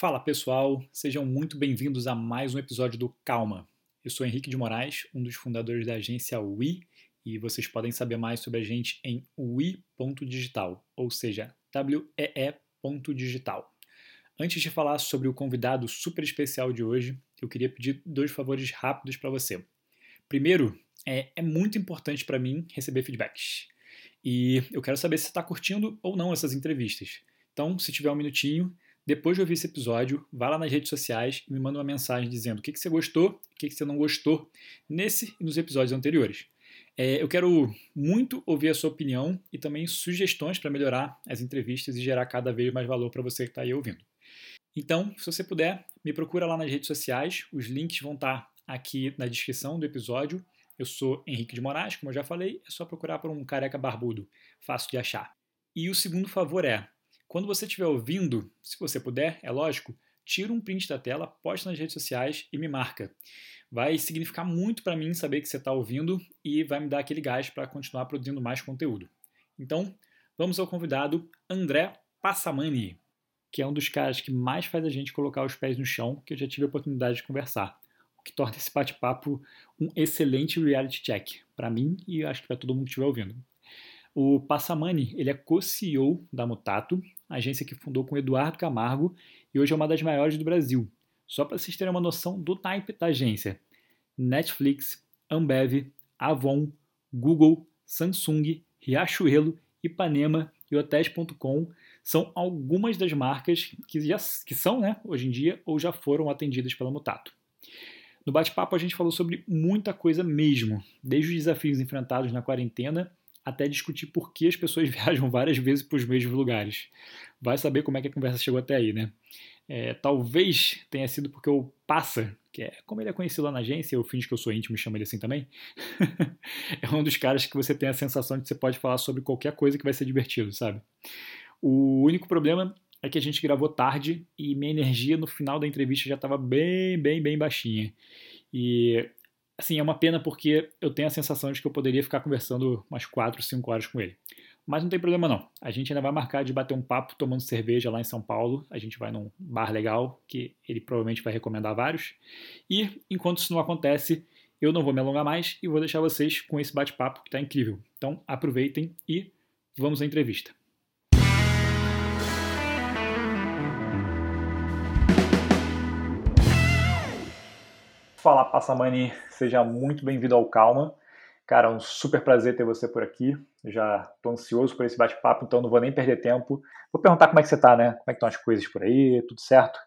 Fala pessoal, sejam muito bem-vindos a mais um episódio do Calma. Eu sou Henrique de Moraes, um dos fundadores da agência WE, e vocês podem saber mais sobre a gente em we.digital, ou seja, W-E-E.digital. Antes de falar sobre o convidado super especial de hoje, eu queria pedir dois favores rápidos para você. Primeiro, é, é muito importante para mim receber feedbacks. E eu quero saber se está curtindo ou não essas entrevistas. Então, se tiver um minutinho, depois de ouvir esse episódio, vá lá nas redes sociais e me manda uma mensagem dizendo o que, que você gostou, o que, que você não gostou nesse e nos episódios anteriores. É, eu quero muito ouvir a sua opinião e também sugestões para melhorar as entrevistas e gerar cada vez mais valor para você que está aí ouvindo. Então, se você puder, me procura lá nas redes sociais, os links vão estar tá aqui na descrição do episódio. Eu sou Henrique de Moraes, como eu já falei, é só procurar por um careca barbudo, fácil de achar. E o segundo favor é, quando você estiver ouvindo, se você puder, é lógico, tira um print da tela, posta nas redes sociais e me marca. Vai significar muito para mim saber que você está ouvindo e vai me dar aquele gás para continuar produzindo mais conteúdo. Então, vamos ao convidado André Passamani, que é um dos caras que mais faz a gente colocar os pés no chão, que eu já tive a oportunidade de conversar, o que torna esse bate-papo um excelente reality check para mim e acho que para todo mundo que estiver ouvindo. O Passamani, ele é co-CEO da Mutato, agência que fundou com Eduardo Camargo e hoje é uma das maiores do Brasil. Só para vocês terem uma noção do naipe da agência: Netflix, Ambev, Avon, Google, Samsung, Riachuelo, Ipanema e Hotéis.com são algumas das marcas que, já, que são, né, hoje em dia, ou já foram atendidas pela Mutato. No bate-papo a gente falou sobre muita coisa mesmo, desde os desafios enfrentados na quarentena até discutir por que as pessoas viajam várias vezes para os mesmos lugares. Vai saber como é que a conversa chegou até aí, né? É, talvez tenha sido porque o Passa, que é como ele é conhecido lá na agência, eu finge que eu sou íntimo e chamo ele assim também, é um dos caras que você tem a sensação de que você pode falar sobre qualquer coisa que vai ser divertido, sabe? O único problema é que a gente gravou tarde e minha energia no final da entrevista já estava bem, bem, bem baixinha. E assim, é uma pena porque eu tenho a sensação de que eu poderia ficar conversando umas 4, 5 horas com ele. Mas não tem problema não. A gente ainda vai marcar de bater um papo tomando cerveja lá em São Paulo. A gente vai num bar legal, que ele provavelmente vai recomendar vários. E enquanto isso não acontece, eu não vou me alongar mais e vou deixar vocês com esse bate-papo que está incrível. Então aproveitem e vamos à entrevista. Fala Passamani, seja muito bem-vindo ao Calma. Cara, é um super prazer ter você por aqui. Eu já tô ansioso por esse bate-papo, então não vou nem perder tempo. Vou perguntar como é que você tá, né? Como é que estão as coisas por aí? Tudo certo?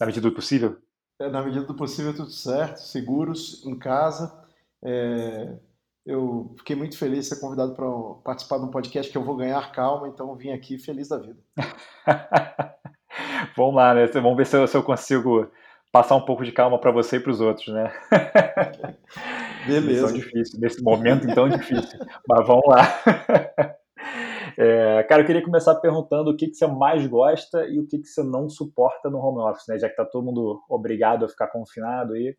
Na medida do possível? É, na medida do possível, tudo certo. Seguros, em casa. É... Eu fiquei muito feliz de ser convidado para participar de um podcast que eu vou ganhar calma, então vim aqui feliz da vida. Vamos lá, né? Vamos ver se eu, se eu consigo passar um pouco de calma para você e para os outros, né? Beleza. Missão difícil, nesse momento então difícil. Mas vamos lá. É, cara, eu queria começar perguntando o que, que você mais gosta e o que, que você não suporta no home office, né? Já que tá todo mundo obrigado a ficar confinado aí,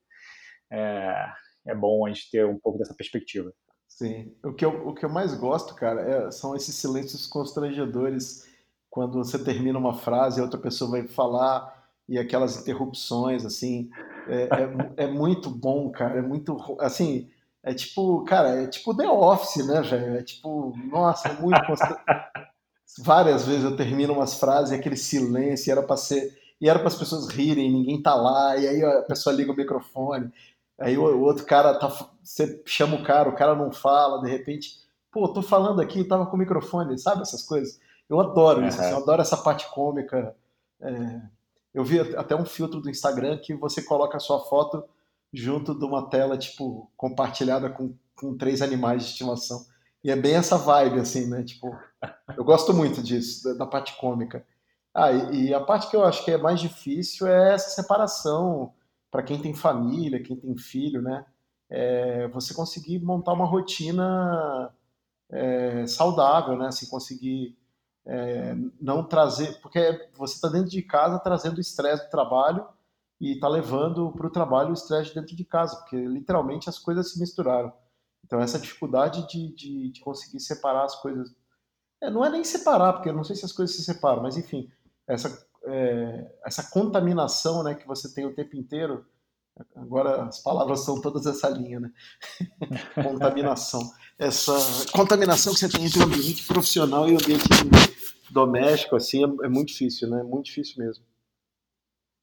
é, é bom a gente ter um pouco dessa perspectiva. Sim. O que eu, o que eu mais gosto, cara, é, são esses silêncios constrangedores quando você termina uma frase e outra pessoa vai falar e aquelas interrupções, assim, é, é, é, muito bom, cara, é muito, assim, é tipo, cara, é tipo The Office, né, velho, é tipo, nossa, é muito Várias vezes eu termino umas frases e aquele silêncio, e era para ser, e era para as pessoas rirem, ninguém tá lá, e aí a pessoa liga o microfone, aí o, o outro cara tá, você chama o cara, o cara não fala, de repente, pô, tô falando aqui, tava com o microfone, sabe essas coisas? Eu adoro isso, assim, eu adoro essa parte cômica, é, eu vi até um filtro do Instagram que você coloca a sua foto junto de uma tela, tipo, compartilhada com, com três animais de estimação. E é bem essa vibe, assim, né? Tipo, eu gosto muito disso, da, parte cômica. Ah, e, e, a parte que eu acho que é mais difícil é essa separação para quem tem família, quem tem filho, né? É você conseguir montar uma rotina é, saudável, né? Assim, conseguir é, não trazer, porque você está dentro de casa trazendo o estresse do trabalho e está levando para o trabalho o estresse dentro de casa, porque literalmente as coisas se misturaram. Então essa dificuldade de, de, de conseguir separar as coisas, é, não é nem separar, porque eu não sei se as coisas se separam, mas enfim, essa é, essa contaminação né, que você tem o tempo inteiro. Agora as palavras são todas essa linha, né? contaminação. Essa contaminação que você tem entre o ambiente profissional e o ambiente doméstico, assim, é, é muito difícil, né? Muito difícil mesmo.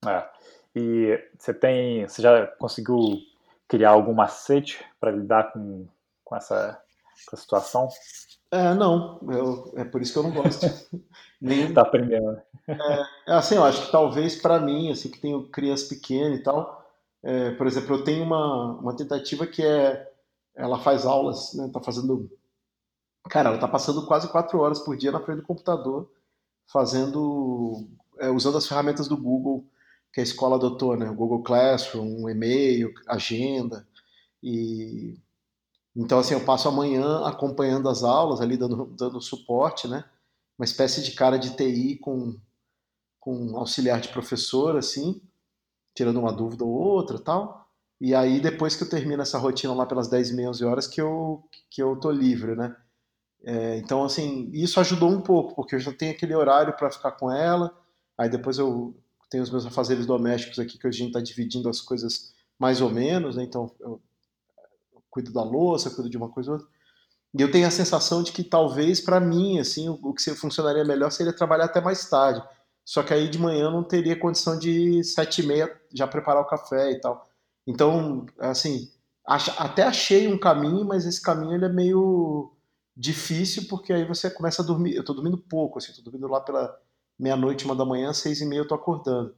É. E você tem, você já conseguiu criar algum macete para lidar com, com essa, com essa situação? É, não, eu, é por isso que eu não gosto. Nem tá aprendendo. É, é, assim, eu acho que talvez para mim, assim, que tenho criança pequena e tal, é, por exemplo, eu tenho uma, uma tentativa que é, ela faz aulas, né, tá fazendo, cara, ela tá passando quase quatro horas por dia na frente do computador, fazendo, é, usando as ferramentas do Google, que a escola adotou, né, o Google Classroom, e-mail, agenda, e então, assim, eu passo a manhã acompanhando as aulas, ali dando, dando suporte, né? Uma espécie de cara de TI com, com auxiliar de professor, assim, tirando uma dúvida ou outra tal. E aí, depois que eu termino essa rotina lá pelas 10 e meia, 11 horas, que eu, que eu tô livre, né? É, então, assim, isso ajudou um pouco, porque eu já tenho aquele horário para ficar com ela, aí depois eu tenho os meus afazeres domésticos aqui, que a gente está dividindo as coisas mais ou menos, né? Então, eu cuido da louça, cuido de uma coisa ou outra. E eu tenho a sensação de que talvez para mim, assim, o, o que funcionaria melhor seria trabalhar até mais tarde. Só que aí de manhã eu não teria condição de sete e meia já preparar o café e tal. Então, assim, até achei um caminho, mas esse caminho ele é meio difícil porque aí você começa a dormir. Eu tô dormindo pouco, assim, tô dormindo lá pela meia-noite, uma da manhã, seis e meia eu tô acordando.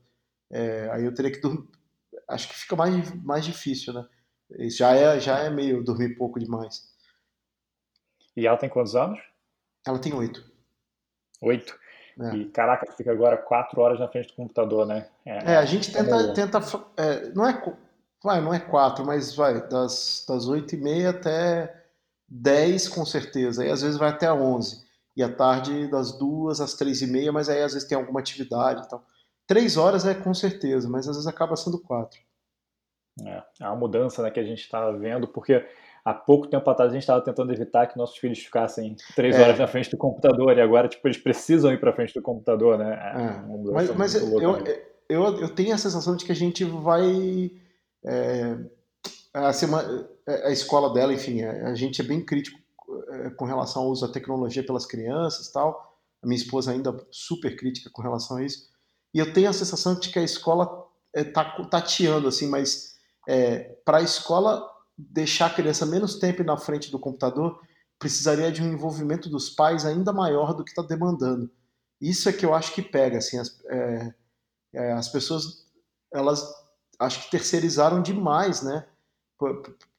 É, aí eu teria que dormir. Acho que fica mais, mais difícil, né? Já é, já é meio dormir pouco demais. E ela tem quantos anos? Ela tem oito. Oito? É. E caraca, fica agora quatro horas na frente do computador, né? É, é a gente tenta. Como... tenta é, não, é, vai, não é quatro, mas vai das, das oito e meia até dez, com certeza. Aí às vezes vai até onze. E à tarde das duas às três e meia, mas aí às vezes tem alguma atividade e tal. Três horas é com certeza, mas às vezes acaba sendo quatro. É, é uma mudança né, que a gente está vendo, porque há pouco tempo atrás a gente estava tentando evitar que nossos filhos ficassem três é. horas na frente do computador e agora tipo, eles precisam ir para frente do computador, né? É, é. mas, mas eu, eu, eu, tenho a sensação de que a gente vai. É, assim, uma, é, a escola dela, enfim, a gente é bem crítico com relação ao uso da tecnologia pelas crianças tal. A minha esposa ainda super crítica com relação a isso. E eu tenho a sensação de que a escola está tateando, assim, mas é, para a escola deixar a criança menos tempo na frente do computador, precisaria de um envolvimento dos pais ainda maior do que está demandando. Isso é que eu acho que pega, assim, as, é, é, as pessoas, elas acho que terceirizaram demais, né?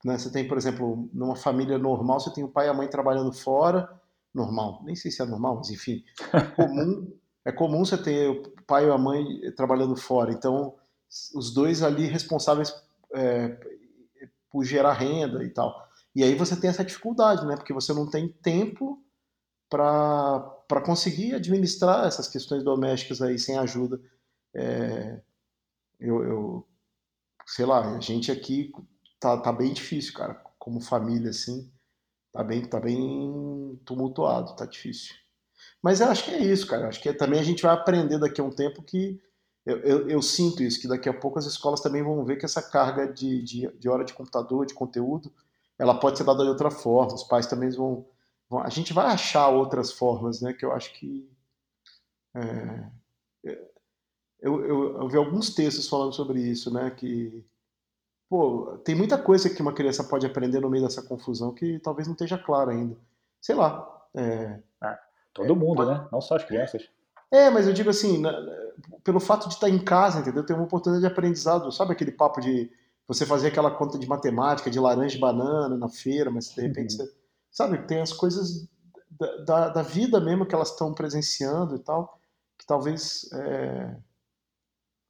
Né? Você tem, por exemplo, numa família normal, você tem o pai e a mãe trabalhando fora, normal, nem sei se é normal, mas enfim, é comum, é comum você ter o pai e a mãe trabalhando fora, então os dois ali responsáveis é, por gerar renda e tal. E aí você tem essa dificuldade, né? Porque você não tem tempo para conseguir administrar essas questões domésticas aí sem ajuda. É, eu, eu, sei lá, a gente aqui tá, tá bem difícil, cara, como família, assim, tá bem, tá bem tumultuado, tá difícil. Mas eu acho que é isso, cara. Acho que também a gente vai aprender daqui a um tempo que eu, eu, eu, sinto isso, que daqui a pouco as escolas também vão ver que essa carga de, de, de, hora de computador, de conteúdo, ela pode ser dada de outra forma. Os pais também vão, vão. A gente vai achar outras formas, né? Que eu acho que. É, eu, eu, eu vi alguns textos falando sobre isso, né? Que. Pô, tem muita coisa que uma criança pode aprender no meio dessa confusão que talvez não esteja clara ainda. Sei lá. É, é, todo mundo, pode... né? Não só as crianças. É, mas eu digo assim, pelo fato de estar em casa, entendeu? Tem uma oportunidade de aprendizado. Sabe aquele papo de você fazer aquela conta de matemática de laranja e banana na feira, mas de repente uhum. você. Sabe, tem as coisas da, da, da vida mesmo que elas estão presenciando e tal, que talvez. É...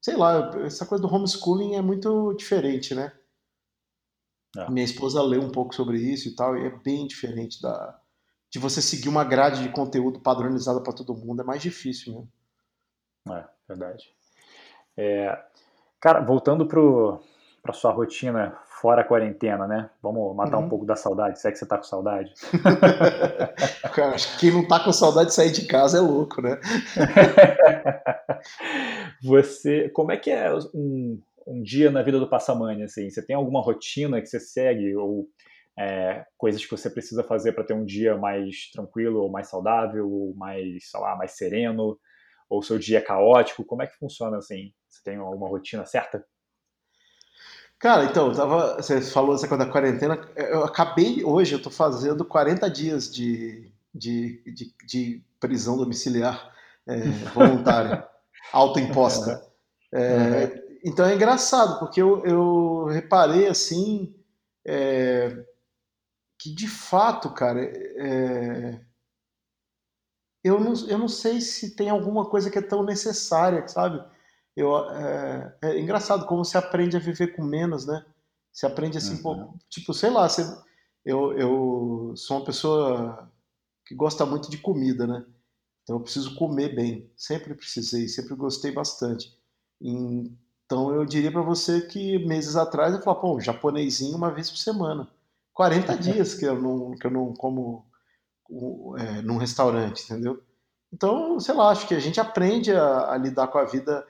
Sei lá, essa coisa do homeschooling é muito diferente, né? É. Minha esposa leu um pouco sobre isso e tal, e é bem diferente da, de você seguir uma grade de conteúdo padronizada para todo mundo é mais difícil mesmo. É, verdade. É, cara, voltando para sua rotina fora a quarentena, né? Vamos matar uhum. um pouco da saudade, se é que você tá com saudade. Cara, acho que quem não tá com saudade de sair de casa é louco, né? você, como é que é um, um dia na vida do passamanha, assim? Você tem alguma rotina que você segue ou é, coisas que você precisa fazer para ter um dia mais tranquilo, ou mais saudável, ou mais, sei lá, mais sereno, ou seu dia é caótico? Como é que funciona assim? Você tem alguma rotina certa? Cara, então, tava, você falou essa coisa da quarentena. Eu acabei hoje, eu tô fazendo 40 dias de, de, de, de prisão domiciliar é, voluntária, autoimposta. É, uhum. Então é engraçado, porque eu, eu reparei assim é, que de fato, cara, é, eu, não, eu não sei se tem alguma coisa que é tão necessária, sabe? Eu, é, é, engraçado como você aprende a viver com menos, né? Você aprende assim, uhum. pô, tipo, sei lá, você, eu, eu sou uma pessoa que gosta muito de comida, né? Então eu preciso comer bem. Sempre precisei, sempre gostei bastante. Então eu diria para você que meses atrás eu falava, pô, japonesinho uma vez por semana. 40 dias que eu não, que eu não como é, num restaurante, entendeu? Então, sei lá, acho que a gente aprende a, a lidar com a vida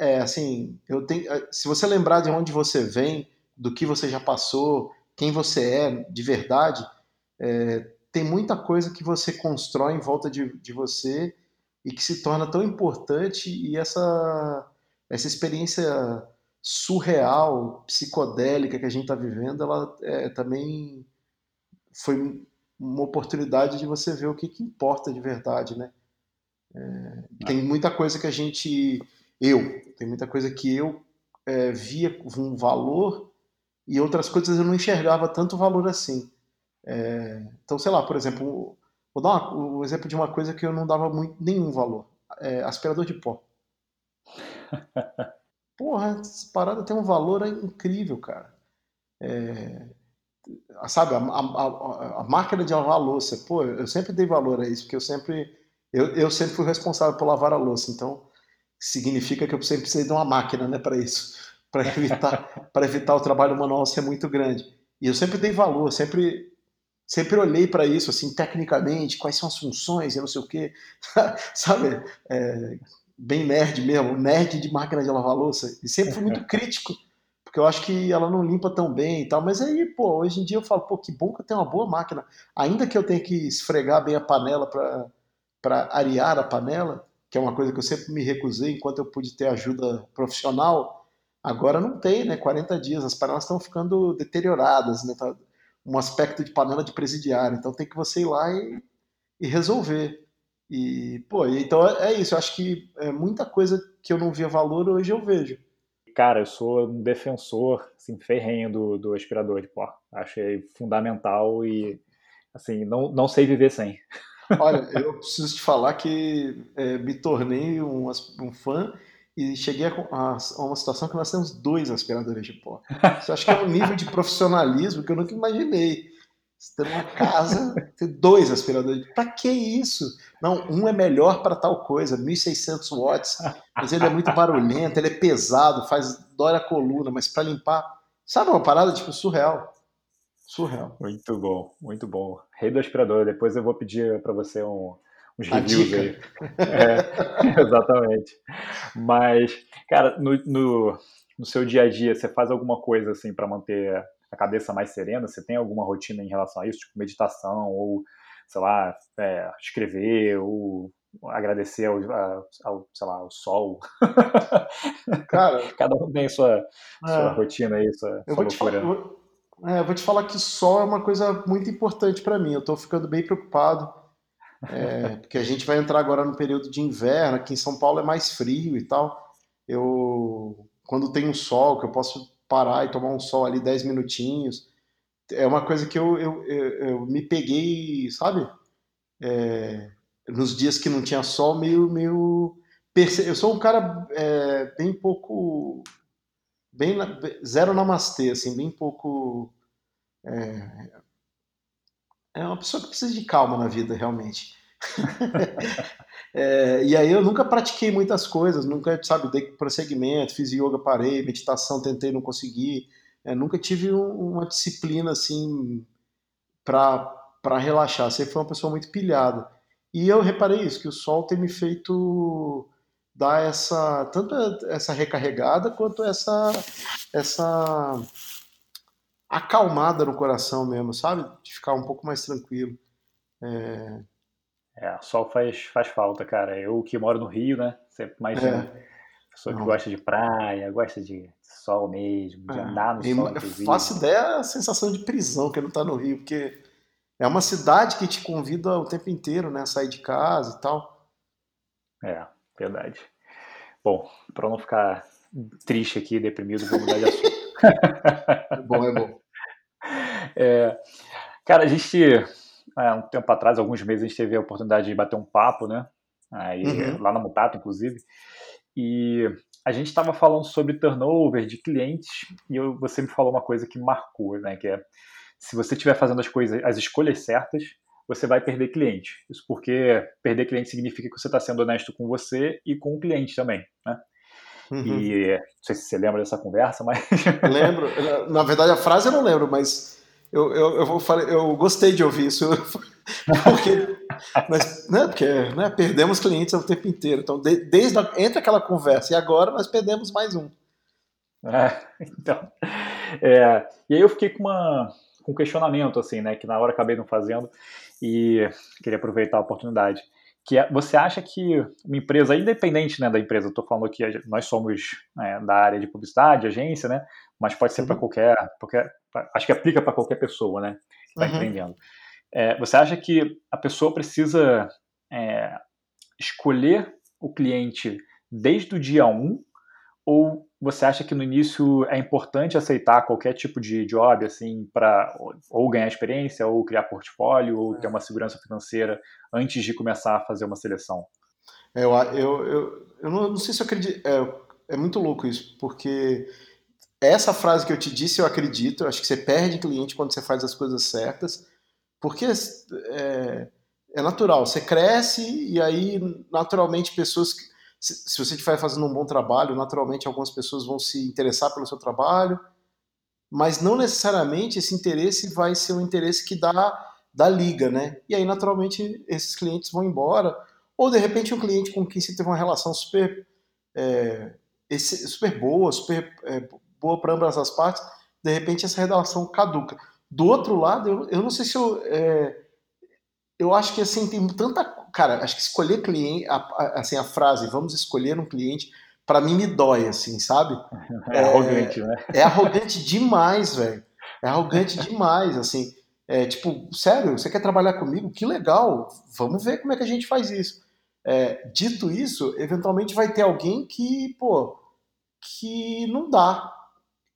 é, assim, eu tenho, se você lembrar de onde você vem, do que você já passou, quem você é de verdade, é, tem muita coisa que você constrói em volta de, de você e que se torna tão importante e essa, essa experiência surreal, psicodélica que a gente está vivendo, ela é, também foi uma oportunidade de você ver o que, que importa de verdade, né? É, tem muita coisa que a gente eu. Tem muita coisa que eu é, via um valor e outras coisas eu não enxergava tanto valor assim. É, então, sei lá, por exemplo, vou dar um exemplo de uma coisa que eu não dava muito, nenhum valor. É, aspirador de pó. Porra, essa parada tem um valor incrível, cara. É, sabe, a, a, a, a, máquina de lavar louça, pô, eu sempre dei valor a isso, porque eu sempre, eu, eu sempre fui responsável por lavar a louça, então significa que eu sempre precisei de uma máquina né, para isso, para evitar, para evitar o trabalho manual ser muito grande. E eu sempre dei valor, sempre sempre olhei para isso assim tecnicamente, quais são as funções e não sei o quê, sabe? É, bem nerd mesmo, nerd de máquina de lavar louça. E sempre fui muito crítico, porque eu acho que ela não limpa tão bem e tal. Mas aí, pô, hoje em dia eu falo, pô, que bom que eu tenho uma boa máquina. Ainda que eu tenha que esfregar bem a panela para arear a panela, que é uma coisa que eu sempre me recusei enquanto eu pude ter ajuda profissional, agora não tem, né? 40 dias, as panelas estão ficando deterioradas, né? Tá um aspecto de panela de presidiário, então tem que você ir lá e, e resolver. E, pô, então é, é isso, eu acho que é muita coisa que eu não via valor, hoje eu vejo. Cara, eu sou um defensor, assim, ferrenho do, do aspirador de pó. Achei fundamental e, assim, não, não sei viver sem. Olha, eu preciso te falar que é, me tornei um, um, fã e cheguei a, a, a, uma situação que nós temos dois aspiradores de pó. Isso acho que é um nível de profissionalismo que eu nunca imaginei. Você ter uma casa, ter dois aspiradores. Pra que isso? Não, um é melhor para tal coisa, 1600 watts, mas ele é muito barulhento, ele é pesado, faz dói a coluna, mas para limpar, sabe uma parada tipo surreal. Surreal. Muito bom, muito bom. Rei do aspirador. Depois eu vou pedir para você um, uns reviews aí. É, exatamente. Mas, cara, no, no, no, seu dia a dia, você faz alguma coisa assim para manter a cabeça mais serena? Você tem alguma rotina em relação a isso, tipo meditação ou, sei lá, é, escrever ou agradecer ao, ao, sei lá, ao sol. Cara, cada um tem sua, sua é, rotina aí, sua, eu sua loucura. Te é, vou te falar que sol é uma coisa muito importante para mim. Eu estou ficando bem preocupado, é, porque a gente vai entrar agora no período de inverno. Aqui em São Paulo é mais frio e tal. Eu, quando tem um sol, que eu posso parar e tomar um sol ali 10 minutinhos, é uma coisa que eu, eu, eu, eu me peguei, sabe? É, nos dias que não tinha sol, meio. meio. Eu sou um cara é, bem pouco bem zero namastê, assim, bem pouco. É, é uma pessoa que precisa de calma na vida, realmente. é, e aí eu nunca pratiquei muitas coisas, nunca, sabe, dei prosseguimento, fiz yoga, parei, meditação, tentei, não consegui. é, nunca tive um, uma disciplina assim para relaxar. Sempre foi uma pessoa muito pilhada. E eu reparei isso, que o sol tem me feito dar essa tanto essa recarregada quanto essa essa acalmada no coração mesmo, sabe? De ficar um pouco mais tranquilo. É, é sol faz, faz falta, cara. Eu que moro no Rio, né? Sempre mais é. pessoa que Não. gosta de praia, gosta de sol mesmo, de é. andar no sol. Eu faço ideia a sensação de prisão que não tá no Rio, porque é uma cidade que te convida o tempo inteiro, né? A sair de casa e tal. É, verdade. Bom, para não ficar triste aqui, deprimido, vou mudar de assunto. é bom, é bom. É, cara, a gente, é, um tempo atrás, alguns meses, a gente teve a oportunidade de bater um papo, né? Aí, uhum. Lá na Mutato, inclusive. E a gente estava falando sobre turnover de clientes e eu, você me falou uma coisa que marcou, né? Que é se você estiver fazendo as coisas, as escolhas certas, você vai perder cliente. Isso porque perder cliente significa que você está sendo honesto com você e com o cliente também, né? Uhum. E não sei se você lembra dessa conversa, mas. Lembro. Na verdade, a frase eu não lembro, mas eu, eu, eu, vou falar, eu gostei de ouvir isso. Porque, mas, né, porque né, perdemos clientes o tempo inteiro. Então, de, desde a, entre aquela conversa e agora, nós perdemos mais um. É, então. É, e aí eu fiquei com uma, com questionamento, assim, né? Que na hora acabei não fazendo e queria aproveitar a oportunidade. Que é, você acha que uma empresa, independente né, da empresa, estou falando aqui, nós somos é, da área de publicidade, agência, né? Mas pode ser uhum. para qualquer, qualquer. Acho que aplica para qualquer pessoa, né? Que está uhum. empreendendo. É, você acha que a pessoa precisa é, escolher o cliente desde o dia 1 ou você acha que no início é importante aceitar qualquer tipo de job, assim, para ou ganhar experiência, ou criar portfólio, ou ter uma segurança financeira antes de começar a fazer uma seleção? É, eu, eu, eu, eu não, não, sei se eu acredito. É, é muito louco isso, porque essa frase que eu te disse, eu acredito. Eu acho que você perde cliente quando você faz as coisas certas, porque é, é natural. Você cresce e aí, naturalmente, pessoas. Se, se você estiver fazendo um bom trabalho, naturalmente algumas pessoas vão se interessar pelo seu trabalho, mas não necessariamente esse interesse vai ser um interesse que dá da liga, né? E aí, naturalmente, esses clientes vão embora. Ou, de repente, um cliente com quem você teve uma relação super, é, esse, super boa, super é, boa para ambas as partes, de repente essa relação caduca. Do outro lado, eu, eu não sei se eu... É, eu acho que, assim, tem tanta cara, acho que escolher cliente, a, a, assim, a frase, vamos escolher um cliente, para mim me dói, assim, sabe? É, é arrogante, né? É arrogante demais, velho. É arrogante demais, assim. É, tipo, sério, você quer trabalhar comigo? Que legal, vamos ver como é que a gente faz isso. É, dito isso, eventualmente vai ter alguém que, pô, que não dá,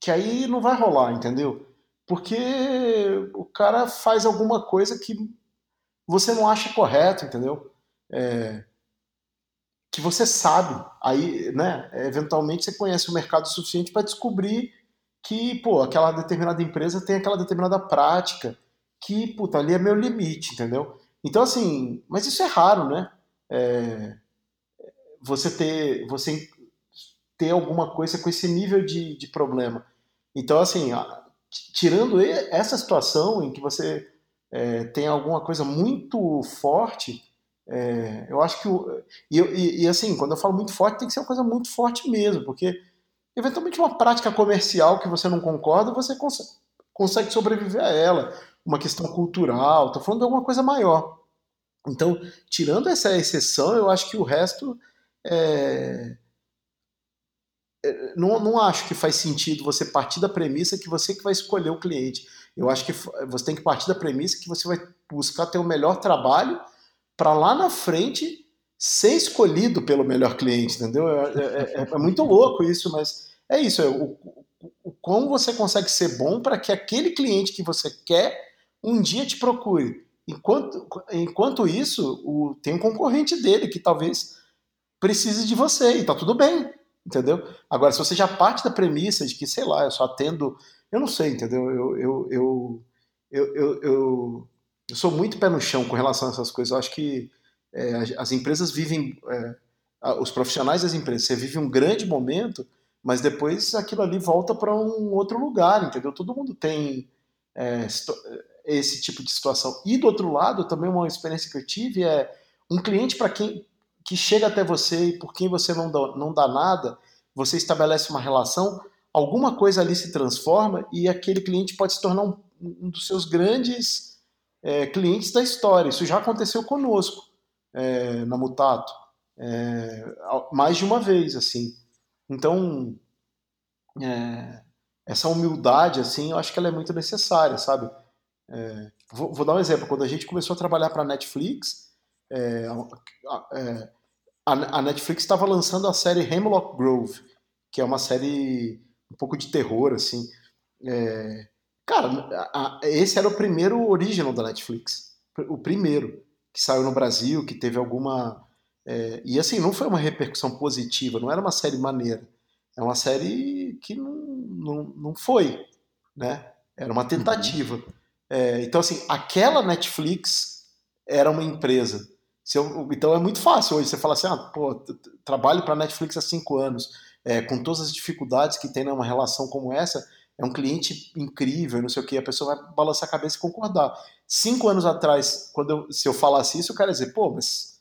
que aí não vai rolar, entendeu? Porque o cara faz alguma coisa que você não acha correto, entendeu? É, que você sabe, aí, né, eventualmente você conhece o mercado suficiente para descobrir que, pô, aquela determinada empresa tem aquela determinada prática que, puta, ali é meu limite, entendeu? Então, assim, mas isso é raro, né? É, você ter, você ter alguma coisa com esse nível de, de problema. Então, assim, tirando essa situação em que você é, tem alguma coisa muito forte, é, eu acho que. O, e, e, e, assim, quando eu falo muito forte, tem que ser uma coisa muito forte mesmo, porque eventualmente uma prática comercial que você não concorda, você cons consegue sobreviver a ela. Uma questão cultural, estou falando de alguma coisa maior. Então, tirando essa exceção, eu acho que o resto. É, é não, não acho que faz sentido você partir da premissa que você que vai escolher o cliente. Eu acho que você tem que partir da premissa que você vai buscar ter o melhor trabalho para lá na frente ser escolhido pelo melhor cliente, entendeu? É, é, é, é muito louco isso, mas é isso. É o, o, como você consegue ser bom para que aquele cliente que você quer um dia te procure. Enquanto, enquanto isso, o, tem um concorrente dele que talvez precise de você e tá tudo bem, entendeu? Agora, se você já parte da premissa de que, sei lá, eu só atendo eu não sei, entendeu? Eu, eu, eu, eu, sou muito pé no chão com relação a essas coisas. Eu acho que é, as empresas vivem, é, os profissionais das empresas, você vive um grande momento mas depois aquilo ali volta para um outro lugar, entendeu? Todo mundo tem é, esse tipo de situação. E do outro lado, também uma experiência que eu tive é um cliente para quem que chega até você e por quem você não dá, não dá nada, você estabelece uma relação, alguma coisa ali se transforma e aquele cliente pode se tornar um, um dos seus grandes é, clientes da história. Isso já aconteceu conosco é, na Mutato, é, mais de uma vez, assim. Então, é, essa humildade, assim, eu acho que ela é muito necessária, sabe? É, vou, vou, dar um exemplo. Quando a gente começou a trabalhar para a Netflix, é, a, a, Netflix estava lançando a série Hemlock Grove, que é uma série um pouco de terror, assim. É, cara, a, a, esse era o primeiro original da Netflix. O primeiro que saiu no Brasil, que teve alguma. É, e assim, não foi uma repercussão positiva, não era uma série maneira. É uma série que não, não, não foi, né? Era uma tentativa. É, então, assim, aquela Netflix era uma empresa. Eu, então é muito fácil hoje você falar assim, ah, pô, trabalho para Netflix há cinco anos, é, com todas as dificuldades que tem numa relação como essa, é um cliente incrível, não sei o que, a pessoa vai balançar a cabeça e concordar. Cinco anos atrás, quando eu, se eu falasse isso, o cara ia dizer, pô, mas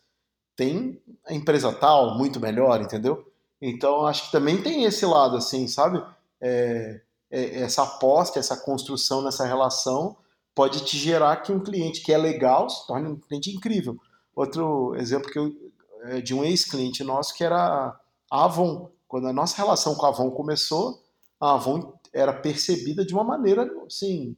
tem a empresa tal, muito melhor, entendeu? Então, acho que também tem esse lado, assim, sabe? É, é, essa aposta, essa construção nessa relação pode te gerar que um cliente que é legal se torne um cliente incrível. Outro exemplo que eu, é de um ex-cliente nosso que era Avon. Quando a nossa relação com a Avon começou, a Avon era percebida de uma maneira, assim,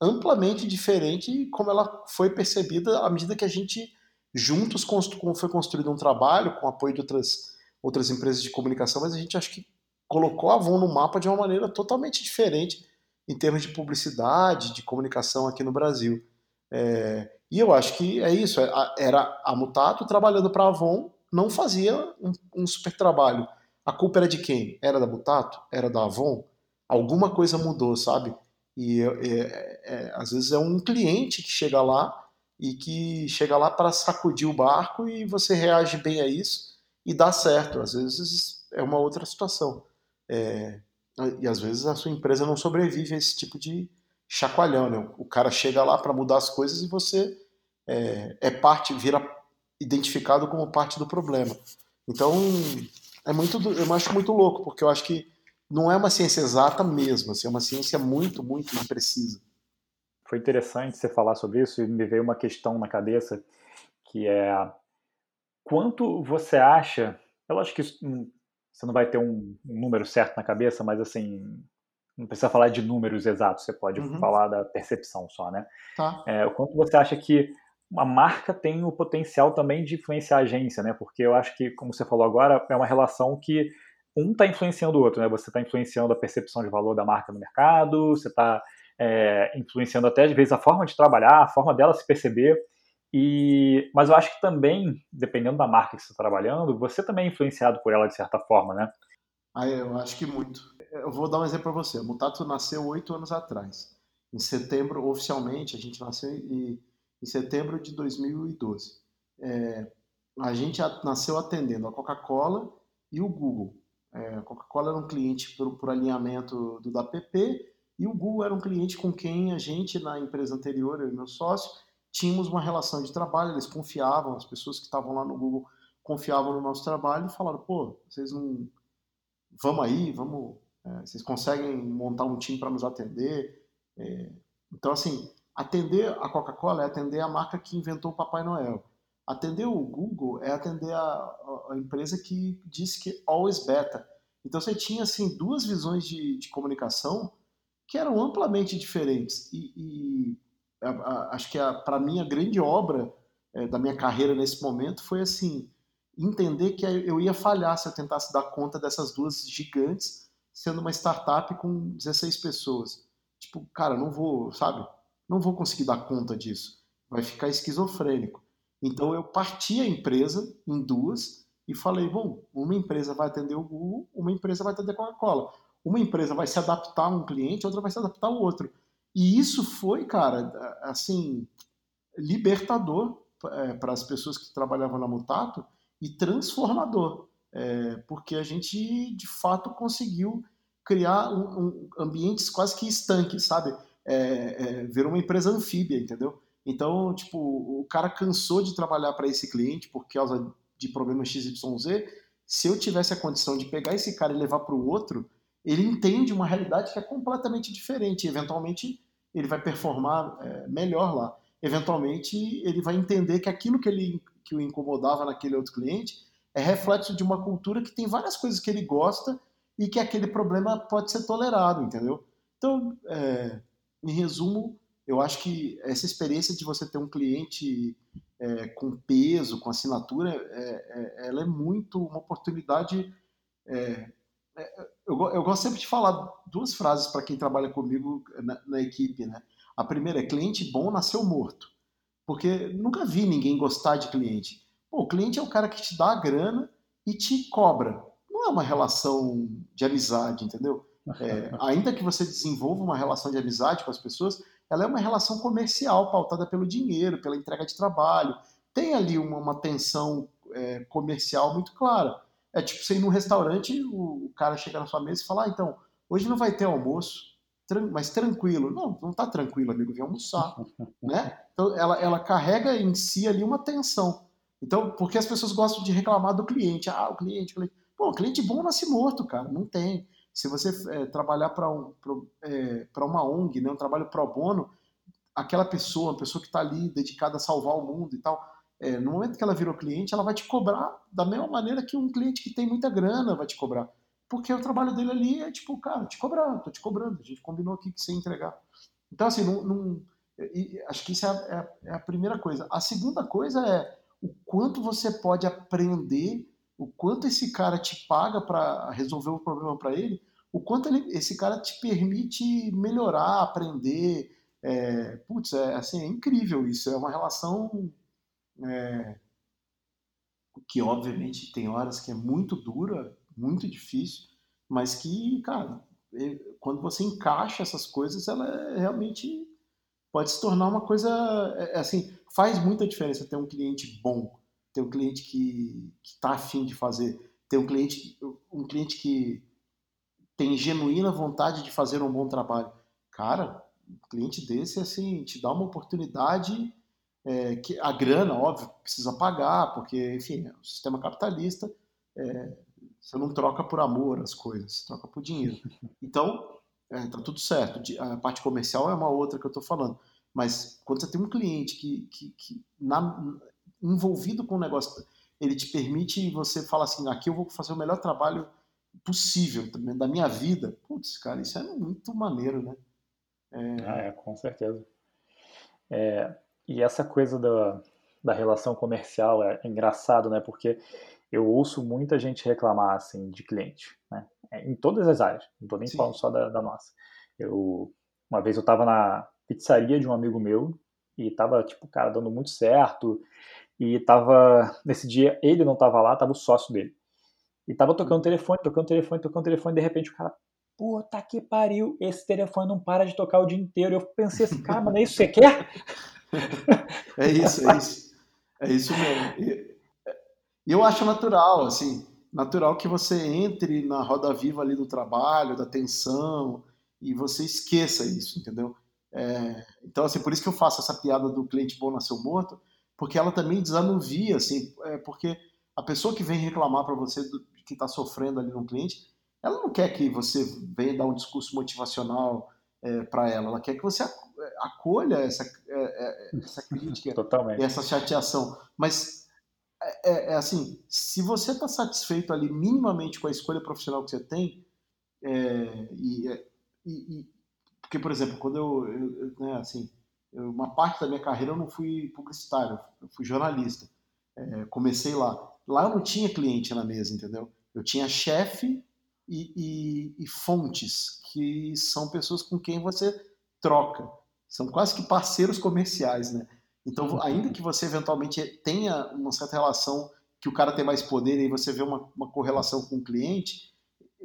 amplamente diferente como ela foi percebida à medida que a gente juntos constru foi construído um trabalho com apoio de outras outras empresas de comunicação, mas a gente acho que colocou a Avon no mapa de uma maneira totalmente diferente em termos de publicidade, de comunicação aqui no Brasil. É, e eu acho que é isso. É, era a Mutato trabalhando para a Avon, não fazia um, um, super trabalho. A culpa era de quem? Era da Mutato? Era da Avon? Alguma coisa mudou, sabe? E é, é, às vezes é um cliente que chega lá e que chega lá para sacudir o barco e você reage bem a isso e dá certo. Às vezes é uma outra situação. É, e às vezes a sua empresa não sobrevive a esse tipo de chacoalhão. Né? O cara chega lá para mudar as coisas e você é, é, parte, vira identificado como parte do problema. Então é muito, eu acho muito louco, porque eu acho que não é uma ciência exata mesmo, assim, é uma ciência muito, muito imprecisa. Foi interessante você falar sobre isso e me veio uma questão na cabeça que é quanto você acha? Eu acho que isso, hum, você não vai ter um, um, número certo na cabeça, mas assim, não precisa falar de números exatos, você pode uhum. falar da percepção só, né? Tá. É, o quanto você acha que uma marca tem o potencial também de influenciar a agência, né? Porque eu acho que, como você falou agora, é uma relação que um está influenciando o outro, né? Você está influenciando a percepção de valor da marca no mercado, você está é, influenciando até às vezes a forma de trabalhar, a forma dela se perceber. E, mas eu acho que também, dependendo da marca que você está trabalhando, você também é influenciado por ela de certa forma, né? Ah, eu acho que muito. Eu vou dar um exemplo para você. O Mutato nasceu oito anos atrás. Em setembro, oficialmente, a gente nasceu em, em setembro de 2012. É, a gente nasceu atendendo a Coca-Cola e o Google. É, a Coca-Cola era um cliente por, por alinhamento do DAPP e o Google era um cliente com quem a gente, na empresa anterior, eu e meu sócio, tínhamos uma relação de trabalho, eles confiavam, as pessoas que estavam lá no Google confiavam no nosso trabalho e falaram, pô, vocês não... Vamos aí, vamos... É, vocês conseguem montar um time para nos atender? É, então, assim, atender a Coca-Cola é atender a marca que inventou o Papai Noel. Atender o Google é atender a, a, empresa que disse que always beta. Então, você tinha, assim, duas visões de, de comunicação que eram amplamente diferentes. E, e a, a, acho que para mim a grande obra é, da minha carreira nesse momento foi assim entender que eu ia falhar se eu tentasse dar conta dessas duas gigantes sendo uma startup com 16 pessoas. Tipo, cara, não vou, sabe? Não vou conseguir dar conta disso. Vai ficar esquizofrênico. Então eu parti a empresa em duas e falei, bom, uma empresa vai atender o Google, uma empresa vai atender a Coca-Cola. Uma empresa vai se adaptar a um cliente, outra vai se adaptar ao outro. E isso foi, cara, assim, libertador é, para as pessoas que trabalhavam na Mutato e transformador. é, porque a gente de fato conseguiu criar um, um, ambientes quase que estanques, sabe? É, é, ver uma empresa anfíbia, entendeu? Então, tipo, o cara cansou de trabalhar para esse cliente por causa de problemas XYZ. Se eu tivesse a condição de pegar esse cara e levar para o outro, ele entende uma realidade que é completamente diferente. Eventualmente, ele vai performar é, melhor lá. Eventualmente, ele vai entender que aquilo que, ele, que o incomodava naquele outro cliente é reflexo de uma cultura que tem várias coisas que ele gosta e que aquele problema pode ser tolerado, entendeu? Então, é, em resumo, eu acho que essa experiência de você ter um cliente é, com peso, com assinatura, é, é ela é muito uma oportunidade é, é, eu, eu, gosto sempre de falar duas frases para quem trabalha comigo na, na, equipe, né? A primeira é cliente bom nasceu morto, porque nunca vi ninguém gostar de cliente. Pô, o cliente é o cara que te dá a grana e te cobra. Não é uma relação de amizade, entendeu? É, ainda que você desenvolva uma relação de amizade com as pessoas, ela é uma relação comercial pautada pelo dinheiro, pela entrega de trabalho. Tem ali uma, uma tensão é, comercial muito clara. É tipo você ir num restaurante, o, cara chega na sua mesa e fala: ah, então, hoje não vai ter almoço, mas tranquilo. Não, não tá tranquilo, amigo, vem almoçar. né? Então ela, ela carrega em si ali uma tensão. Então, porque as pessoas gostam de reclamar do cliente. Ah, o cliente, o cliente. Pô, cliente bom nasce morto, cara. Não tem. Se você é, trabalhar para um, é, uma ONG, né, um trabalho pro bono, aquela pessoa, a pessoa que está ali dedicada a salvar o mundo e tal, é, no momento que ela virou cliente, ela vai te cobrar da mesma maneira que um cliente que tem muita grana vai te cobrar. Porque o trabalho dele ali é tipo, cara, te cobrar, tô te cobrando, a gente combinou aqui que você ia entregar. Então, assim, não, não acho que isso é é, a, é a, primeira coisa. A segunda coisa é o quanto você pode aprender, o quanto esse cara te paga para resolver o problema para ele, o quanto ele, esse cara te permite melhorar, aprender. É, putz, é, assim, é incrível isso. É uma relação é, que obviamente tem horas que é muito dura, muito difícil, mas que, cara, quando você encaixa essas coisas, ela é, realmente pode se tornar uma coisa, é, é, assim, faz muita diferença ter um cliente bom, ter um cliente que está afim de fazer, ter um cliente, um cliente que tem genuína vontade de fazer um bom trabalho. Cara, um cliente desse, assim, te dá uma oportunidade é, que a grana, óbvio, precisa pagar, porque, enfim, é um sistema capitalista, é, você não troca por amor as coisas, troca por dinheiro. Então, é, tá tudo certo. A parte comercial é uma outra que eu estou falando. Mas quando você tem um cliente que, que, que na, envolvido com o negócio, ele te permite você falar assim, aqui eu vou fazer o melhor trabalho possível da minha vida. Putz, cara, isso é muito maneiro, né? É... Ah, é, com certeza. É, e essa coisa da, da relação comercial é, engraçado, né? Porque eu ouço muita gente reclamar assim de cliente, né? É, em todas as áreas. Não estou nem Sim. falando só da, da, nossa. Eu uma vez eu estava na pizzaria de um amigo meu e tava tipo cara dando muito certo e tava nesse dia ele não tava lá, tava o sócio dele. E tava tocando telefone, tocando telefone, tocando telefone, de repente o cara, puta que pariu, esse telefone não para de tocar o dia inteiro. Eu pensei assim, cara, mas é isso que você quer? é isso, é isso. É isso mesmo. E, eu acho natural, assim, natural que você entre na roda viva ali do trabalho, da tensão, e você esqueça isso, entendeu? É, então, assim, por isso que eu faço essa piada do cliente bom nasceu morto, porque ela também desanuvia, assim, é, porque a pessoa que vem reclamar para você do, que está sofrendo ali no cliente, ela não quer que você venha dar um discurso motivacional é, para ela, ela quer que você acolha essa, é, é, essa crítica e essa chateação. Mas é, é, é assim, se você está satisfeito ali minimamente com a escolha profissional que você tem, é, e, e, e, porque por exemplo, quando eu, eu né, assim, eu, uma parte da minha carreira eu não fui publicitário, eu fui jornalista. comecei lá. Lá eu não tinha cliente na mesa, entendeu? Eu tinha chefe e, e, e, fontes, que são pessoas com quem você troca. São quase que parceiros comerciais, né? Então, uhum. ainda que você eventualmente tenha uma certa relação que o cara tem mais poder e você vê uma, uma correlação com o cliente,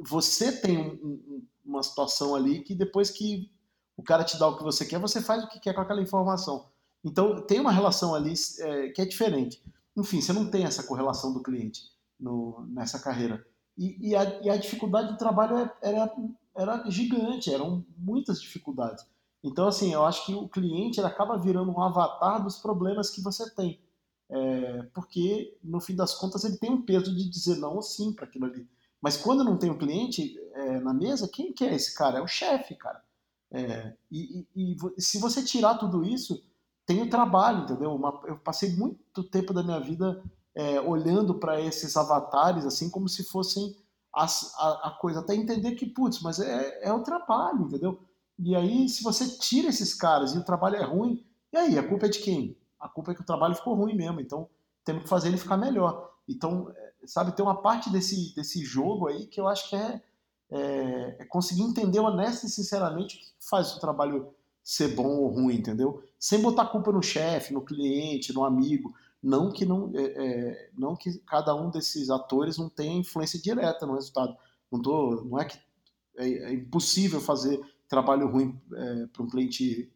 você tem um, um, uma situação ali que depois que o cara te dá o que você quer, você faz o que quer com aquela informação. Então, tem uma relação ali é, que é diferente. Enfim, você não tem essa correlação do cliente. no, nessa carreira. E, e, a, e, a, dificuldade do trabalho é, era, era gigante, eram muitas dificuldades. Então, assim, eu acho que o cliente acaba virando um avatar dos problemas que você tem. É, porque, no fim das contas, ele tem um peso de dizer não ou sim para aquilo ali. Mas quando não tem o um cliente é, na mesa, quem que é esse cara? É o chefe, cara. É, e, e, e, se você tirar tudo isso, tem o trabalho, entendeu? Uma, eu passei muito tempo da minha vida é, olhando para esses avatares, assim, como se fossem a, a, a, coisa, até entender que, putz, mas é, é o trabalho, entendeu? E aí, se você tira esses caras e o trabalho é ruim, e aí, a culpa é de quem? A culpa é que o trabalho ficou ruim mesmo, então temos que fazer ele ficar melhor. Então, sabe, tem uma parte desse, desse jogo aí que eu acho que é, é, é conseguir entender honesto e sinceramente o que faz o trabalho ser bom ou ruim, entendeu? Sem botar culpa no chefe, no cliente, no amigo. Não que não, é, é, não que cada um desses atores não tenha influência direta no resultado. Não, tô, não é que é, é impossível fazer trabalho ruim é, para um cliente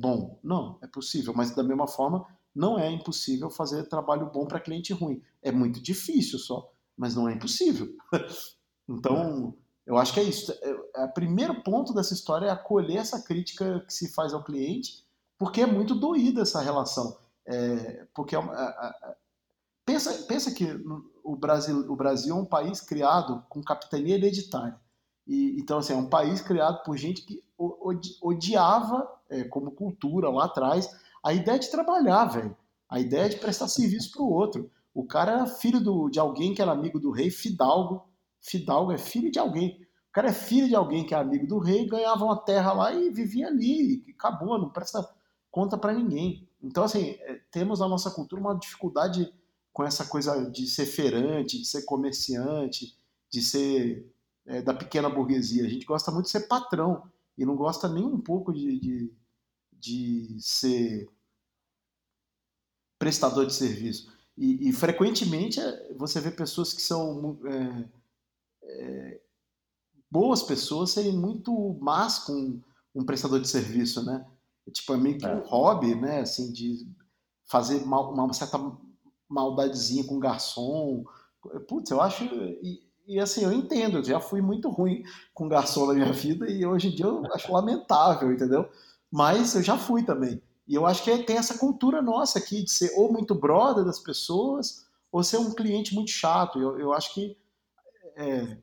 bom. Não, é possível, mas da mesma forma não é impossível fazer trabalho bom para cliente ruim. É muito difícil só, mas não é impossível. então, eu acho que é isso. É, é, o primeiro ponto dessa história é acolher essa crítica que se faz ao cliente, porque é muito doída essa relação. É, porque é, é, pensa, pensa que o Brasil, o Brasil é um país criado com capitania hereditária. E, então, assim, é um país criado por gente que odiava, é, como cultura lá atrás, a ideia de trabalhar, velho. A ideia de prestar serviço para o outro. O cara era filho do, de alguém que era amigo do rei, Fidalgo. Fidalgo é filho de alguém. O cara é filho de alguém que é amigo do rei, ganhava uma terra lá e vivia ali. E acabou, não presta conta para ninguém. Então, assim, é, temos na nossa cultura uma dificuldade com essa coisa de ser feirante, de ser comerciante, de ser é, da pequena burguesia. A gente gosta muito de ser patrão e não gosta nem um pouco de, de, de ser prestador de serviço. E, e, frequentemente é, você vê pessoas que são é, é, boas pessoas serem muito más com um prestador de serviço, né? Tipo, é meio que um é. hobby, né? Assim, de fazer mal, uma certa maldadezinha com garçom. Putz, eu acho. E, e, assim, eu entendo, eu já fui muito ruim com garçom na minha vida e hoje em dia eu acho lamentável, entendeu? Mas eu já fui também. E eu acho que tem essa cultura nossa aqui de ser ou muito brother das pessoas ou ser um cliente muito chato. Eu, eu acho que, é,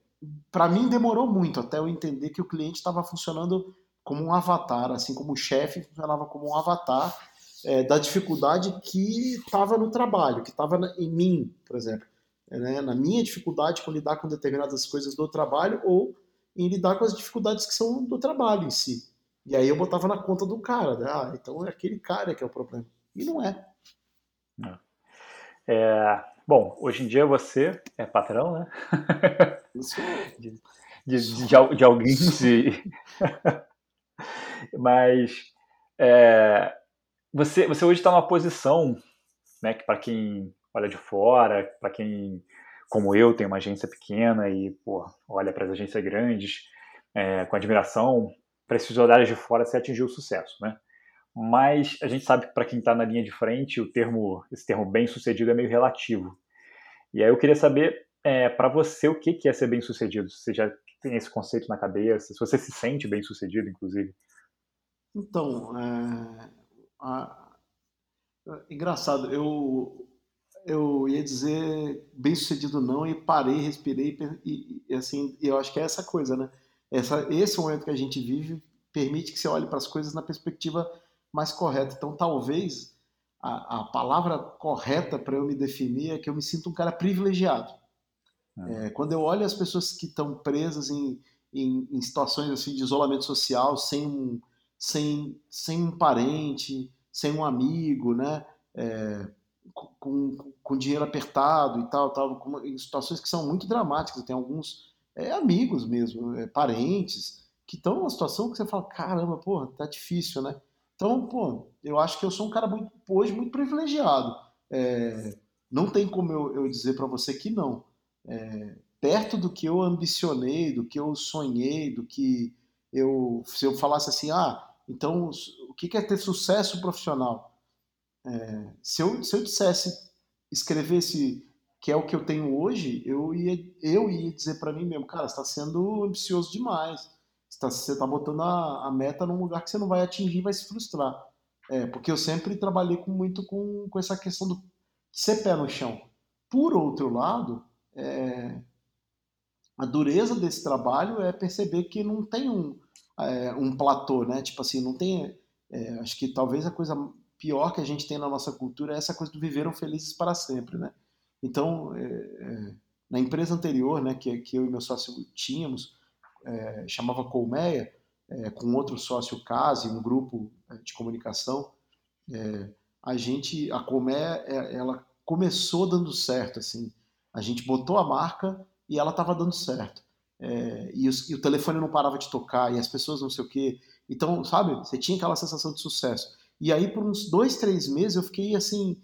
para mim, demorou muito até eu entender que o cliente estava funcionando como um avatar, assim como o chefe funcionava como um avatar é, da dificuldade que estava no trabalho, que estava em mim, por exemplo. É, né? Na minha dificuldade com lidar com determinadas coisas do trabalho ou em lidar com as dificuldades que são do trabalho em si. E aí eu botava na conta do cara, né? ah, então é aquele cara que é o problema. E não é. é. é bom, hoje em dia você é patrão, né? Isso. de, de, de, de alguém de... Mas é, você, você hoje está numa posição, né, que para quem olha de fora, para quem, como eu, tem uma agência pequena e pô, olha para as agências grandes é, com admiração, para esses olhares de fora você atingiu o sucesso, né? Mas a gente sabe que para quem está na linha de frente, o termo, esse termo bem sucedido é meio relativo. E aí eu queria saber, é, para você, o que é ser bem sucedido? Você já tem esse conceito na cabeça? Se você se sente bem sucedido, inclusive? Então, é, a, engraçado, eu, eu ia dizer bem sucedido não e parei, respirei e, e assim, eu acho que é essa coisa, né? Essa, esse momento que a gente vive permite que você olhe para as coisas na perspectiva mais correta. Então, talvez a, a palavra correta para eu me definir é que eu me sinto um cara privilegiado. É. É, quando eu olho as pessoas que estão presas em, em, em situações assim de isolamento social, sem um sem, sem um parente, sem um amigo, né? É, com, com dinheiro apertado e tal, tal com, em situações que são muito dramáticas. Tem alguns é, amigos mesmo, é, parentes, que estão numa situação que você fala, caramba, porra, tá difícil, né? Então, pô, eu acho que eu sou um cara muito, hoje muito privilegiado. É, não tem como eu, eu dizer para você que não. É, perto do que eu ambicionei, do que eu sonhei, do que eu, se eu falasse assim, ah, então o que é ter sucesso profissional? É, se, eu, se eu dissesse, escrevesse que é o que eu tenho hoje, eu ia, eu ia dizer para mim mesmo, cara, está sendo ambicioso demais. Você está tá botando a, a, meta num lugar que você não vai atingir vai se frustrar. É, porque eu sempre trabalhei com, muito com, com essa questão do ser pé no chão. Por outro lado, é, a dureza desse trabalho é perceber que não tem um, é, um platô, né? Tipo assim, não tem. É, acho que talvez a coisa pior que a gente tem na nossa cultura é essa coisa do viveram felizes para sempre, né? Então, é, é, na empresa anterior, né, que, que eu e meu sócio tínhamos, é, chamava Colmeia, com outro sócio Case, um grupo de comunicação, a gente, a Colmeia, ela começou dando certo, assim. A gente botou a marca e ela estava dando certo. É, e, os, e, o telefone não parava de tocar, e as pessoas não sei o quê. Então, sabe, você tinha aquela sensação de sucesso. E aí, por uns dois, três meses, eu fiquei, assim,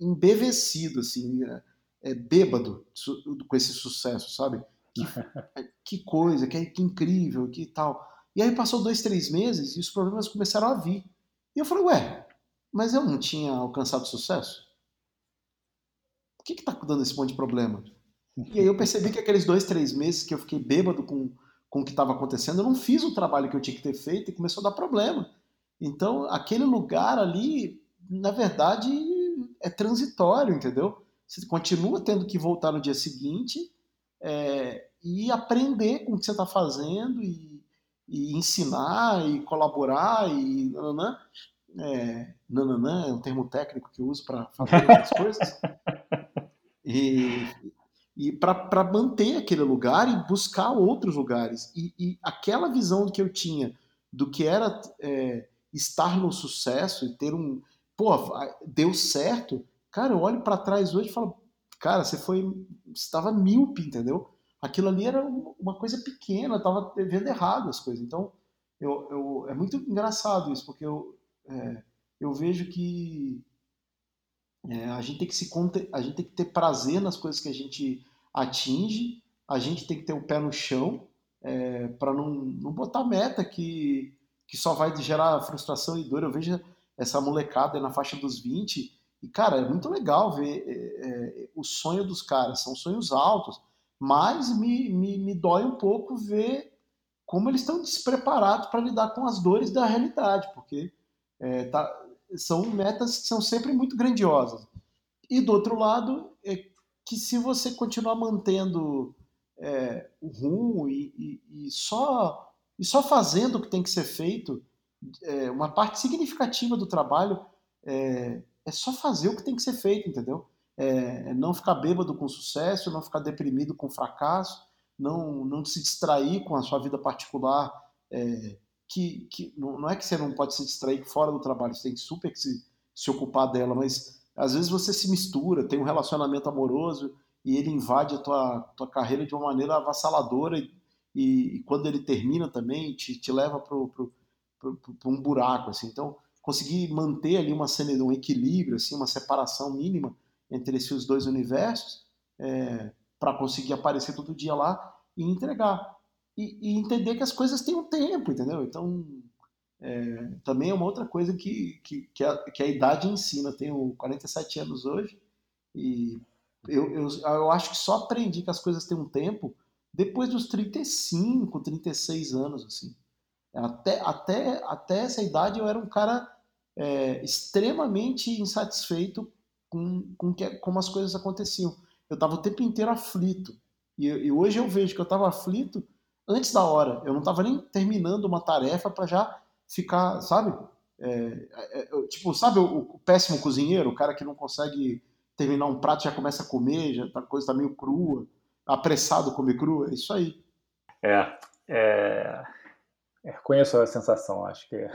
embevecido, assim, é, é, bêbado com esse sucesso, sabe? Que, que coisa, que, que incrível, que tal. E aí passou dois, três meses e os problemas começaram a vir. E eu falei, ué, mas eu não tinha alcançado sucesso? Por que está dando esse monte de problema? E aí eu percebi que aqueles dois, três meses que eu fiquei bêbado com, com o que estava acontecendo, eu não fiz o trabalho que eu tinha que ter feito e começou a dar problema. Então, aquele lugar ali, na verdade, é transitório, entendeu? Você continua tendo que voltar no dia seguinte é, e aprender com o que você está fazendo e, e, ensinar e colaborar e nananã. É, nananã é um termo técnico que eu uso para fazer as coisas. E, e para manter aquele lugar e buscar outros lugares. E, e, aquela visão que eu tinha do que era é, estar no sucesso e ter um. Pô, deu certo. Cara, eu olho para trás hoje e falo, cara, você foi. estava míope, entendeu? Aquilo ali era uma coisa pequena, estava vendo errado as coisas. Então, eu, eu, é muito engraçado isso, porque eu, é, eu vejo que é, a, gente tem que se, a gente tem que ter prazer nas coisas que a gente atinge, a gente tem que ter o pé no chão é, para não, não botar meta que, que só vai gerar frustração e dor. Eu vejo essa molecada na faixa dos 20 e, cara, é muito legal ver é, é, o sonho dos caras, são sonhos altos, mas me, me, me dói um pouco ver como eles estão despreparados para lidar com as dores da realidade, porque é, tá, são metas que são sempre muito grandiosas. E do outro lado, é, que se você continuar mantendo é, o rumo e, e, e, só, e só fazendo o que tem que ser feito, é, uma parte significativa do trabalho é, é, só fazer o que tem que ser feito, entendeu? É, é não ficar bêbado com sucesso, não ficar deprimido com fracasso, não, não se distrair com a sua vida particular, é, que, que não é que você não pode se distrair fora do trabalho, você tem super que se, se ocupar dela, mas às vezes você se mistura, tem um relacionamento amoroso e ele invade a tua, tua carreira de uma maneira avassaladora e, e, e quando ele termina também te, te leva para um buraco, assim. Então, conseguir manter ali uma um equilíbrio, assim, uma separação mínima entre esses dois universos é, para conseguir aparecer todo dia lá e entregar. E, e entender que as coisas têm um tempo, entendeu? Então, é, também é uma outra coisa que, que, que, a, que a idade ensina. Eu tenho 47 anos hoje e eu, eu, eu acho que só aprendi que as coisas têm um tempo depois dos 35, 36 anos, assim. Até, até, até essa idade eu era um cara é, extremamente insatisfeito com, com que, como as coisas aconteciam. Eu estava o tempo inteiro aflito. E, e, hoje eu vejo que eu estava aflito antes da hora. Eu não estava nem terminando uma tarefa para já ficar, sabe? É, é, é tipo, sabe o, o, péssimo cozinheiro, o cara que não consegue terminar um prato já começa a comer, já tá, a coisa tá meio crua, apressado comer crua, é isso aí. É, é, é conheço a sensação, acho que é.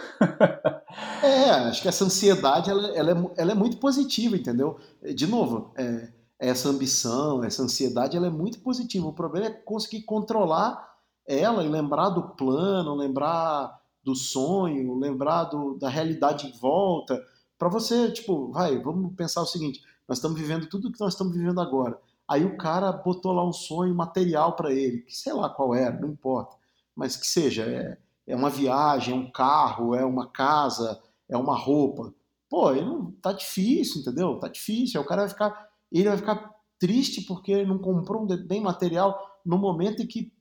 é, acho que essa ansiedade ela, ela, é, ela é muito positiva, entendeu? De novo, é, essa ambição, essa ansiedade, ela é muito positiva. O problema é conseguir controlar ela e lembrar do plano, lembrar do sonho, lembrar do, da realidade em volta, para você, tipo, vai, vamos pensar o seguinte: nós estamos vivendo tudo o que nós estamos vivendo agora. Aí o cara botou lá um sonho material para ele, que sei lá qual era, não importa, mas que seja, é, é uma viagem, é um carro, é uma casa, é uma roupa. Pô, ele não, tá difícil, entendeu? Tá difícil. Aí o cara vai ficar, ele vai ficar triste porque não comprou um bem material no momento em que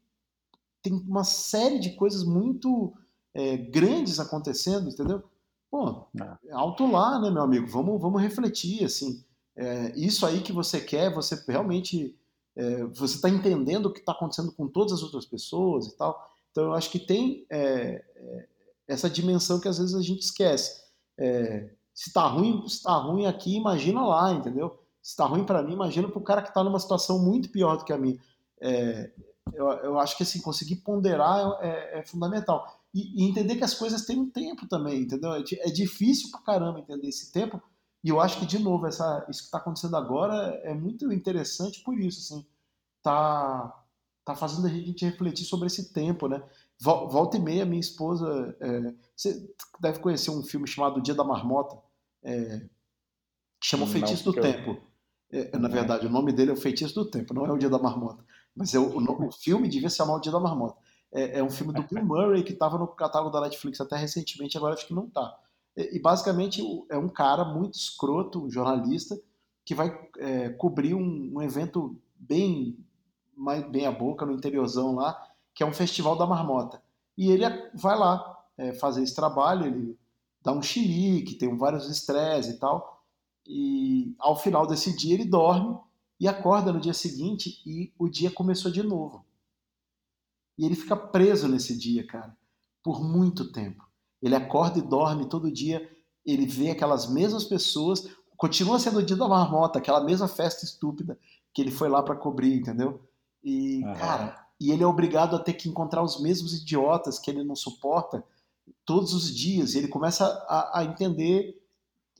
tem uma série de coisas muito é, grandes acontecendo, entendeu? Pô, é. alto lá, né, meu amigo? Vamos, vamos refletir, assim. É, isso aí que você quer, você realmente é, você está entendendo o que está acontecendo com todas as outras pessoas e tal. Então eu acho que tem é, é essa dimensão que às vezes a gente esquece. É, se está ruim, se tá ruim aqui, imagina lá, entendeu? Se está ruim para mim, imagina para o cara que está numa situação muito pior do que a minha. É, eu, eu, acho que assim conseguir ponderar é, é fundamental e, e, entender que as coisas têm um tempo também, entendeu? É, é difícil para caramba entender esse tempo e eu acho que, de novo, essa, isso que está acontecendo agora é muito interessante por isso, assim, tá, tá fazendo a gente refletir sobre esse tempo, né? Volta e meia, minha esposa, é, você deve conhecer um filme chamado Dia da Marmota, é, que chama O Feitiço do Tempo. É, na verdade, o nome dele é O Feitiço do Tempo, não é o Dia da Marmota. Mas é o, o, o filme devia se chamar O Dia da Marmota. É, é um filme do Bill Murray que estava no catálogo da Netflix até recentemente, agora acho que não está. E, basicamente é um cara muito escroto, um jornalista, que vai é, cobrir um, um, evento bem, bem a boca no interiorzão lá, que é um festival da marmota. E ele vai lá é, fazer esse trabalho, ele dá um chilique, tem vários estresses e tal. E ao final desse dia ele dorme e acorda no dia seguinte e o dia começou de novo. E ele fica preso nesse dia, cara, por muito tempo. Ele acorda e dorme todo dia, ele vê aquelas mesmas pessoas, continua sendo o dia da marmota, aquela mesma festa estúpida que ele foi lá para cobrir, entendeu? E, uhum. cara, e ele é obrigado a ter que encontrar os mesmos idiotas que ele não suporta todos os dias. E ele começa a, a entender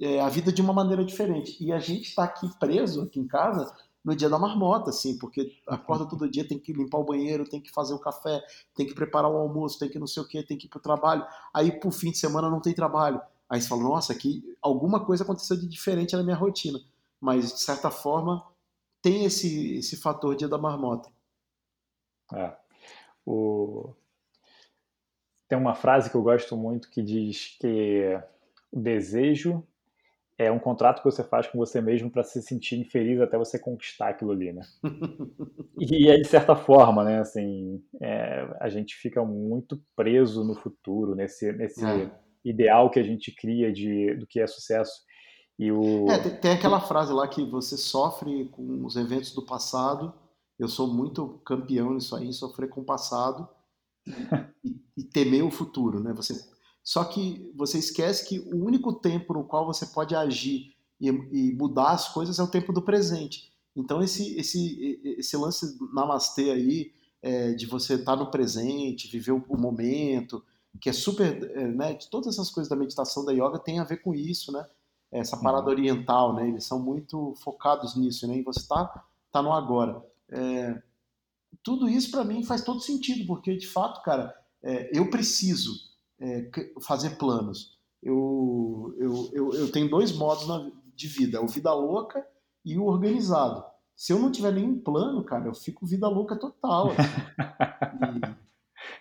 é, a vida de uma maneira diferente. E a gente está aqui preso, aqui em casa, no dia da marmota, assim, porque acorda todo dia, tem que limpar o banheiro, tem que fazer o café, tem que preparar o almoço, tem que não sei o que, tem que ir pro trabalho. Aí, por fim de semana, não tem trabalho. Aí você fala, nossa, aqui alguma coisa aconteceu de diferente na minha rotina. Mas, de certa forma, tem esse, esse fator dia da marmota. É. O... Tem uma frase que eu gosto muito que diz que o desejo é um contrato que você faz com você mesmo para se sentir infeliz até você conquistar aquilo ali, né? e é de certa forma, né? Assim, é, a gente fica muito preso no futuro, nesse, nesse é. ideal que a gente cria de, do que é sucesso. O... É, tem, tem aquela frase lá que você sofre com os eventos do passado. Eu sou muito campeão nisso aí, sofrer com o passado e, e temer o futuro, né? Você só que você esquece que o único tempo no qual você pode agir e, e mudar as coisas é o tempo do presente. Então esse esse esse lance namastê aí é, de você estar no presente, viver o, o momento, que é super, é, né? Todas essas coisas da meditação da yoga tem a ver com isso, né? Essa parada uhum. oriental, né? Eles são muito focados nisso, né? E você tá tá no agora. É, tudo isso para mim faz todo sentido, porque de fato, cara, é, eu preciso é, fazer planos. Eu, eu, eu, eu, tenho dois modos na, de vida, o vida louca e o organizado. Se eu não tiver nenhum plano, cara, eu fico vida louca total. Assim.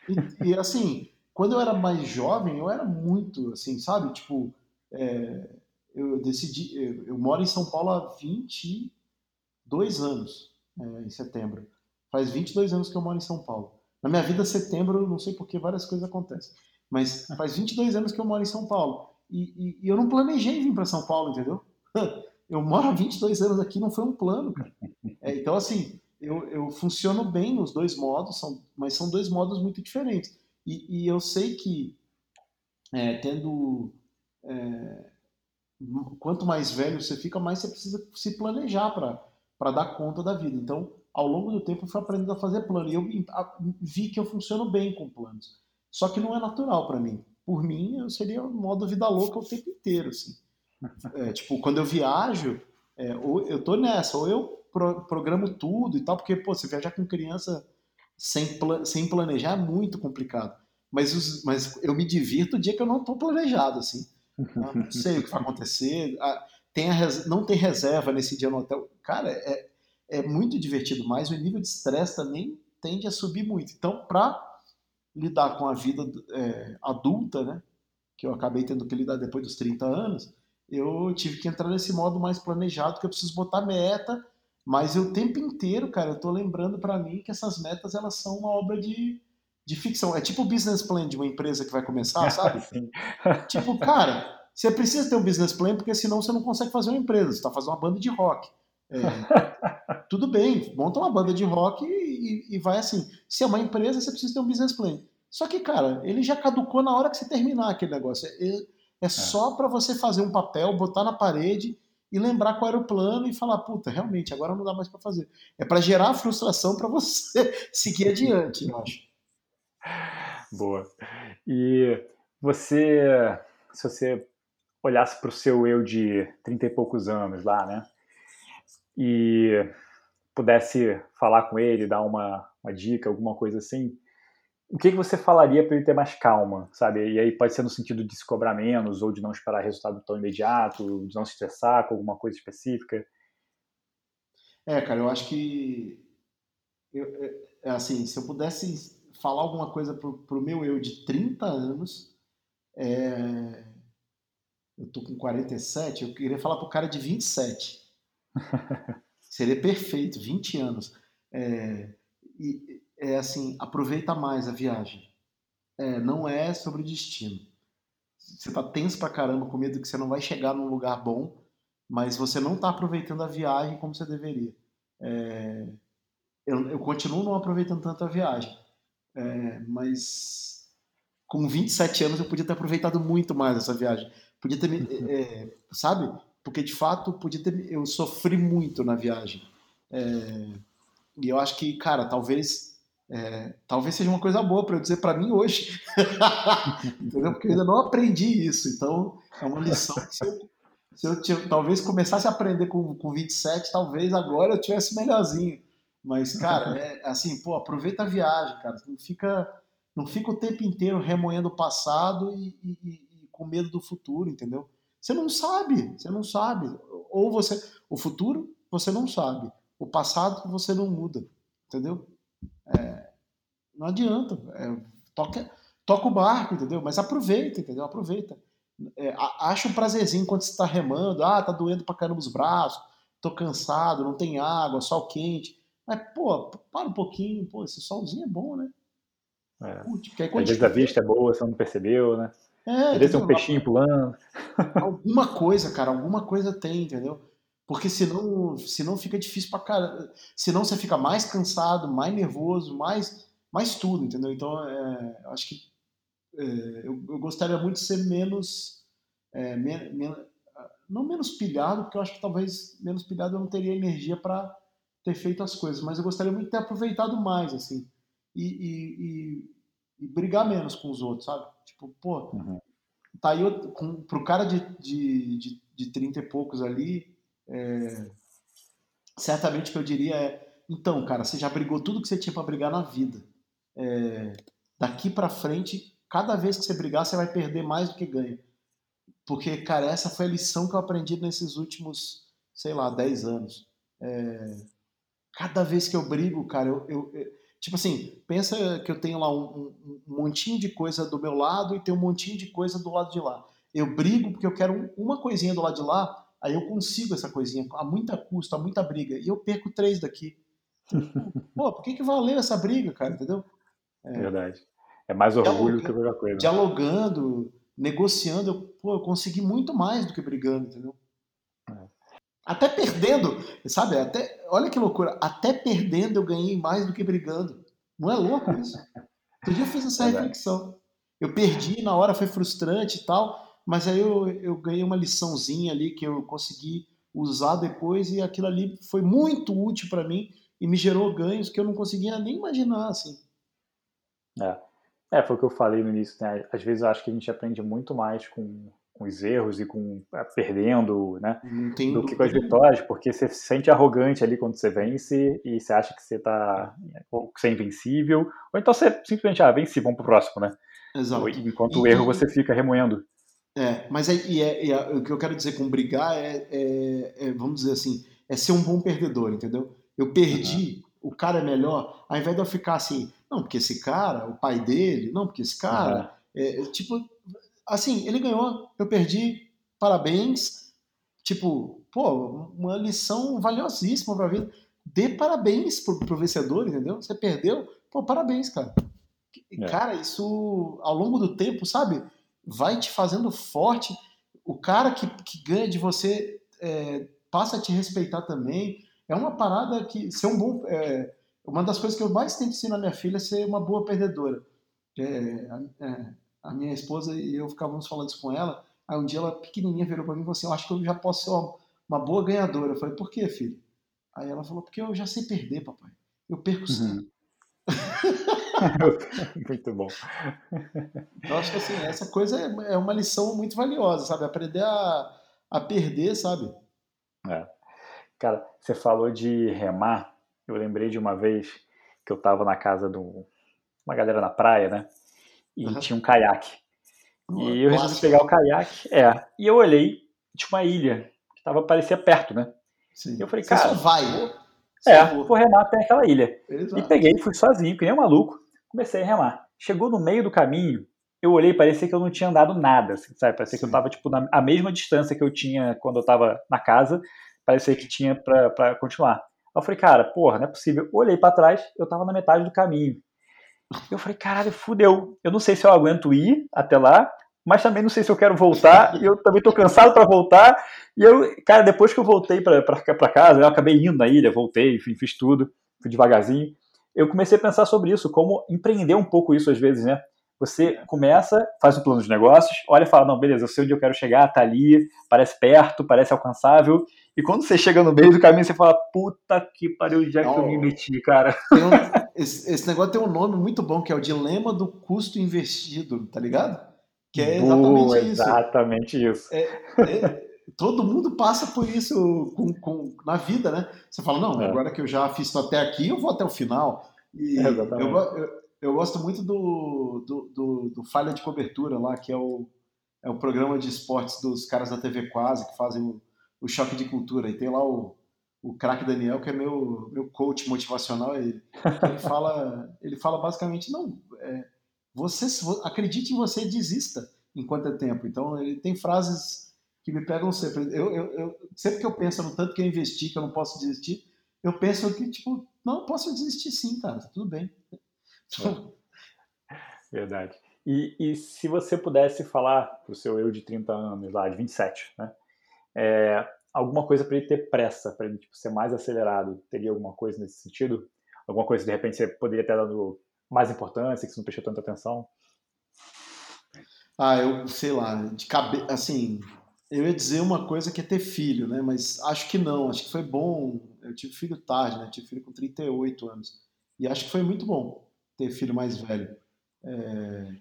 E, e, e, assim, quando eu era mais jovem, eu era muito, assim, sabe? Tipo, é, eu decidi, eu, eu, moro em São Paulo há 22 anos, é, em setembro. Faz 22 anos que eu moro em São Paulo. Na minha vida, setembro, não sei porque várias coisas acontecem. Mas faz 22 anos que eu moro em São Paulo. E, e, e eu não planejei vir para São Paulo, entendeu? Eu moro há 22 anos aqui, não foi um plano, cara. É, então, assim, eu, eu funciono bem nos dois modos, são, mas são dois modos muito diferentes. E, e eu sei que, é, tendo. É, quanto mais velho você fica, mais você precisa se planejar para dar conta da vida. Então, ao longo do tempo, eu fui aprendendo a fazer plano. E eu vi que eu funciono bem com planos. Só que não é natural para mim. Por mim, eu seria modo vida louca o tempo inteiro, assim. É, tipo, quando eu viajo, é, ou eu tô nessa, ou eu pro, programo tudo e tal, porque, pô, você viajar com criança sem, sem planejar é muito complicado. Mas, os, mas eu me divirto o dia que eu não tô planejado, assim. Eu não sei o que vai acontecer. Tem a, não tem reserva nesse dia no hotel. Cara, é, é muito divertido, mas o nível de estresse também tende a subir muito. Então, para lidar com a vida é, adulta, né? Que eu acabei tendo que lidar depois dos 30 anos, eu tive que entrar nesse modo mais planejado, que eu preciso botar meta, Mas o tempo inteiro, cara, eu tô lembrando para mim que essas metas elas são uma obra de, de ficção. É tipo o business plan de uma empresa que vai começar, sabe? tipo, cara, você precisa ter um business plan porque senão você não consegue fazer uma empresa. Você está fazendo uma banda de rock. É, tudo bem, monta uma banda de rock e, e, vai assim. Se é uma empresa, você precisa ter um business plan. Só que, cara, ele já caducou na hora que você terminar aquele negócio. É, é, é só para você fazer um papel, botar na parede e lembrar qual era o plano e falar, puta, realmente, agora não dá mais para fazer. É para gerar frustração para você seguir adiante, eu acho. Boa. E você, se você olhasse para o seu eu de 30 e poucos anos lá, né? E pudesse falar com ele, dar uma, uma dica, alguma coisa assim, o que, que você falaria para ele ter mais calma, sabe? E aí pode ser no sentido de se cobrar menos, ou de não esperar resultado tão imediato, de não se estressar com alguma coisa específica. É, cara, eu acho que eu, é, é assim, se eu pudesse falar alguma coisa pro, pro meu eu de 30 anos, é, eu tô com 47, eu queria falar pro cara de 27. Seria perfeito, 20 anos. É, e, é assim, aproveita mais a viagem. É, não é sobre o destino. Você tá tenso pra caramba, com medo que você não vai chegar num lugar bom, mas você não tá aproveitando a viagem como você deveria. É, eu, eu, continuo não aproveitando tanto a viagem, é, mas com 27 anos eu podia ter aproveitado muito mais essa viagem. Podia ter, é, sabe? Porque de fato podia ter, eu sofri muito na viagem. É, e eu acho que, cara, talvez é, talvez seja uma coisa boa para eu dizer para mim hoje. Entendeu? Porque eu ainda não aprendi isso. Então, é uma lição que se eu, se eu tinha, talvez começasse a aprender com, com 27, talvez agora eu tivesse melhorzinho. Mas, cara, é assim, pô, aproveita a viagem, cara. Não fica, não fica o tempo inteiro remoendo o passado e, e, com medo do futuro, entendeu? Você não sabe, você não sabe. Ou você, o futuro você não sabe, o passado você não muda, entendeu? É, não adianta, é, toca, toca o barco, entendeu? Mas aproveita, entendeu? Aproveita. É, acha um prazerzinho quando você está remando, ah, tá doendo pra caramba os braços, tô cansado, não tem água, sol quente. Mas, pô, para um pouquinho, pô, esse solzinho é bom, né? É. Curte, Às vezes a vista é boa, você não percebeu, né? É, Deve um peixinho pulando. Alguma coisa, cara, alguma coisa tem, entendeu? Porque senão, senão fica difícil pra cara. Senão você fica mais cansado, mais nervoso, mais, mais tudo, entendeu? Então, é, acho que é, eu, eu, gostaria muito de ser menos. É, men, men, não menos pilhado, porque eu acho que talvez menos pilhado eu não teria energia para ter feito as coisas, mas eu gostaria muito de ter aproveitado mais, assim. E, e, e, e brigar menos com os outros, sabe? Tipo, pô, uhum. tá aí com, pro cara de, de, de, de 30 e poucos ali, é, certamente o que eu diria é, então, cara, você já brigou tudo que você tinha para brigar na vida. É, daqui para frente, cada vez que você brigar, você vai perder mais do que ganha. Porque, cara, essa foi a lição que eu aprendi nesses últimos, sei lá, 10 anos. É, cada vez que eu brigo, cara, eu, eu, Tipo assim, pensa que eu tenho lá um, um, um, montinho de coisa do meu lado e tem um montinho de coisa do lado de lá. Eu brigo porque eu quero uma coisinha do lado de lá, aí eu consigo essa coisinha, a muita custo, a muita briga, e eu perco três daqui. Pô, por que, que valeu essa briga, cara? Entendeu? É, Verdade. É mais orgulho que outra coisa. Dialogando, negociando, eu, pô, eu consegui muito mais do que brigando, entendeu? Até perdendo, sabe? Até, olha que loucura. Até perdendo eu ganhei mais do que brigando. Não é louco isso? Outro dia eu fiz essa reflexão. Eu perdi, na hora foi frustrante e tal, mas aí eu, eu ganhei uma liçãozinha ali que eu consegui usar depois e aquilo ali foi muito útil para mim e me gerou ganhos que eu não conseguia nem imaginar, assim. É. é, foi o que eu falei no início, né? Às vezes eu acho que a gente aprende muito mais com com os erros e com é, perdendo, né? do que com as vitórias, porque você se sente arrogante ali quando você vence e você acha que você tá ou que você é invencível, ou então você simplesmente ah, venci, vamos pro próximo, né? Exato. Enquanto e, o erro você fica remoendo. É, mas é, e é, e é, o que eu quero dizer com brigar é, é, é, vamos dizer assim, é ser um bom perdedor, entendeu? Eu perdi, uhum. o cara é melhor, ao invés de eu ficar assim, não, porque esse cara, o pai dele, não, porque esse cara, uhum. é, tipo, assim, ele ganhou, eu perdi, parabéns. Tipo, pô, uma lição valiosíssima pra vida. Dê parabéns pro, pro vencedor, entendeu? Você perdeu, pô, parabéns, cara. É. Cara, isso ao longo do tempo, sabe? Vai te fazendo forte. O cara que, que ganha de você é, passa a te respeitar também. É uma parada que ser um bom. É, uma das coisas que eu mais tento ensinar minha filha é ser uma boa perdedora. É, é, a minha esposa e eu ficávamos falando isso com ela. Aí um dia ela, pequenininha, virou para mim e falou assim: Eu acho que eu já posso ser uma, uma boa ganhadora. Eu falei: Por quê, filho? Aí ela falou: Porque eu já sei perder, papai. Eu perco sempre. Uhum. muito bom. Eu acho que assim, essa coisa é, é uma lição muito valiosa, sabe? Aprender a, a perder, sabe? É. Cara, você falou de remar. Eu lembrei de uma vez que eu estava na casa de uma galera na praia, né? E uhum. tinha um caiaque. E eu resolvi pegar o caiaque. É. E eu olhei, tinha uma ilha que tava, parecia perto, né? Sim. E eu falei, cara. Você só vai. É, vou remar até aquela ilha. Exato. E peguei, fui sozinho, que nem um maluco. Comecei a remar. Chegou no meio do caminho, eu olhei, parecia que eu não tinha andado nada, assim, sabe? Parecia Sim. que eu tava, tipo, na a mesma distância que eu tinha quando eu tava na casa, parecia que tinha pra, pra continuar. Eu falei, cara, porra, não é possível. Olhei para trás, eu tava na metade do caminho. Eu falei, caralho, fudeu. Eu não sei se eu aguento ir até lá, mas também não sei se eu quero voltar. e eu também tô cansado para voltar. E eu, cara, depois que eu voltei para casa, eu acabei indo na ilha, voltei, enfim, fiz tudo, fui devagarzinho. Eu comecei a pensar sobre isso, como empreender um pouco isso às vezes, né? Você começa, faz um plano de negócios, olha e fala, não, beleza, eu sei onde eu quero chegar, tá ali, parece perto, parece alcançável. E quando você chega no meio do caminho, você fala, puta que pariu, já que eu me meti, cara. Um, esse, esse, negócio tem um nome muito bom, que é o dilema do custo investido, tá ligado? Que é exatamente Boa, isso. Exatamente isso. É, é, todo mundo passa por isso com, com, na vida, né? Você fala, não, é. agora que eu já fiz até aqui, eu vou até o final. E é, eu, eu, eu gosto muito do, do, do, do, Falha de Cobertura lá, que é o, é o programa de esportes dos caras da TV Quase, que fazem o, o choque de cultura. E tem lá o, o craque Daniel, que é meu, meu coach motivacional, ele, ele, fala, ele fala basicamente, não, é, você acredite em você e desista enquanto é tempo. Então, ele tem frases que me pegam sempre. Eu, eu, eu, sempre que eu penso no tanto que eu investi, que eu não posso desistir, eu penso que, tipo, não, posso desistir sim, cara, tá tudo bem. Verdade. E, e, se você pudesse falar para o seu eu de 30 anos, lá, de 27, né? É, alguma coisa para ele ter pressa, para ele tipo, ser mais acelerado, teria alguma coisa nesse sentido? Alguma coisa de repente você poderia ter dado mais importância, que você não prestou tanta atenção? Ah, eu sei lá, de cabeça, assim, eu ia dizer uma coisa que é ter filho, né? Mas acho que não, acho que foi bom. Eu tive filho tarde, né? Tive filho com 38 anos. E acho que foi muito bom ter filho mais velho. É...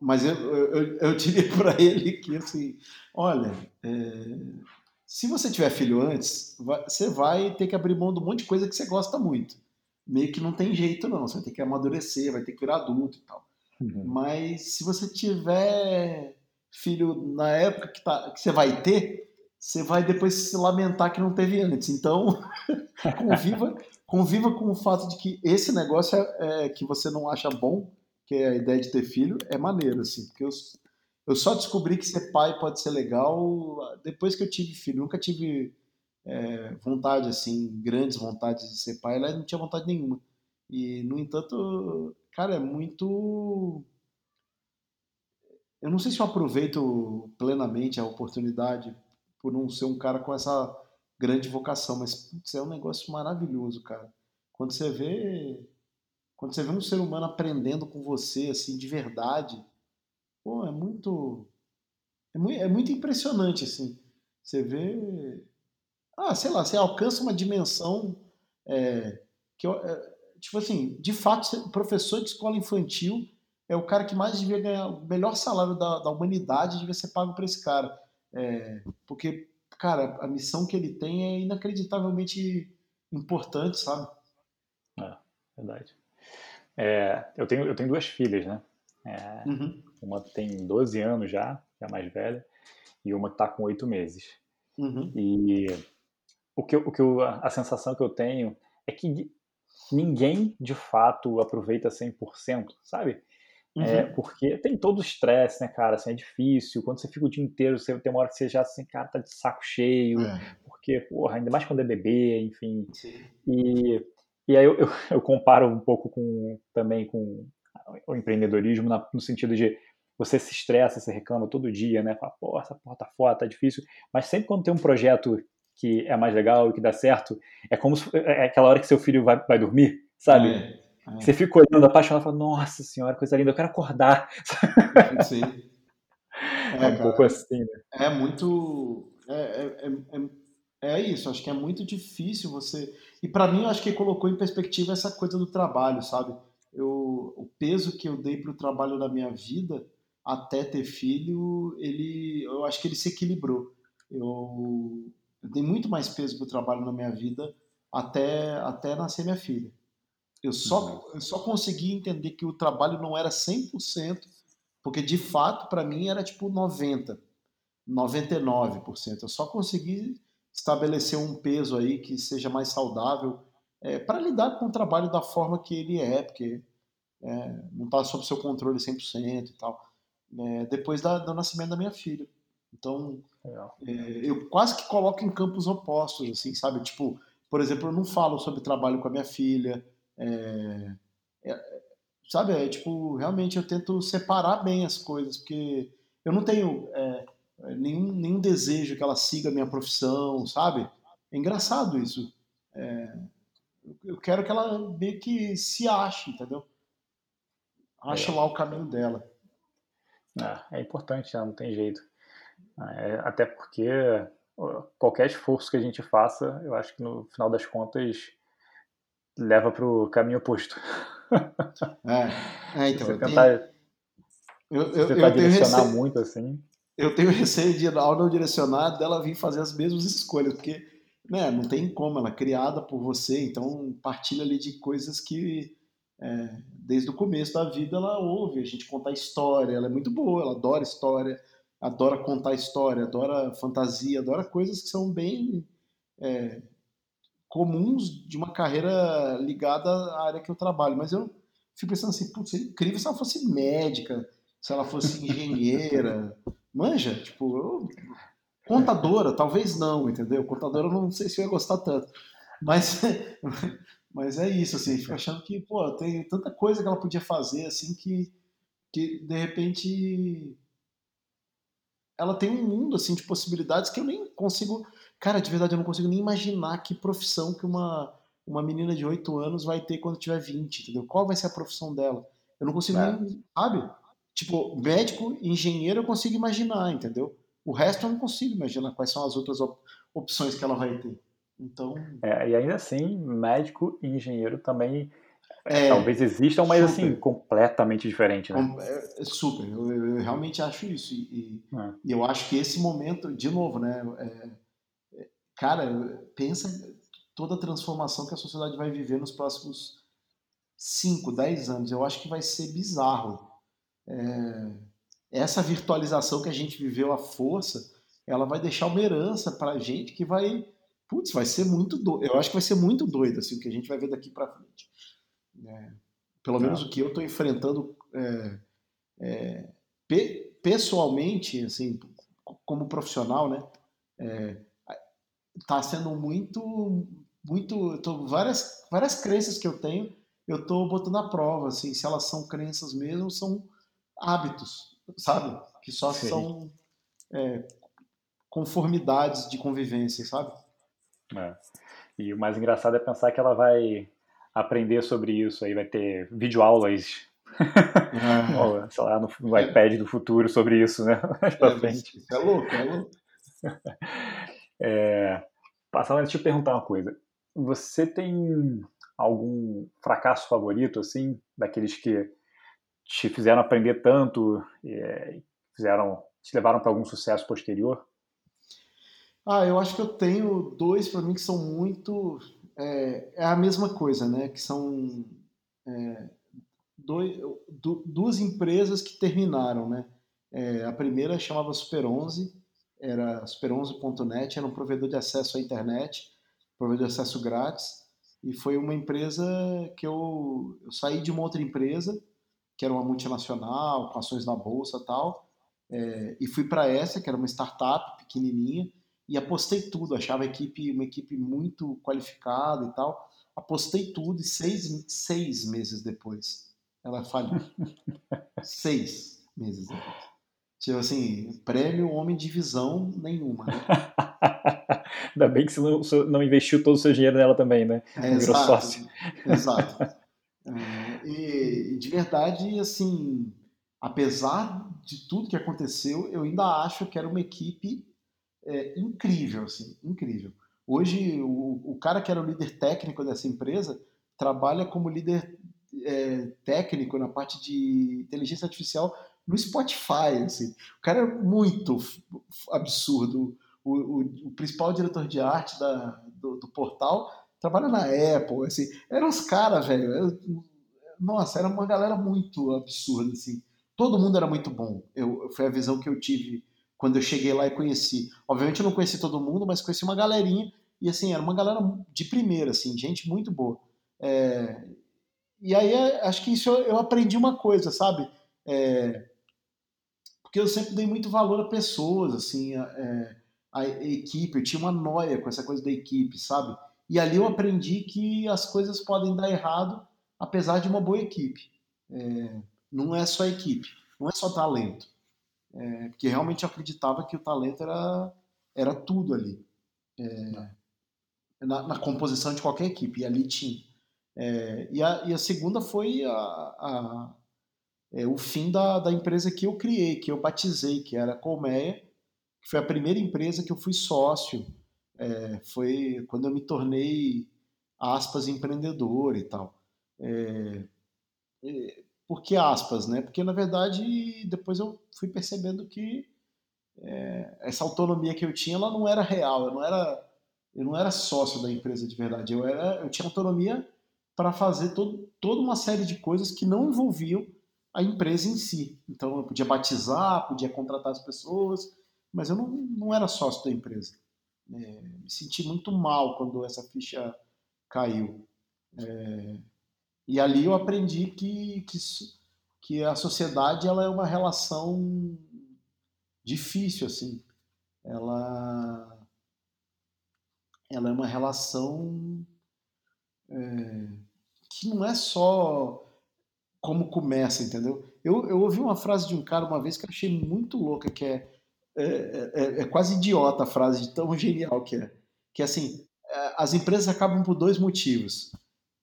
Mas eu, eu, eu diria para ele que, assim, olha, é... se você tiver filho antes, vai, você vai ter que abrir mão de um monte de coisa que você gosta muito. Meio que não tem jeito, não. Você vai ter que amadurecer, vai ter que virar adulto e tal. Uhum. Mas se você tiver filho na época que, tá, que você vai ter, você vai depois se lamentar que não teve antes. Então, conviva, conviva com o fato de que esse negócio é, é, que você não acha bom, que é a ideia de ter filho, é maneiro, assim. Porque eu, eu só descobri que ser pai pode ser legal depois que eu tive filho. nunca tive é, vontade, assim, grandes vontades de ser pai. Ela não tinha vontade nenhuma. E, no entanto, cara, é muito. Eu não sei se eu aproveito plenamente a oportunidade por não ser um cara com essa grande vocação, mas putz, é um negócio maravilhoso, cara. Quando você vê quando você vê um ser humano aprendendo com você assim de verdade, pô, é muito é muito, é muito impressionante assim. Você vê ah, sei lá, você alcança uma dimensão é, que é, tipo assim, de fato, professor de escola infantil é o cara que mais devia ganhar o melhor salário da, da humanidade devia ser pago para esse cara. É, porque cara, a missão que ele tem é inacreditavelmente importante, sabe? É, verdade. É, eu, tenho, eu tenho duas filhas, né? É, uhum. Uma tem 12 anos já, que é a mais velha, e uma que está com 8 meses. Uhum. E o que, o que eu, a sensação que eu tenho é que ninguém de fato aproveita 100%, sabe? É, uhum. É, porque tem todo o estresse, né, cara? Assim, é difícil. Quando você fica o dia inteiro, você tem uma hora que você já, assim, cara, tá de saco cheio. É. Porque, porra, ainda mais quando é bebê, enfim. Sim. E, e aí eu, eu, eu, comparo um pouco com também com o empreendedorismo na, no sentido de você se estressa, você reclama todo dia, né? Fala, pô, essa porra tá foda, tá difícil. Mas sempre quando tem um projeto que é mais legal e que dá certo, é como se, é aquela hora que seu filho vai, vai dormir, sabe? É. É. Você fica olhando apaixonado e fala, nossa senhora, coisa linda, eu quero acordar. Sim. É, é um cara, pouco assim, né? É muito. É, é, é, é, isso, acho que é muito difícil você. E para mim, eu acho que colocou em perspectiva essa coisa do trabalho, sabe? Eu, o peso que eu dei para o trabalho na minha vida até ter filho, ele, eu acho que ele se equilibrou. Eu, eu dei muito mais peso para o trabalho na minha vida até, até nascer minha filha. Eu só, uhum. eu só consegui entender que o trabalho não era 100%, porque de fato para mim era tipo 90, 99%. Eu só consegui estabelecer um peso aí que seja mais saudável é, para lidar com o trabalho da forma que ele é, porque é, não está sob seu controle 100% e tal, é, depois da, do nascimento da minha filha. Então, é, eu quase que coloco em campos opostos, assim, sabe? Tipo, por exemplo, eu não falo sobre trabalho com a minha filha, é, é, sabe, é tipo, realmente eu tento separar bem as coisas, porque eu não tenho é, nenhum, nenhum desejo que ela siga a minha profissão, sabe? É engraçado isso. É, eu quero que ela meio que se ache, entendeu? Ache lá o caminho dela. É, é importante, né? não tem jeito. É, até porque qualquer esforço que a gente faça, eu acho que no final das contas leva para o caminho oposto. É, é então. Você tentar, tenho, eu, eu, tentar eu direcionar receio, muito assim. Eu tenho receio de, ao não direcionar, dela vir fazer as mesmas escolhas, porque né, não tem como, ela é criada por você, então partilha ali de coisas que é, desde o começo da vida ela ouve, a gente contar história, ela é muito boa, ela adora história, adora contar história, adora fantasia, adora coisas que são bem é, comuns de uma carreira ligada à área que eu trabalho. Mas eu fico pensando assim, putz, seria incrível se ela fosse médica, se ela fosse engenheira, manja, tipo, eu... contadora, talvez não, entendeu? Contadora eu não sei se eu ia gostar tanto. Mas, mas é isso, assim, fico achando que, pô, tem tanta coisa que ela podia fazer, assim, que, que de repente ela tem um mundo, assim, de possibilidades que eu nem consigo Cara, de verdade, eu não consigo nem imaginar que profissão que uma, uma menina de 8 anos vai ter quando tiver 20, entendeu? Qual vai ser a profissão dela? Eu não consigo é. nem, sabe? Tipo, médico, engenheiro eu consigo imaginar, entendeu? O resto eu não consigo imaginar quais são as outras op opções que ela vai ter. Então. É, e ainda assim, médico e engenheiro também é, talvez existam, mas assim, super. assim, completamente diferente, né? É, é, super, eu, eu, realmente acho isso. E, é. e, eu acho que esse momento, de novo, né? É, cara, pensa toda a transformação que a sociedade vai viver nos próximos 5, 10 anos. Eu acho que vai ser bizarro. É, essa virtualização que a gente viveu à força, ela vai deixar uma herança para a gente que vai, putz, vai ser muito doido. Eu acho que vai ser muito doido assim, o que a gente vai ver daqui para frente. É, pelo tá. menos o que eu estou enfrentando é, é, pe pessoalmente, assim, como profissional, né? Está sendo muito, muito, tô, várias, várias crenças que eu tenho, eu estou botando à prova, assim, se elas são crenças mesmo são hábitos, sabe? Que só Sim. são é, conformidades de convivência, sabe? É. E o mais engraçado é pensar que ela vai aprender sobre isso, aí vai ter videoaulas é. sei lá, no, no iPad do futuro sobre isso, né? Mais pra é, frente. É louco, é louco. É, antes de te perguntar uma coisa. Você tem algum fracasso favorito, assim, daqueles que te fizeram aprender tanto, e fizeram, te levaram para algum sucesso posterior? Ah, eu acho que eu tenho dois para mim que são muito é, é, a mesma coisa, né? Que são é, dois, du, duas empresas que terminaram, né? É, a primeira chamava Super 11 era super11.net, era um provedor de acesso à internet, provedor de acesso grátis, e foi uma empresa que eu, eu saí de uma outra empresa que era uma multinacional, com ações na bolsa e tal. É, e fui para essa, que era uma startup pequenininha, e apostei tudo. Achava a equipe, uma equipe muito qualificada e tal. Apostei tudo e seis, seis meses depois ela faliu. seis meses depois. Tipo assim, prêmio homem de visão nenhuma. Né? Ainda bem que você não, não, investiu todo o seu dinheiro nela também, né? É, Virou exato, sócio. Exato. É, e de verdade, assim, apesar de tudo que aconteceu, eu ainda acho que era uma equipe é, incrível, assim, incrível. Hoje, o, o, cara que era o líder técnico dessa empresa trabalha como líder é, técnico na parte de inteligência artificial no Spotify. Assim. O cara é muito absurdo. O, o, o principal diretor de arte da, do, do, portal trabalha na Apple. Assim. Eram os caras, velho. Nossa, era uma galera muito absurda. Assim. Todo mundo era muito bom. Eu, foi a visão que eu tive quando eu cheguei lá e conheci. Obviamente eu não conheci todo mundo, mas conheci uma galerinha. E assim, era uma galera de primeira, assim, gente muito boa. É, e aí acho que isso eu, eu aprendi uma coisa, sabe? É, porque eu sempre dei muito valor a pessoas, assim, a, é, a, equipe, eu tinha uma noia com essa coisa da equipe, sabe? E ali eu aprendi que as coisas podem dar errado, apesar de uma boa equipe. É, não é só equipe, não é só talento. É, porque realmente eu acreditava que o talento era, era tudo ali. É, na, na, composição de qualquer equipe, e ali tinha. É, e, a, e, a, segunda foi a, a é, o fim da, da empresa que eu criei, que eu batizei, que era a Colmeia, que foi a primeira empresa que eu fui sócio. É, foi quando eu me tornei, aspas, empreendedor e tal. É, é, por que aspas, né? Porque, na verdade, depois eu fui percebendo que é, essa autonomia que eu tinha, ela não era real, eu não era, eu não era sócio da empresa de verdade, eu, era, eu tinha autonomia para fazer todo, toda uma série de coisas que não envolviam a empresa em si. Então eu podia batizar, podia contratar as pessoas, mas eu não, não era sócio da empresa. É, me senti muito mal quando essa ficha caiu. É, e ali eu aprendi que, que, que, a sociedade ela é uma relação difícil, assim. Ela, ela é uma relação é, que não é só como começa, entendeu? Eu, eu ouvi uma frase de um cara uma vez que eu achei muito louca, que é, é, é, é quase idiota a frase, de tão genial que é. Que é assim, é, as empresas acabam por dois motivos.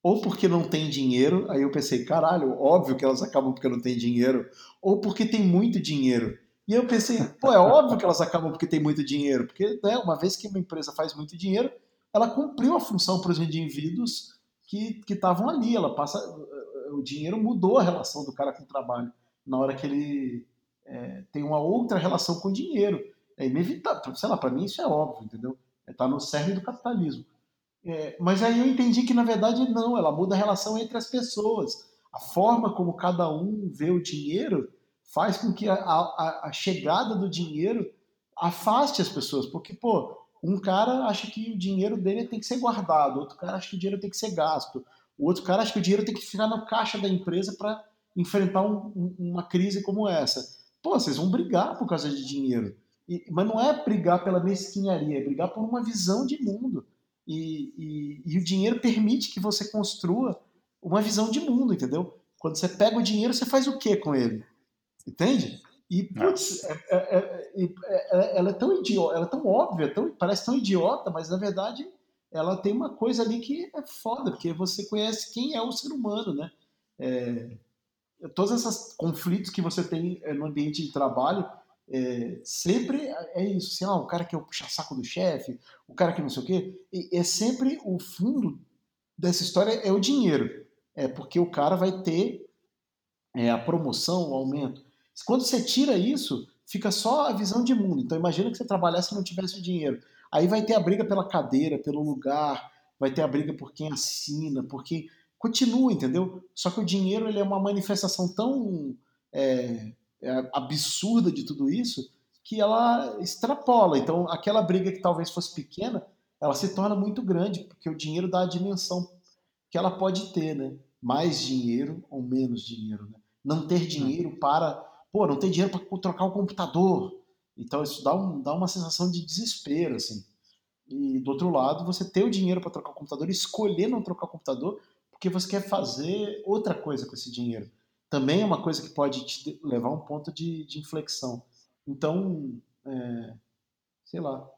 Ou porque não tem dinheiro, aí eu pensei, caralho, óbvio que elas acabam porque não tem dinheiro, ou porque tem muito dinheiro. E eu pensei, pô, é óbvio que elas acabam porque tem muito dinheiro, porque né, uma vez que uma empresa faz muito dinheiro, ela cumpriu a função para os indivíduos que estavam ali, ela passa, o dinheiro mudou a relação do cara com o trabalho. Na hora que ele é, tem uma outra relação com o dinheiro. É inevitável. Sei lá, para mim isso é óbvio, entendeu? Está é, no cerne do capitalismo. É, mas aí eu entendi que, na verdade, não. Ela muda a relação entre as pessoas. A forma como cada um vê o dinheiro faz com que a, a, a chegada do dinheiro afaste as pessoas. Porque, pô, um cara acha que o dinheiro dele tem que ser guardado, outro cara acha que o dinheiro tem que ser gasto, o outro cara acha que o dinheiro tem que ficar na caixa da empresa para enfrentar um, uma crise como essa. Pô, vocês vão brigar por causa de dinheiro. E, mas não é brigar pela mesquinharia, é brigar por uma visão de mundo. E, e, e, o dinheiro permite que você construa uma visão de mundo, entendeu? Quando você pega o dinheiro, você faz o que com ele? Entende? E, putz, é, é, é, é, ela é tão idiota, ela é tão óbvia, tão, parece tão idiota, mas na verdade ela tem uma coisa ali que é foda, porque você conhece quem é o ser humano, né? É, todos esses conflitos que você tem é, no ambiente de trabalho, é, sempre é isso, assim, ah, o cara que é o puxa-saco do chefe, o cara que não sei o quê, e é sempre o fundo dessa história é o dinheiro, é porque o cara vai ter é, a promoção, o aumento. Quando você tira isso, fica só a visão de mundo. Então imagina que você trabalhasse e não tivesse dinheiro. Aí vai ter a briga pela cadeira, pelo lugar, vai ter a briga por quem assina, por quem. Continua, entendeu? Só que o dinheiro ele é uma manifestação tão é, é, absurda de tudo isso que ela extrapola. Então, aquela briga que talvez fosse pequena, ela se torna muito grande, porque o dinheiro dá a dimensão que ela pode ter, né? Mais dinheiro ou menos dinheiro, né? não ter dinheiro para, pô, não ter dinheiro para trocar o computador. Então isso dá, um, dá uma sensação de desespero, assim. E do outro lado, você ter o dinheiro para trocar o computador, escolher não trocar o computador, porque você quer fazer outra coisa com esse dinheiro. Também é uma coisa que pode te levar a um ponto de, de inflexão. Então, é, sei lá,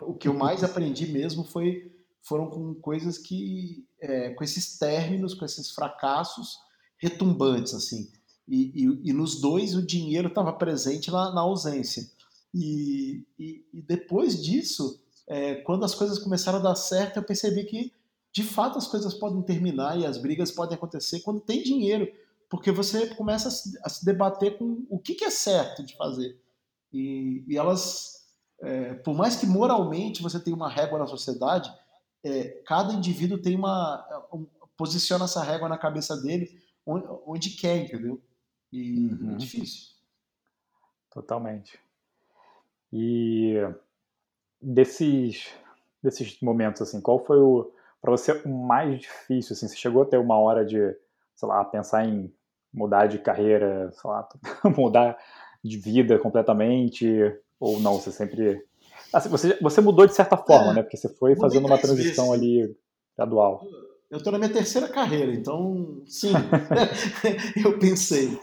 o que eu mais aprendi mesmo foi foram com coisas que é, com esses términos, com esses fracassos retumbantes assim. E, e, e nos dois o dinheiro estava presente na, na ausência. E, e, depois disso, é, quando as coisas começaram a dar certo, eu percebi que de fato as coisas podem terminar e as brigas podem acontecer quando tem dinheiro, porque você começa a se, a se debater com o que, que, é certo de fazer. E, e elas, é, por mais que moralmente você tenha uma régua na sociedade, é, cada indivíduo tem uma um, posiciona essa régua na cabeça dele onde, onde quer, entendeu? E é uhum. é difícil. Totalmente. E desses desses momentos assim, qual foi o para você o mais difícil assim? Você chegou a ter uma hora de, sei lá, pensar em mudar de carreira, sei lá, mudar de vida completamente ou não? Você sempre assim, você você mudou de certa forma, é, né? Porque você foi fazendo uma transição vezes. ali gradual. Eu estou na minha terceira carreira, então sim, eu pensei.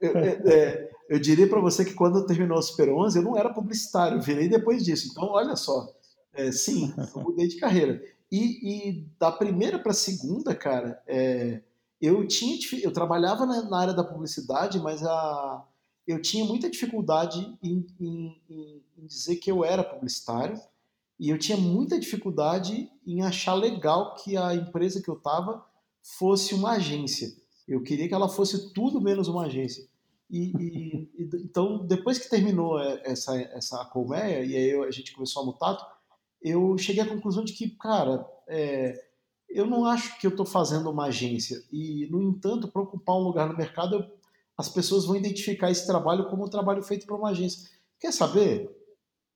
Eu, é, eu diria para você que quando terminou o Super 11, eu não era publicitário, virei depois disso. Então, olha só, é, sim, eu mudei de carreira. E, e da primeira para a segunda, cara, é, eu tinha eu trabalhava na, na, área da publicidade, mas a, eu tinha muita dificuldade em, em, em, dizer que eu era publicitário e eu tinha muita dificuldade em achar legal que a empresa que eu estava fosse uma agência. Eu queria que ela fosse tudo menos uma agência. E, e, e, então, depois que terminou essa, essa colmeia, e aí a gente começou a mutato, eu cheguei à conclusão de que, cara, é, eu não acho que eu estou fazendo uma agência. E, no entanto, para ocupar um lugar no mercado, eu, as pessoas vão identificar esse trabalho como um trabalho feito por uma agência. Quer saber?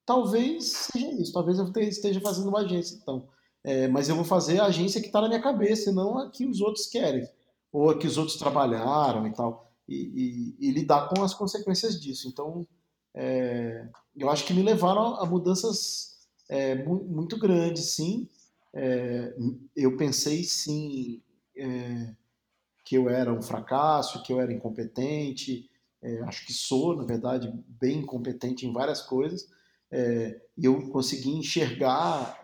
Talvez seja isso. Talvez eu esteja fazendo uma agência, então. É, mas eu vou fazer a agência que está na minha cabeça, não a que os outros querem. Ou a que os outros trabalharam e tal e, e, e lidar com as consequências disso. Então, é, eu acho que me levaram a, mudanças é, muito grandes, sim. É, eu pensei, sim, é, que eu era um fracasso, que eu era incompetente. É, acho que sou, na verdade, bem incompetente em várias coisas. É, e eu consegui enxergar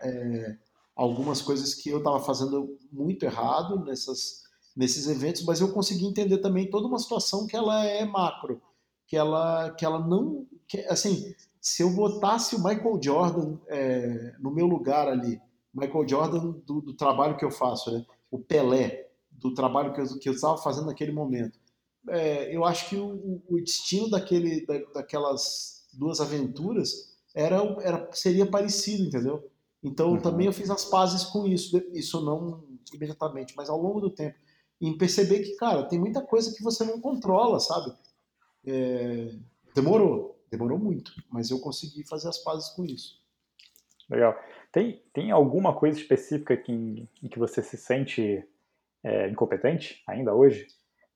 algumas coisas que eu estava fazendo muito errado nessas nesses eventos, mas eu consegui entender também toda uma situação que ela é macro, que ela, que ela não, que, assim, se eu botasse o Michael Jordan é, no meu lugar ali, Michael Jordan do, do, trabalho que eu faço, né? o Pelé do trabalho que eu, estava fazendo naquele momento, é, eu acho que o, o destino daquele, da, daquelas duas aventuras era, era seria parecido, entendeu? Então uhum. também eu fiz as pazes com isso, isso não imediatamente, mas ao longo do tempo em perceber que, cara, tem muita coisa que você não controla, sabe? É... Demorou, demorou muito, mas eu consegui fazer as pazes com isso. Legal. Tem, tem alguma coisa específica que, em, que você se sente é, incompetente ainda hoje?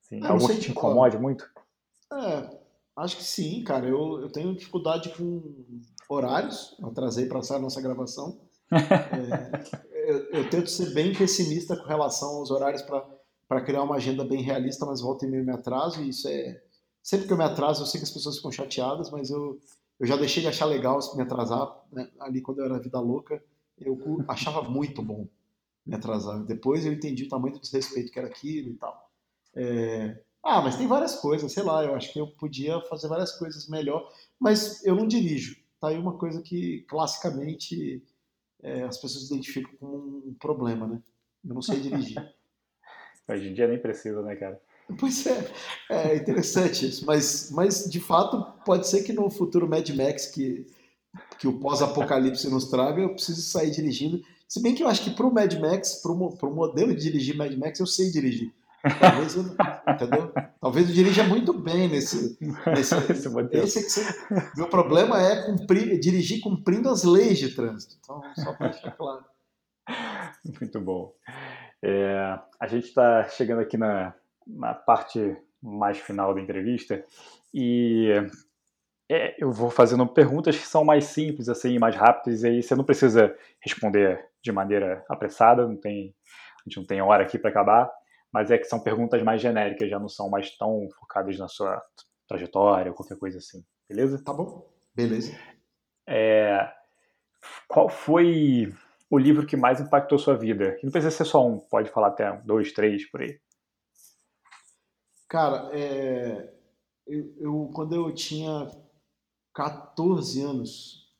Assim, ah, algo que te incomode muito? É, acho que sim, cara. Eu, eu tenho dificuldade com horários. Eu atrasei para a nossa gravação. é, eu, eu, tento ser bem pessimista com relação aos horários para para criar uma agenda bem realista, mas volta e meio me atraso, e isso é... Sempre que eu me atraso, eu sei que as pessoas ficam chateadas, mas eu, eu já deixei de achar legal me atrasar, né? ali quando eu era vida louca, eu achava muito bom me atrasar. Depois eu entendi o tamanho do desrespeito que era aquilo e tal. É... Ah, mas tem várias coisas, sei lá, eu acho que eu podia fazer várias coisas melhor, mas eu não dirijo. Tá aí uma coisa que classicamente é, as pessoas identificam como um problema, né? Eu não sei dirigir. Hoje em dia nem precisa, né, cara? Pois é, é interessante isso, mas, mas de fato pode ser que no futuro Mad Max que, que o pós-apocalipse nos traga, eu preciso sair dirigindo. Se bem que eu acho que para o Mad Max, para o modelo de dirigir Mad Max, eu sei dirigir. Talvez eu, entendeu? Talvez eu dirija muito bem nesse. nesse esse modelo. Esse é que você, meu problema é cumprir, dirigir cumprindo as leis de trânsito. Então, só para deixar claro. Muito bom. É, a gente está chegando aqui na, na parte mais final da entrevista. E é, eu vou fazendo perguntas que são mais simples, assim, mais rápidas, e aí você não precisa responder de maneira apressada, não tem, a gente não tem hora aqui para acabar, mas é que são perguntas mais genéricas, já não são mais tão focadas na sua trajetória ou qualquer coisa assim, beleza? Tá bom, beleza. É, qual foi o livro que mais impactou sua vida? não precisa ser só um, pode falar até dois, três, por aí. Cara, é, eu, eu, quando eu tinha 14 anos,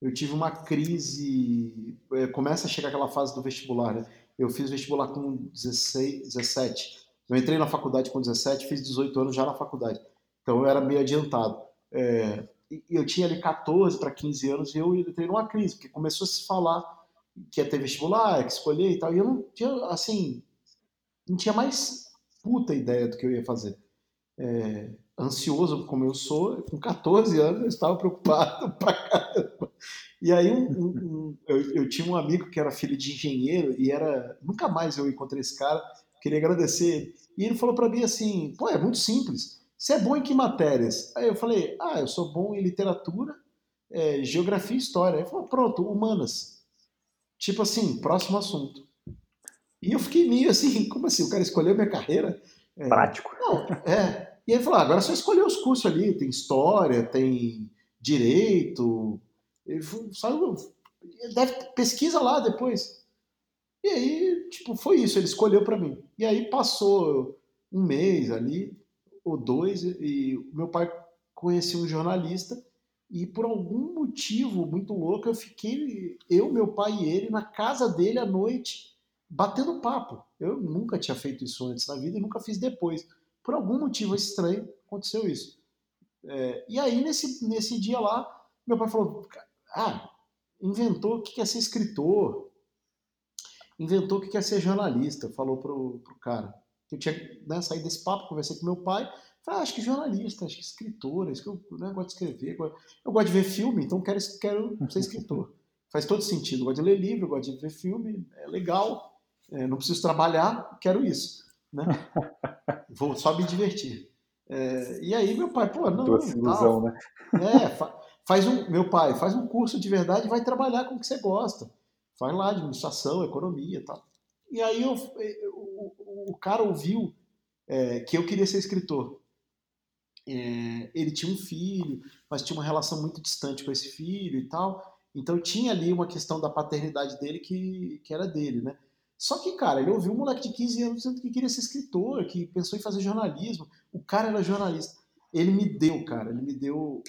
eu tive uma crise. É, começa a chegar aquela fase do vestibular, né? Eu fiz vestibular com 16, 17. Eu entrei na faculdade com 17, fiz 18 anos já na faculdade. Então eu era meio adiantado. É, eu tinha ali 14 para 15 anos e eu entrei numa crise, porque começou a se falar que ia ter vestibular, que escolher e tal. E eu não tinha, assim, não tinha mais puta ideia do que eu ia fazer. É, ansioso como eu sou, com 14 anos eu estava preocupado pra caramba. E aí um, um, eu, eu, tinha um amigo que era filho de engenheiro e era nunca mais eu encontrei esse cara, queria agradecer ele. E ele falou para mim assim: "Pô, é muito simples. Você é bom em que matérias?" Aí eu falei: "Ah, eu sou bom em literatura, é, geografia e história." Ele falou: "Pronto, humanas." Tipo assim, próximo assunto. E eu fiquei meio assim, como assim? O cara escolheu minha carreira? É, Prático. Não, é. E ele falou: ah, agora é só escolher os cursos ali, tem história, tem direito. Ele falou, deve, pesquisa lá depois. E aí, tipo, foi isso, ele escolheu para mim. E aí passou um mês ali, ou dois, e meu pai conhecia um jornalista, e por algum motivo muito louco, eu fiquei, eu, meu pai e ele, na casa dele à noite, batendo papo. Eu nunca tinha feito isso antes na vida e nunca fiz depois. Por algum motivo estranho, aconteceu isso. É, e aí, nesse, nesse dia lá, meu pai falou: Ah, inventou que quer ser escritor, inventou que quer ser jornalista. Falou pro, pro cara. Eu tinha né, saído desse papo, conversei com meu pai. Ah, acho que jornalista, acho que escritor, acho que eu né, gosto de escrever. Eu gosto de ver filme, então quero, quero ser escritor. Faz todo sentido. Eu gosto de ler livro, eu gosto de ver filme, é legal. É, não preciso trabalhar, quero isso. Né? Vou só me divertir. É, e aí meu pai, pô, não, Doce ilusão, né? É, fa faz um, meu pai, faz um curso de verdade e vai trabalhar com o que você gosta. Vai lá, administração, economia, tal. E aí eu, o, o cara ouviu é, que eu queria ser escritor. É, ele tinha um filho, mas tinha uma relação muito distante com esse filho e tal. Então tinha ali uma questão da paternidade dele que, que era dele, né? Só que, cara, ele ouviu um moleque de 15 anos dizendo que queria ser escritor, que pensou em fazer jornalismo. O cara era jornalista. Ele me deu, cara, ele me deu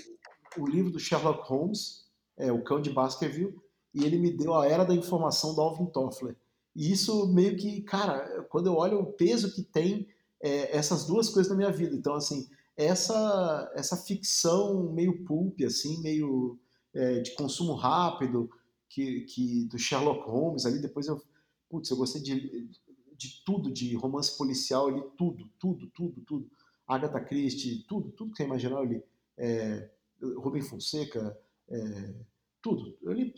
o livro do Sherlock Holmes, é, O Cão de Baskerville, e ele me deu A Era da Informação do Alvin Toffler. E isso meio que, cara, quando eu olho o peso que tem é, essas duas coisas na minha vida. Então, assim, essa, essa ficção meio pulp, assim, meio é, de consumo rápido, que, que do Sherlock Holmes ali, depois eu Putz, eu gostei de, de tudo, de romance policial, ali tudo, tudo, tudo, tudo. Agatha Christie, tudo, tudo que você imaginar, eu li. É, Rubem Fonseca, é, tudo. Eu li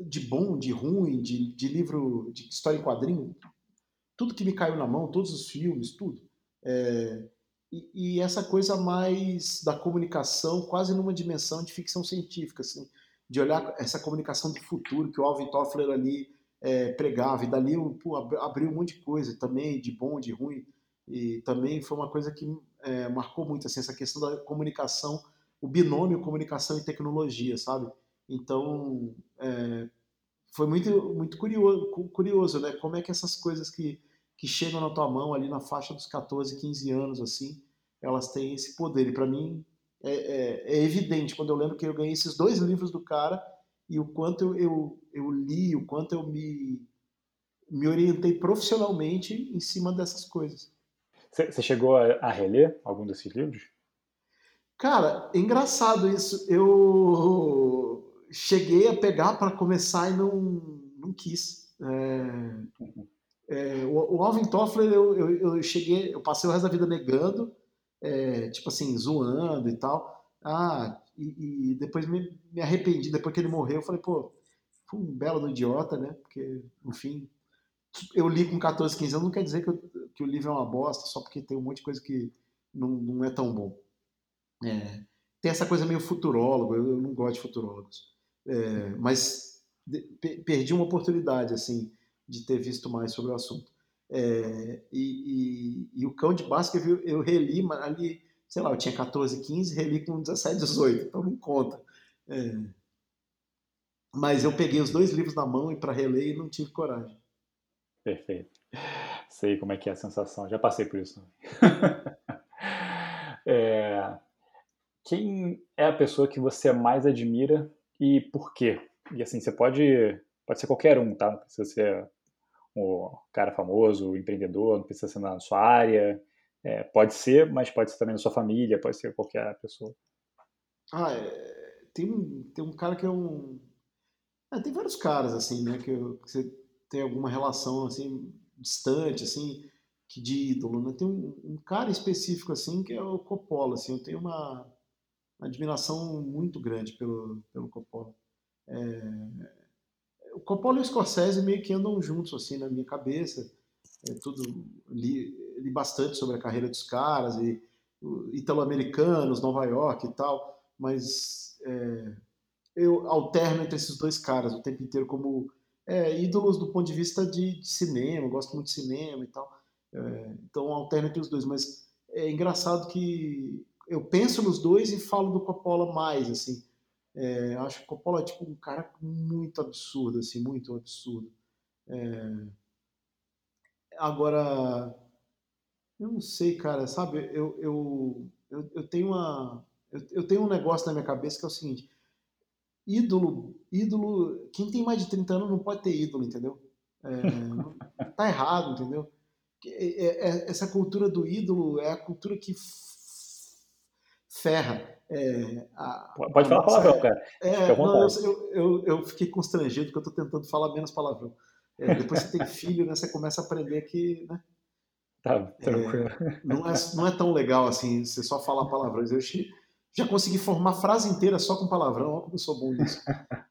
de bom, de ruim, de, de livro, de história em quadrinho, tudo que me caiu na mão, todos os filmes, tudo. É, e, e, essa coisa mais da comunicação, quase numa dimensão de ficção científica, assim, de olhar essa comunicação do futuro que o Alvin Toffler ali é, pregava, e dali pô, abriu um monte de coisa também, de bom, de ruim, e também foi uma coisa que é, marcou muito, assim, essa questão da comunicação, o binômio comunicação e tecnologia, sabe? Então, é, foi muito, muito curioso, curioso, né? Como é que essas coisas que, que chegam na tua mão ali na faixa dos 14, 15 anos, assim, elas têm esse poder. E para mim é, é, é, evidente, quando eu lembro que eu ganhei esses dois livros do cara, e o quanto eu, eu, eu li, o quanto eu me, me orientei profissionalmente em cima dessas coisas. Você chegou a, reler algum desses livros? Cara, é engraçado isso. Eu cheguei a pegar para começar e não, não quis. É, é, o, o, Alvin Toffler, eu, eu, eu, cheguei, eu passei o resto da vida negando, é, tipo assim, zoando e tal. Ah, e, e depois me, me, arrependi, depois que ele morreu, eu falei, pô, fui um belo do idiota, né? Porque, enfim, eu li com 14, 15 anos, não quer dizer que, eu, que o livro é uma bosta, só porque tem um monte de coisa que, não, não é tão bom. É, tem essa coisa meio futurólogo, eu, eu não gosto de futurólogos. É, mas de, perdi uma oportunidade, assim, de ter visto mais sobre o assunto. É, e, e, e, o Cão de Baskerville eu reli ali, sei lá, eu tinha 14, 15, reli com 17, 18, então não conta. É, mas eu peguei os dois livros na mão e para reler e não tive coragem. Perfeito. Sei como é que é a sensação, já passei por isso. é, quem é a pessoa que você mais admira e por quê? E assim, você pode, pode ser qualquer um, tá? Não precisa um cara famoso, um empreendedor, não precisa ser na sua área. É, pode ser, mas pode ser também na sua família, pode ser qualquer pessoa. Ah, é, tem, tem um cara que é um. É, tem vários caras, assim, né? Que, que, você tem alguma relação, assim, distante, assim, que de ídolo, né? Tem um, um cara específico, assim, que é o Coppola, assim. Eu tenho uma, uma admiração muito grande pelo, pelo Coppola. É, o Coppola e o Scorsese meio que andam juntos, assim, na minha cabeça. É tudo, li, li bastante sobre a carreira dos caras, e italo-americanos, Nova York e tal, mas é, eu alterno entre esses dois caras o tempo inteiro como é, ídolos do ponto de vista de, de cinema, gosto muito de cinema e tal. É, então alterno entre os dois, mas é engraçado que eu penso nos dois e falo do Coppola mais, assim. É, acho que o Coppola é tipo um cara muito absurdo, assim, muito absurdo. É... Agora, eu não sei, cara, sabe? Eu, eu, eu, eu tenho uma, eu, eu, tenho um negócio na minha cabeça que é o seguinte: ídolo, ídolo, quem tem mais de 30 anos não pode ter ídolo, entendeu? É, tá errado, entendeu? É, é, essa cultura do ídolo é a cultura que ferra é, a, Pode falar palavrão, cara. É, não, eu, eu, eu, fiquei constrangido porque eu estou tentando falar menos palavrão. É, depois você tem filho, né, você começa a aprender que. Né, tá, tranquilo. É, não, é, não é tão legal assim você só falar palavrões. Eu já consegui formar frase inteira só com palavrão, olha como eu sou bom nisso.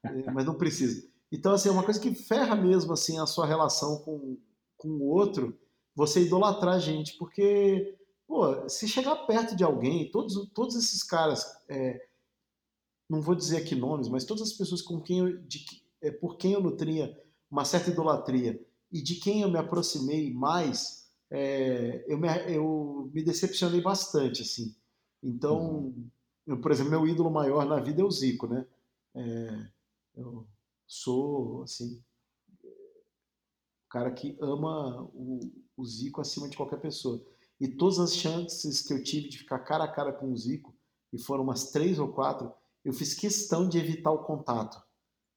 É, mas não precisa. Então, assim, é uma coisa que ferra mesmo assim, a sua relação com, com o outro, você idolatrar a gente, porque pô, se chegar perto de alguém, todos, todos esses caras, é, não vou dizer aqui nomes, mas todas as pessoas com quem eu, de, é, por quem eu nutria uma certa idolatria e de quem eu me aproximei mais, é, eu, me, eu me decepcionei bastante, assim. Então, uhum. eu, por exemplo, meu ídolo maior na vida é o Zico, né? É, eu sou, assim, o cara que ama o, o Zico acima de qualquer pessoa. E todas as chances que eu tive de ficar cara a cara com o Zico, e foram umas três ou quatro, eu fiz questão de evitar o contato.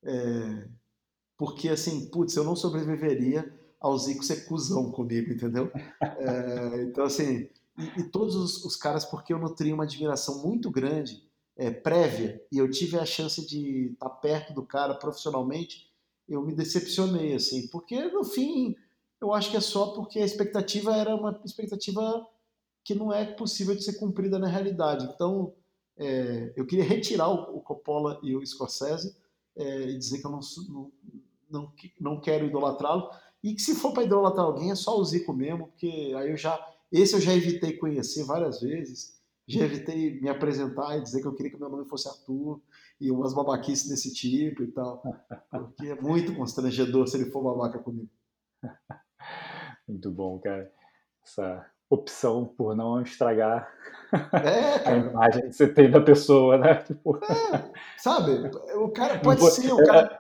É, porque, assim, putz, eu não sobreviveria ao Zico ser cuzão comigo, entendeu? É, então, assim, e, e todos os, os, caras, porque eu nutri uma admiração muito grande, é, prévia, e eu tive a chance de estar perto do cara profissionalmente, eu me decepcionei, assim, porque no fim eu acho que é só porque a expectativa era uma expectativa que não é possível de ser cumprida na realidade. Então, é, eu queria retirar o, Coppola e o Scorsese é, e dizer que eu não, não, não, não quero idolatrá-lo. E que se for para idolatrar alguém, é só o Zico mesmo, porque aí eu já. Esse eu já evitei conhecer várias vezes, já evitei me apresentar e dizer que eu queria que meu nome fosse Arthur, e umas babaquices desse tipo e tal. Porque é muito constrangedor se ele for babaca comigo. Muito bom, cara. Essa opção por não estragar é, a imagem que você tem da pessoa, né? Tipo... É, sabe? O cara pode não, ser o cara.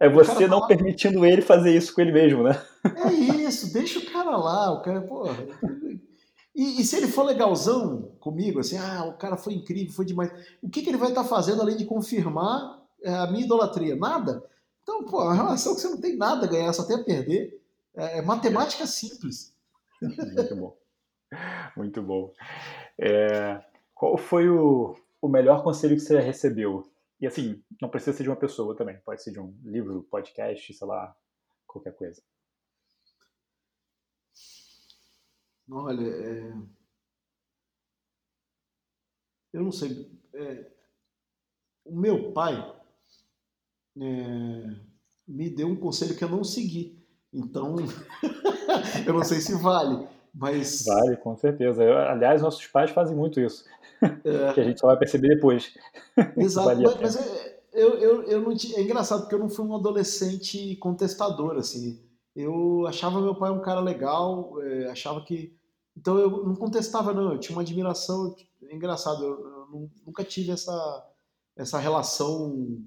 É, é você não permitindo ele fazer isso com ele mesmo, né? É isso, deixa o cara lá, o cara, porra. E, e, se ele for legalzão comigo, assim, ah, o cara foi incrível, foi demais, o que, que ele vai estar tá fazendo além de confirmar é, a minha idolatria? Nada? Então, pô, é uma relação que você não tem nada a ganhar, só tem a perder. É, é matemática simples. Muito bom. Muito bom. É, qual foi o, o melhor conselho que você recebeu? E assim, não precisa ser de uma pessoa também, pode ser de um livro, podcast, sei lá, qualquer coisa. Olha, é... eu não sei. É... O meu pai é... me deu um conselho que eu não segui. Então, eu não sei se vale. Mas... Vale, com certeza. Eu, aliás, nossos pais fazem muito isso. É. que a gente só vai perceber depois. Exato, mas, mas é, eu, eu, eu não é engraçado porque eu não fui um adolescente contestador, assim. Eu achava meu pai um cara legal, é, achava que. Então eu não contestava, não. Eu tinha uma admiração. É engraçado, eu, eu nunca tive essa, essa relação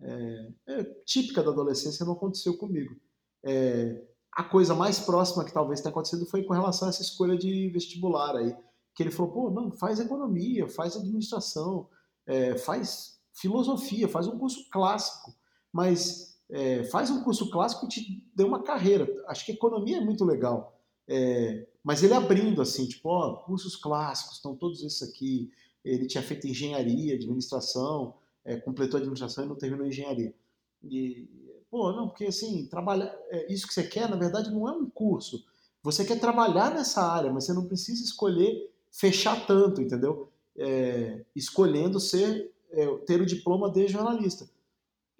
é, é, típica da adolescência, não aconteceu comigo. É, a coisa mais próxima que talvez tenha acontecido foi com relação a essa escolha de vestibular aí. Que ele falou, pô, não, faz economia, faz administração, é, faz filosofia, faz um curso clássico, mas é, faz um curso clássico e te dê uma carreira. Acho que economia é muito legal. É, mas ele abrindo assim, tipo, ó, cursos clássicos, estão todos esses aqui. Ele tinha feito engenharia, administração, é, completou administração e não terminou engenharia. E, Pô, não, porque assim, trabalhar, é, isso que você quer, na verdade, não é um curso. Você quer trabalhar nessa área, mas você não precisa escolher fechar tanto, entendeu? É, escolhendo ser, é, ter o diploma de jornalista.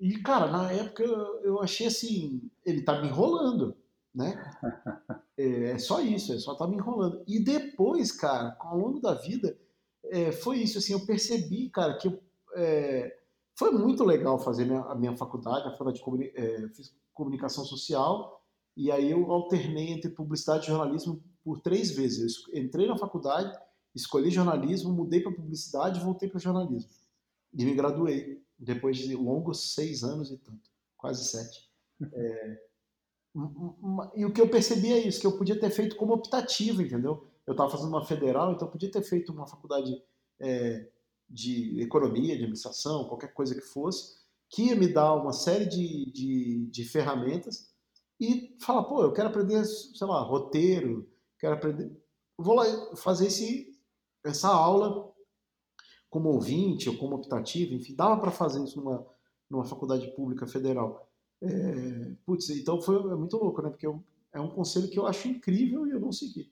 E, cara, na época eu achei assim, ele tá me enrolando, né? É, é só isso, é só tá me enrolando. E depois, cara, ao longo da vida, é, foi isso, assim, eu percebi, cara, que eu, é, foi muito legal fazer minha, a minha faculdade, a faculdade de comuni é, fiz comunicação social, e aí eu alternei entre publicidade e jornalismo por três vezes. Eu entrei na faculdade, escolhi jornalismo, mudei para publicidade e voltei para jornalismo. E me graduei, depois de longos seis anos e tanto, quase sete. É, e o que eu percebi é isso, que eu podia ter feito como optativo, entendeu? Eu estava fazendo uma federal, então eu podia ter feito uma faculdade é, de economia, de administração, qualquer coisa que fosse, que ia me dar uma série de, de, de ferramentas e falar, pô, eu quero aprender, sei lá, roteiro, quero aprender. Vou lá fazer esse, essa aula como ouvinte ou como optativo, enfim, dava para fazer isso numa, numa faculdade pública federal. É, putz, então foi é muito louco, né? Porque eu, é um conselho que eu acho incrível e eu não segui.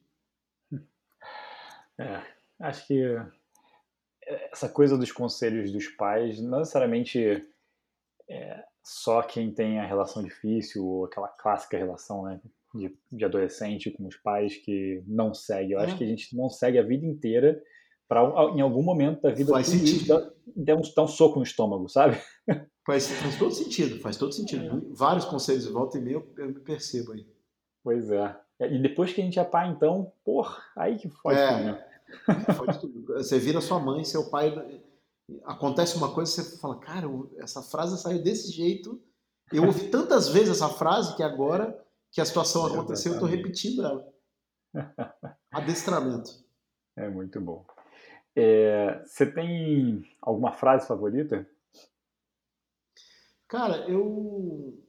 É, acho que essa coisa dos conselhos dos pais, não necessariamente é, só quem tem a relação difícil, ou aquela clássica relação né, de, de adolescente com os pais que não segue. Eu é. acho que a gente não segue a vida inteira para em algum momento da vida faz sentido. Dar, um, um soco no estômago, sabe? Faz, faz todo sentido, faz todo sentido. É. Vários conselhos de volta e meia eu, eu me percebo aí. Pois é. E depois que a gente é pai, então, porra, aí que fode é. né? Você vira sua mãe, seu pai. Acontece uma coisa, você fala, cara, essa frase saiu desse jeito. Eu ouvi tantas vezes essa frase que agora que a situação aconteceu, eu estou repetindo ela. Adestramento. É muito bom. É, você tem alguma frase favorita? Cara, eu.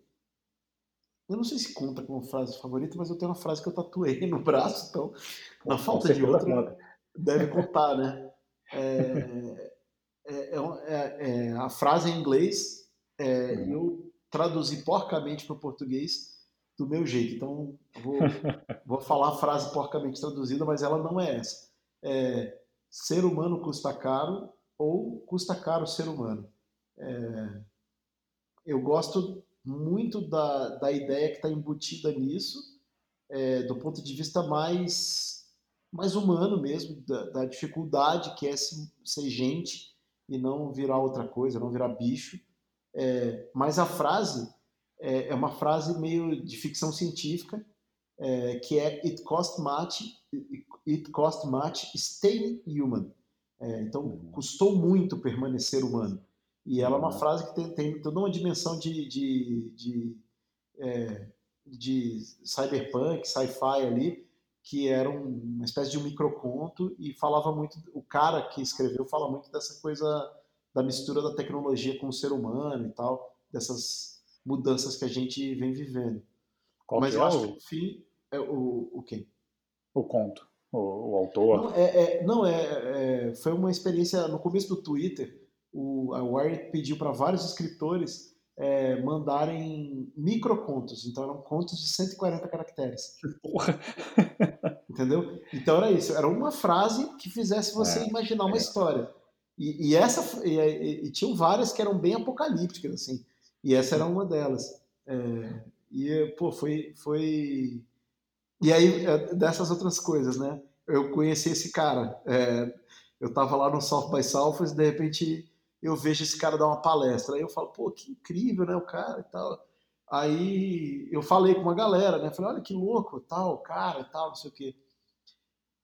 Eu não sei se conta como frase favorita, mas eu tenho uma frase que eu tatuei no braço, então, na falta de outra. Conta deve contar, né? É, é, é, é, a frase em inglês é, uhum. eu traduzi porcamente para o português do meu jeito. Então, vou, vou falar a frase porcamente traduzida, mas ela não é essa. É, ser humano custa caro ou custa caro ser humano. É, eu gosto muito da, da ideia que está embutida nisso, é, do ponto de vista mais mais humano mesmo, da, da dificuldade que é ser gente e não virar outra coisa, não virar bicho. É, mas a frase é, é, uma frase meio de ficção científica, é, que é It cost much, it cost much staying human. É, então, custou muito permanecer humano. E ela é uma uhum. frase que tem, tem toda uma dimensão de, de, de, é, de cyberpunk, sci-fi ali, que era uma espécie de um microconto e falava muito, o cara que escreveu fala muito dessa coisa da mistura da tecnologia com o ser humano e tal, dessas mudanças que a gente vem vivendo. Qual Mas eu é acho que no fim é o, o quem? O conto, o, o autor. Não, é, é não é, é, foi uma experiência no começo do Twitter. O, a Wired pediu para vários escritores é, mandarem microcontos. Então eram contos de 140 caracteres. Porra. Entendeu? Então era isso. Era uma frase que fizesse você é, imaginar uma é. história. E, e essa e, e, tinham várias que eram bem apocalípticas assim. E essa era uma delas. É, e pô, foi foi E aí, é, dessas outras coisas, né? Eu conheci esse cara. Eu tava lá no South by Southwest, de repente eu vejo esse cara dar uma palestra. Aí eu falo, pô, que incrível, né, o cara e tal. Aí eu falei com uma galera, né? Falei, olha que louco, tal, cara tal, não sei o quê.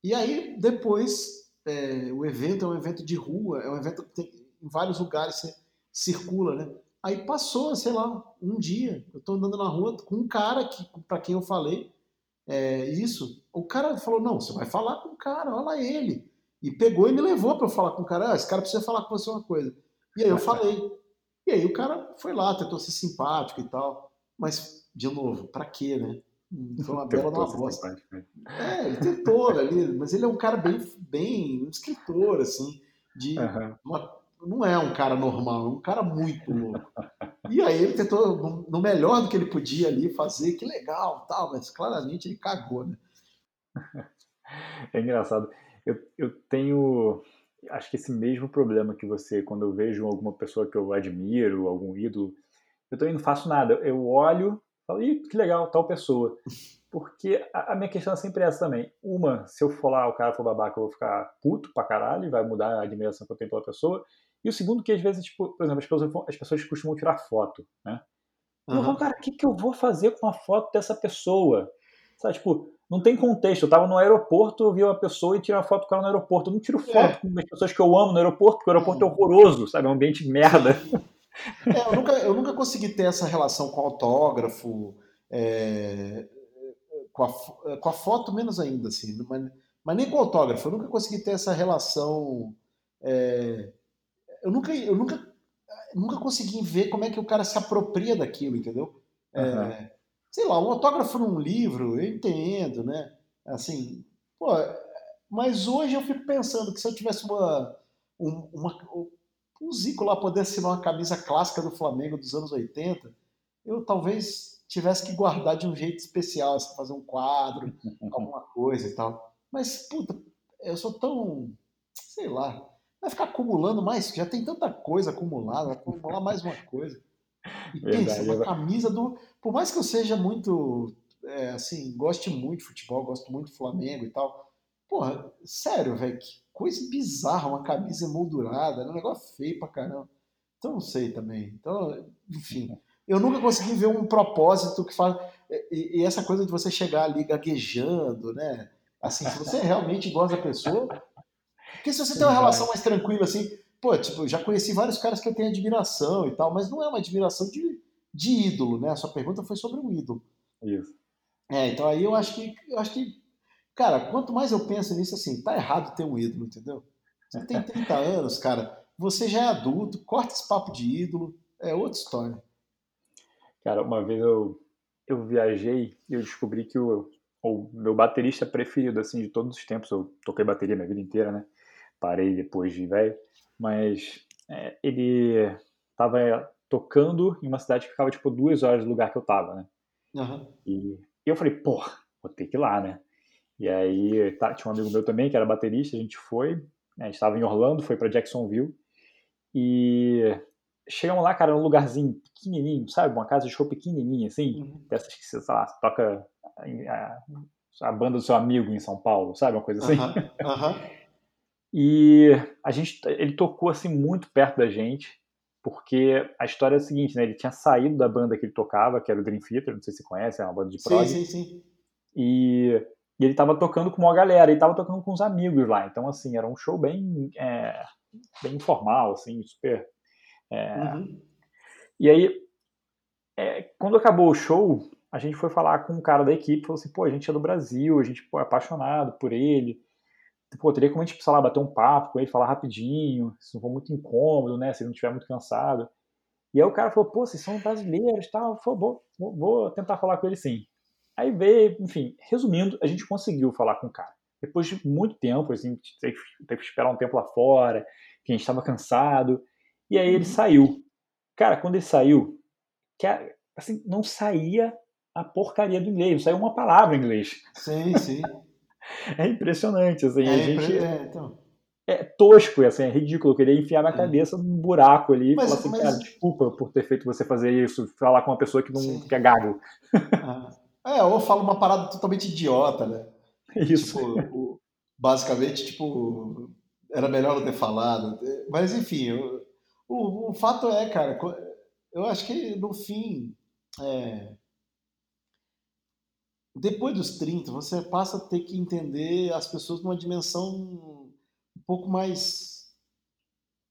E aí, depois, é, o evento é um evento de rua, é um evento que tem, em vários lugares você circula, né? Aí passou, sei lá, um dia, eu tô andando na rua com um cara que, para quem eu falei é, isso. O cara falou, não, você vai falar com o cara, olha ele. E pegou e me levou para eu falar com o cara, ah, esse cara precisa falar com você uma coisa. E aí eu falei. E aí o cara foi lá, tentou ser simpático e tal. Mas, de novo, para quê, né? Foi uma bela uma bosta. Né? É, ele tentou ali, mas ele é um cara bem, bem um escritor, assim, de uhum. uma, não é um cara normal, é um cara muito louco. E aí ele tentou, no melhor do que ele podia ali, fazer, que legal, tal, mas claramente ele cagou, né? É engraçado. Eu, eu tenho, acho que esse mesmo problema que você, quando eu vejo alguma pessoa que eu admiro, algum ídolo, eu também não faço nada. Eu olho, falo, ih, que legal, tal pessoa. Porque a, minha questão é sempre essa também. Uma, se eu for lá, o cara for babaca, eu vou ficar puto pra caralho, vai mudar a admiração que eu tenho pela pessoa. E o segundo, que às vezes, tipo, por exemplo, as pessoas, as pessoas costumam tirar foto, né? Uhum. Eu falo, cara, o que, que eu vou fazer com a foto dessa pessoa? Sabe, tipo, não tem contexto. Eu tava no aeroporto, eu vi uma pessoa e tirei uma foto com ela no aeroporto. Eu não tiro foto é. com as pessoas que eu amo no aeroporto, porque o aeroporto é horroroso, sabe? É um ambiente merda. É, eu, nunca, eu nunca consegui ter essa relação com autógrafo, é, com, a, com a foto menos ainda, assim. Mas, mas nem com autógrafo. Eu nunca consegui ter essa relação. É, eu nunca, eu nunca, nunca consegui ver como é que o cara se apropria daquilo, entendeu? Uhum. Sei lá, um autógrafo num livro, eu entendo, né? Assim, pô, mas hoje eu fico pensando que se eu tivesse uma, uma, um Zico lá poder assinar uma camisa clássica do Flamengo dos anos 80, eu talvez tivesse que guardar de um jeito especial, assim, fazer um quadro, alguma coisa e tal. Mas, puta, eu sou tão, sei lá, vai ficar acumulando mais, já tem tanta coisa acumulada, vai acumular mais uma coisa. E Verdade, pensa, uma camisa do. Por mais que eu seja muito. É, assim, goste muito de futebol, gosto muito do Flamengo e tal. Porra, sério, velho, que coisa bizarra, uma camisa emoldurada, é um negócio feio pra caramba. Então não sei também. Então, enfim. Eu nunca consegui ver um propósito que faz. E, e essa coisa de você chegar ali gaguejando, né? Assim, se você realmente gosta da pessoa, porque se você tem uma relação mais tranquila, assim, pô, tipo, já conheci vários caras que eu tenho admiração e tal, mas não é uma admiração de, de ídolo, né? A sua pergunta foi sobre um ídolo. Isso. É, então aí eu acho que, eu acho que, cara, quanto mais eu penso nisso, assim, tá errado ter um ídolo, entendeu? Você tem 30 anos, cara, você já é adulto, corta esse papo de ídolo, é outra história. Cara, uma vez eu, eu viajei e eu descobri que o, o meu baterista preferido, assim, de todos os tempos, eu toquei bateria minha vida inteira, né? parei depois de velho, mas é, ele estava tocando em uma cidade que ficava tipo duas horas do lugar que eu tava, né? Uhum. E, eu falei, pô, vou ter que ir lá, né? E aí tá, tinha um amigo meu também que era baterista, a gente foi, né, a gente estava em Orlando, foi para Jacksonville e chegamos lá, cara, num lugarzinho pequenininho, sabe? Uma casa de show pequenininha, assim, uhum. dessas que você, sei lá, toca a, a, banda do seu amigo em São Paulo, sabe? Uma coisa assim. Uhum. E a gente, ele tocou assim muito perto da gente, porque a história é a seguinte, né? Ele tinha saído da banda que ele tocava, que era o Dream Theater, não sei se conhece, é uma banda de prog. Sim, sim, sim. E, e ele tava tocando com uma galera, ele tava tocando com os amigos lá. Então, assim, era um show bem, é, bem informal, assim, super. É... Uhum. E aí, é, quando acabou o show, a gente foi falar com um cara da equipe, falou assim, pô, a gente é do Brasil, a gente pô, é apaixonado por ele pô, teria como a gente, sei lá, bater um papo com ele, falar rapidinho, se não for muito incômodo, né, se ele não estiver muito cansado. E aí o cara falou, pô, vocês são brasileiros, tal, tá? vou, vou, vou tentar falar com ele sim. Aí veio, enfim, resumindo, a gente conseguiu falar com o cara. Depois de muito tempo, assim, teve, que esperar um tempo lá fora, que a gente estava cansado, e aí ele saiu. Cara, quando ele saiu, que, assim, não saía a porcaria do inglês, não saiu uma palavra em inglês. Sim, sim. É impressionante, assim, é, a gente... É, então... é tosco, assim, é ridículo. Eu queria enfiar minha é. cabeça num buraco ali mas, e falar assim, mas... cara, desculpa por ter feito você fazer isso, falar com uma pessoa que não Sim. que é gago. Ah. É, ou fala uma parada totalmente idiota, né? Isso. Tipo, basicamente, tipo, era melhor não ter falado. Mas, enfim, o, o, o fato é, cara, eu acho que no fim, é, depois dos 30, você passa a ter que entender as pessoas numa dimensão um pouco mais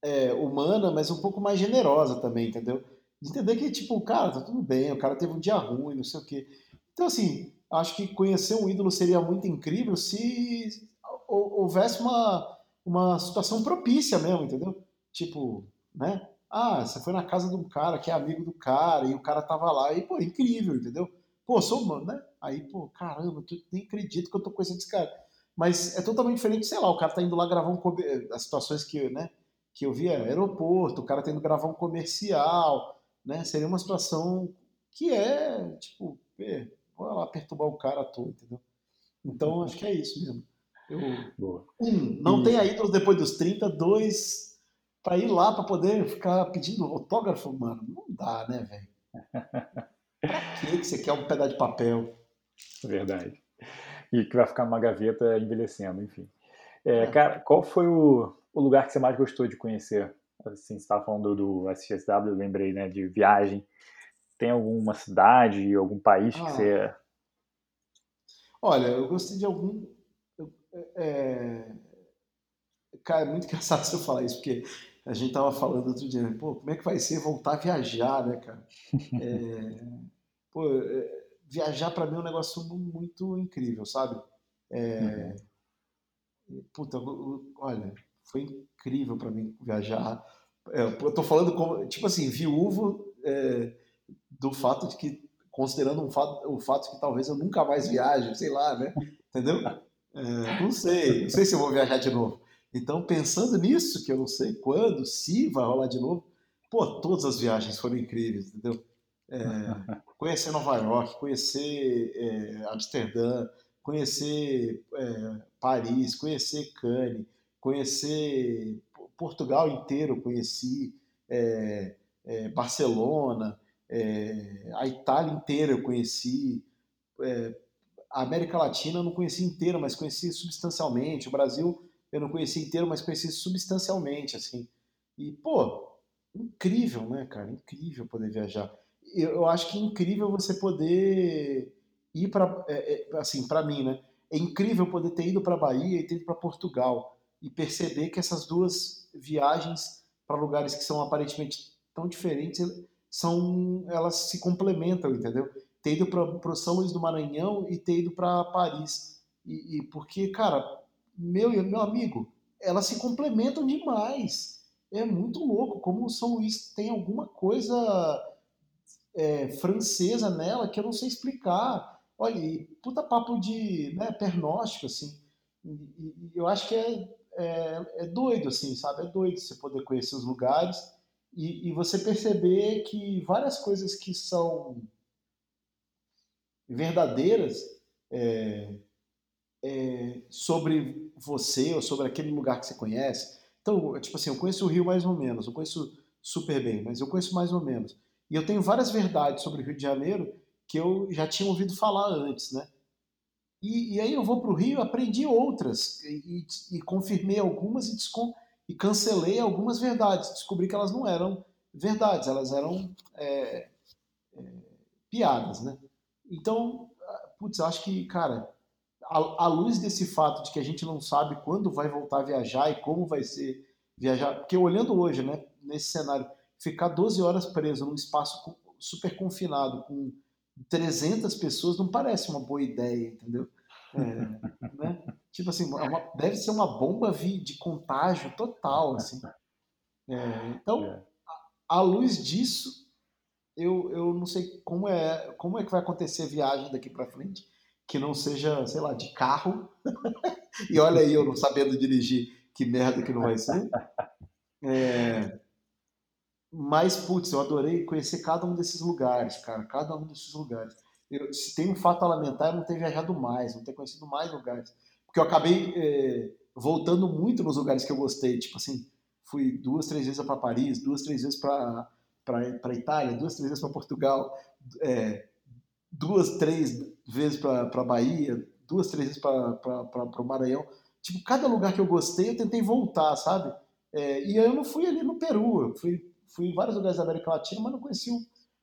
é, humana, mas um pouco mais generosa também, entendeu? De entender que, tipo, cara, tá tudo bem, o cara teve um dia ruim, não sei o quê. Então, assim, acho que conhecer um ídolo seria muito incrível se houvesse uma, uma situação propícia mesmo, entendeu? Tipo, né? Ah, você foi na casa de um cara que é amigo do cara e o cara tava lá e, pô, incrível, entendeu? Pô, sou humano, né? Aí, pô, caramba, eu nem acredito que eu tô conhecendo esse cara. Mas é totalmente diferente, sei lá, o cara tá indo lá gravar um as situações que, né, que eu via aeroporto, o cara tá indo gravar um comercial, né? Seria uma situação que é, tipo, é, vou lá perturbar o cara à toa, entendeu? Então, acho que é isso mesmo. Eu, Boa. Um, não e... tenha ídolos depois dos 30. Dois, para ir lá para poder ficar pedindo autógrafo, mano, não dá, né, velho? Pra que você quer um pedaço de papel? Verdade. E que vai ficar numa gaveta envelhecendo, enfim. É, é. Cara, qual foi o, o, lugar que você mais gostou de conhecer? Assim, você estava falando do SXW, eu lembrei, né, de viagem. Tem alguma cidade, algum país ah. que você... Olha, eu gostei de algum... É... Cara, é muito engraçado você falar isso, porque a gente tava falando outro dia, né? pô, como é que vai ser voltar a viajar, né, cara? É, pô, é, viajar para mim é um negócio muito incrível, sabe? É, uhum. Puta, olha, foi incrível para mim viajar. É, eu tô falando como, tipo assim, viúvo é, do fato de que, considerando um fato, o fato que talvez eu nunca mais viaje, sei lá, né? Entendeu? É, não sei, não sei se eu vou viajar de novo. Então, pensando nisso, que eu não sei quando, se vai rolar de novo, pô, todas as viagens foram incríveis, entendeu? É, conhecer Nova York, conhecer é, Amsterdã, conhecer é, Paris, conhecer Cannes, conhecer Portugal inteiro, conheci é, é, Barcelona, é, a Itália inteira eu conheci, a América Latina eu não conheci inteira, mas conheci substancialmente, o Brasil eu não conheci inteiro, mas conheci substancialmente, assim. E, pô, incrível, né, cara? Incrível poder viajar. Eu, acho que é incrível você poder ir para, é, é, assim, para mim, né? É incrível poder ter ido para Bahia e ter ido para Portugal e perceber que essas duas viagens para lugares que são aparentemente tão diferentes são elas se complementam, entendeu? Ter ido para São Luís do Maranhão e ter ido para Paris e, e porque, cara, meu meu amigo, elas se complementam demais. É muito louco como o São Luís tem alguma coisa é, francesa nela que eu não sei explicar. Olha, puta papo de né, pernóstico, assim. E, e, eu acho que é, é, é, doido, assim, sabe? É doido você poder conhecer os lugares e, e você perceber que várias coisas que são verdadeiras é, é, sobre você ou sobre aquele lugar que você conhece. Então, tipo assim, eu conheço o Rio mais ou menos, eu conheço super bem, mas eu conheço mais ou menos. E eu tenho várias verdades sobre o Rio de Janeiro que eu já tinha ouvido falar antes, né? E, e aí eu vou para o Rio, aprendi outras e, e, e confirmei algumas e, e, cancelei algumas verdades. Descobri que elas não eram verdades, elas eram é, é, piadas, né? Então, putz, eu acho que, cara, à, luz desse fato de que a gente não sabe quando vai voltar a viajar e como vai ser viajar, porque olhando hoje, né, nesse cenário, ficar 12 horas preso num espaço super confinado com 300 pessoas não parece uma boa ideia, entendeu? É, né? Tipo assim, é uma, deve ser uma bomba de contágio total, assim. É, então, é. à luz disso, eu, eu não sei como é, como é que vai acontecer a viagem daqui para frente, que não seja, sei lá, de carro. e olha aí, eu não sabendo dirigir, que merda que não vai ser. É... Mas, putz, eu adorei conhecer cada um desses lugares, cara, cada um desses lugares. Eu, se tem um fato a lamentar, eu não ter viajado mais, não ter conhecido mais lugares. Porque eu acabei é, voltando muito nos lugares que eu gostei. Tipo assim, fui duas, três vezes para Paris, duas, três vezes para Itália, duas, três vezes para Portugal, é, duas, três vezes para Bahia, duas, três vezes para o Maranhão. Tipo, cada lugar que eu gostei, eu tentei voltar, sabe? É, e eu não fui ali no Peru, eu fui, fui em vários lugares da América Latina, mas não conheci o,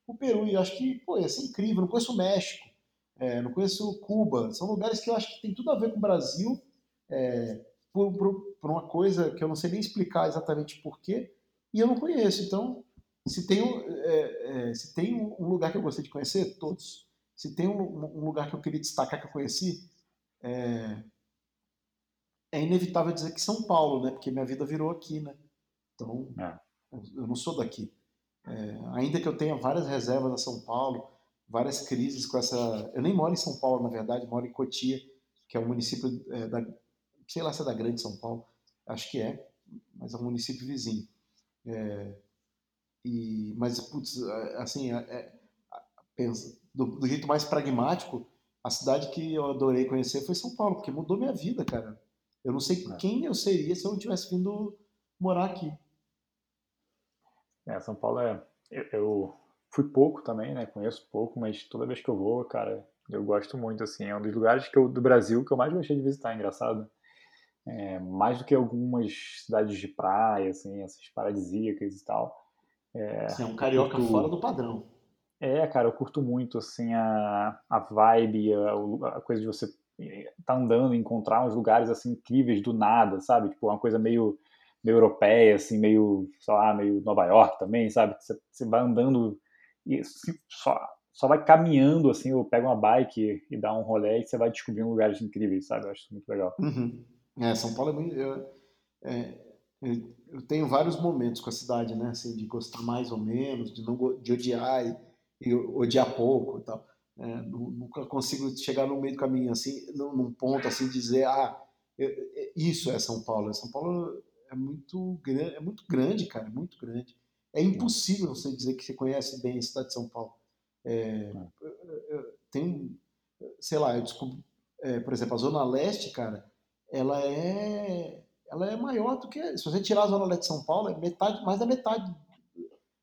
o Peru. E acho que, pô, ia ser incrível. Não conheço o México, é, não conheço Cuba. São lugares que eu acho que tem tudo a ver com o Brasil, é, por, por, por, uma coisa que eu não sei nem explicar exatamente porquê, e eu não conheço. Então, se tem, é, é, se tem um lugar que eu gostei de conhecer, todos. Se tem um, um lugar que eu queria destacar que eu conheci, é, é, inevitável dizer que São Paulo, né? Porque minha vida virou aqui, né? Então, é. Eu não sou daqui. É, ainda que eu tenha várias reservas a São Paulo, várias crises com essa. Eu nem moro em São Paulo, na verdade, moro em Cotia, que é um município é, da. Sei lá se é da Grande São Paulo, acho que é, mas é um município vizinho. É, e, mas, putz, assim, é, é pensa, do, do, jeito mais pragmático, a cidade que eu adorei conhecer foi São Paulo, porque mudou minha vida, cara. Eu não sei é. quem eu seria se eu não tivesse vindo morar aqui. É, São Paulo é. Eu, eu, fui pouco também, né? Conheço pouco, mas toda vez que eu vou, cara, eu gosto muito, assim. É um dos lugares que eu, do Brasil que eu mais gostei de visitar, engraçado. É, mais do que algumas cidades de praia, assim, essas paradisíacas e tal. É, Você é um carioca curto... fora do padrão. É, cara, eu curto muito, assim, a, a vibe, a, a coisa de você tá andando encontrar uns lugares assim incríveis do nada, sabe? Tipo, uma coisa meio, meio europeia, assim, meio, sei lá, meio Nova York também, sabe? Você, você vai andando e só, só vai caminhando, assim, ou pega uma bike e dá um rolê e você vai descobrindo lugares incríveis, sabe? Eu acho isso muito legal. Uhum. É, São Paulo é muito... Eu, é, eu tenho vários momentos com a cidade, né? Assim, de gostar mais ou menos, de, não, de odiar e, e odiar pouco e tal. É, nunca consigo chegar no meio do caminho, assim, num ponto assim, dizer, ah, isso é São Paulo. São Paulo é muito, grande, é muito grande, cara, é muito grande. É impossível você dizer que você conhece bem a cidade de São Paulo. É, tem, sei lá, eu descobri, é, por exemplo, a Zona Leste, cara, ela é, ela é maior do que, se você tirar a Zona Leste de São Paulo, é metade, mais da metade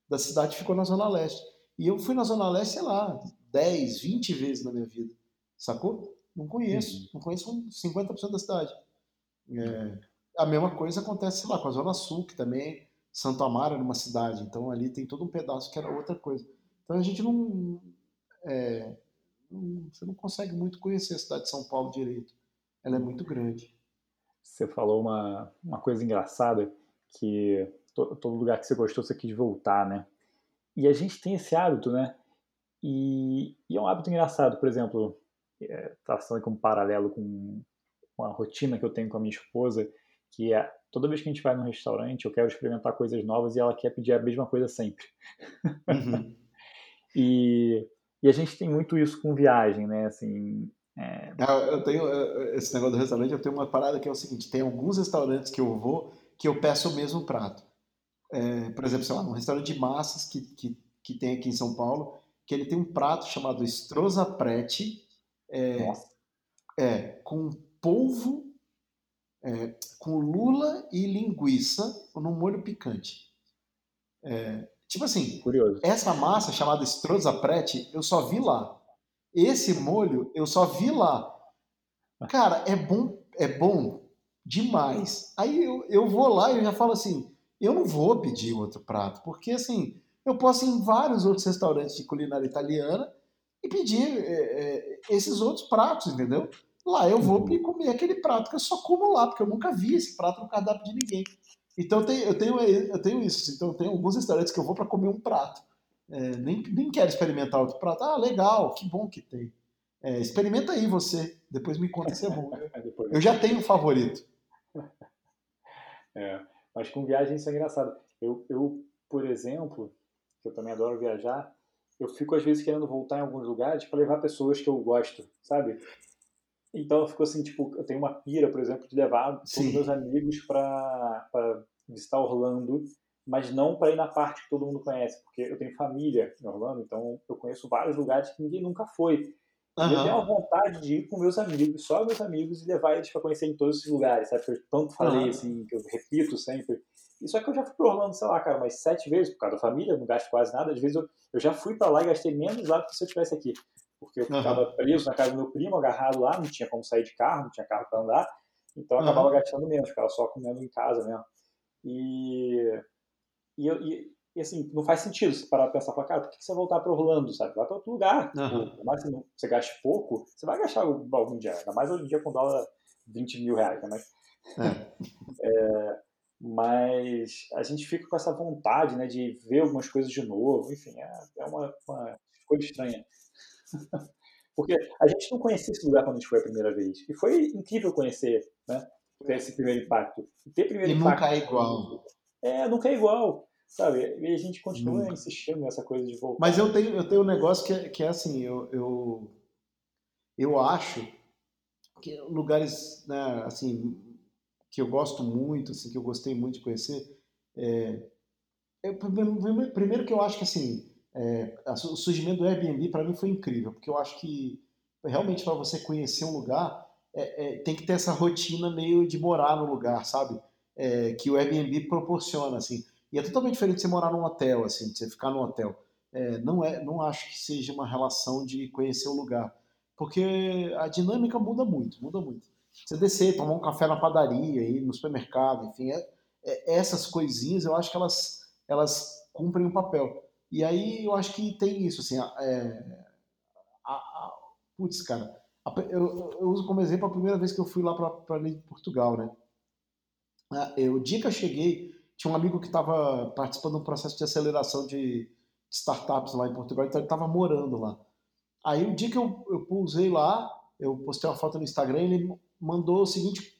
da cidade ficou na Zona Leste. E eu fui na Zona Leste, sei lá, 10, 20 vezes na minha vida. Sacou? Não conheço. Uhum. Não conheço 50% da cidade. É, a mesma coisa acontece, lá, com a Zona Sul, que também Santo Amaro era uma cidade. Então ali tem todo um pedaço que era outra coisa. Então a gente não, é, não. Você não consegue muito conhecer a cidade de São Paulo direito. Ela é muito grande. Você falou uma, uma coisa engraçada que todo lugar que você gostou você quis voltar, né? E a gente tem esse hábito, né? E, e é um hábito engraçado, por exemplo, é, traçando aqui um paralelo com uma rotina que eu tenho com a minha esposa, que é toda vez que a gente vai num restaurante, eu quero experimentar coisas novas e ela quer pedir a mesma coisa sempre. Uhum. e, e a gente tem muito isso com viagem, né? Assim, é... Eu tenho esse negócio do restaurante, eu tenho uma parada que é o seguinte: tem alguns restaurantes que eu vou que eu peço o mesmo prato. É, por exemplo, sei lá, um restaurante de massas que, que, que tem aqui em São Paulo, que ele tem um prato chamado Estrosa Prete, é, é, com polvo, é, com lula e linguiça no molho picante. É, tipo assim, Curioso. essa massa chamada Estrosa Prete, eu só vi lá. Esse molho, eu só vi lá. Cara, é bom, é bom demais. Aí eu, eu vou lá e eu já falo assim, eu não vou pedir outro prato, porque assim, eu posso ir em vários outros restaurantes de culinária italiana e pedir é, é, esses outros pratos, entendeu? Lá eu vou uhum. comer aquele prato que eu só como lá, porque eu nunca vi esse prato no cardápio de ninguém. Então eu tenho, eu tenho, eu tenho isso. Então eu tenho alguns restaurantes que eu vou para comer um prato. É, nem, nem quero experimentar outro prato. Ah, legal, que bom que tem. É, experimenta aí você, depois me conta se é bom. Eu já tenho um favorito. É, mas com viagem isso é engraçado. Eu, eu por exemplo, que eu também adoro viajar, eu fico às vezes querendo voltar em alguns lugares para levar pessoas que eu gosto, sabe? Então eu fico assim, tipo, eu tenho uma pira, por exemplo, de levar todos os meus amigos para visitar Orlando, mas não para ir na parte que todo mundo conhece, porque eu tenho família em Orlando, então eu conheço vários lugares que ninguém nunca foi. Uhum. Eu tenho a vontade de ir com meus amigos, só meus amigos, e levar eles para conhecer em todos esses lugares, sabe? Que eu tanto falei, uhum. assim, que eu repito sempre. Isso é que eu já fui para Orlando, sei lá, cara, umas sete vezes, por causa da família, não gasto quase nada. Às vezes eu, eu já fui para lá e gastei menos lá do que se eu estivesse aqui. Porque eu ficava uhum. preso na casa do meu primo, agarrado lá, não tinha como sair de carro, não tinha carro para andar, então eu acabava uhum. gastando menos, ficava só comendo em casa mesmo. E, e, e, e assim, não faz sentido você parar pra pensar, cara, por que você voltar para Orlando, sabe? Vai para outro lugar. Uhum. Mais que você gaste pouco, você vai gastar algum dia, ainda mais hoje em dia com dólar 20 mil reais, né? Mas, é. é, mas a gente fica com essa vontade, né, de ver algumas coisas de novo, enfim, é, é uma, uma coisa estranha. Porque a gente não conhecia esse lugar quando a gente foi a primeira vez. E foi incrível conhecer, né? Ter esse primeiro impacto. ter primeiro e impacto. nunca é igual. É, nunca é igual. Sabe? E a gente continua nunca. insistindo nessa coisa de voltar. Mas eu tenho, eu tenho um negócio que é, que é assim, eu, eu, eu acho que lugares, né, assim, que eu gosto muito, assim, que eu gostei muito de conhecer, é, eu, primeiro que eu acho que, assim, é, o surgimento do Airbnb para mim foi incrível, porque eu acho que realmente para você conhecer um lugar é, é, tem que ter essa rotina meio de morar no lugar, sabe? É, que o Airbnb proporciona, assim. E é totalmente diferente de você morar num hotel, assim, de você ficar num hotel. É, não é, não acho que seja uma relação de conhecer o lugar, porque a dinâmica muda muito, muda muito. Você descer, tomar um café na padaria, ir no supermercado, enfim, é, essas coisinhas, eu acho que elas, elas cumprem um papel. E aí eu acho que tem isso, assim, é, a, a, putz, cara, a, eu, eu, uso como exemplo a primeira vez que eu fui lá para Portugal, né? Eu, o dia que eu cheguei, tinha um amigo que estava participando de um processo de aceleração de startups lá em Portugal, então ele estava morando lá. Aí o dia que eu, eu pousei lá, eu postei uma foto no Instagram, ele mandou o seguinte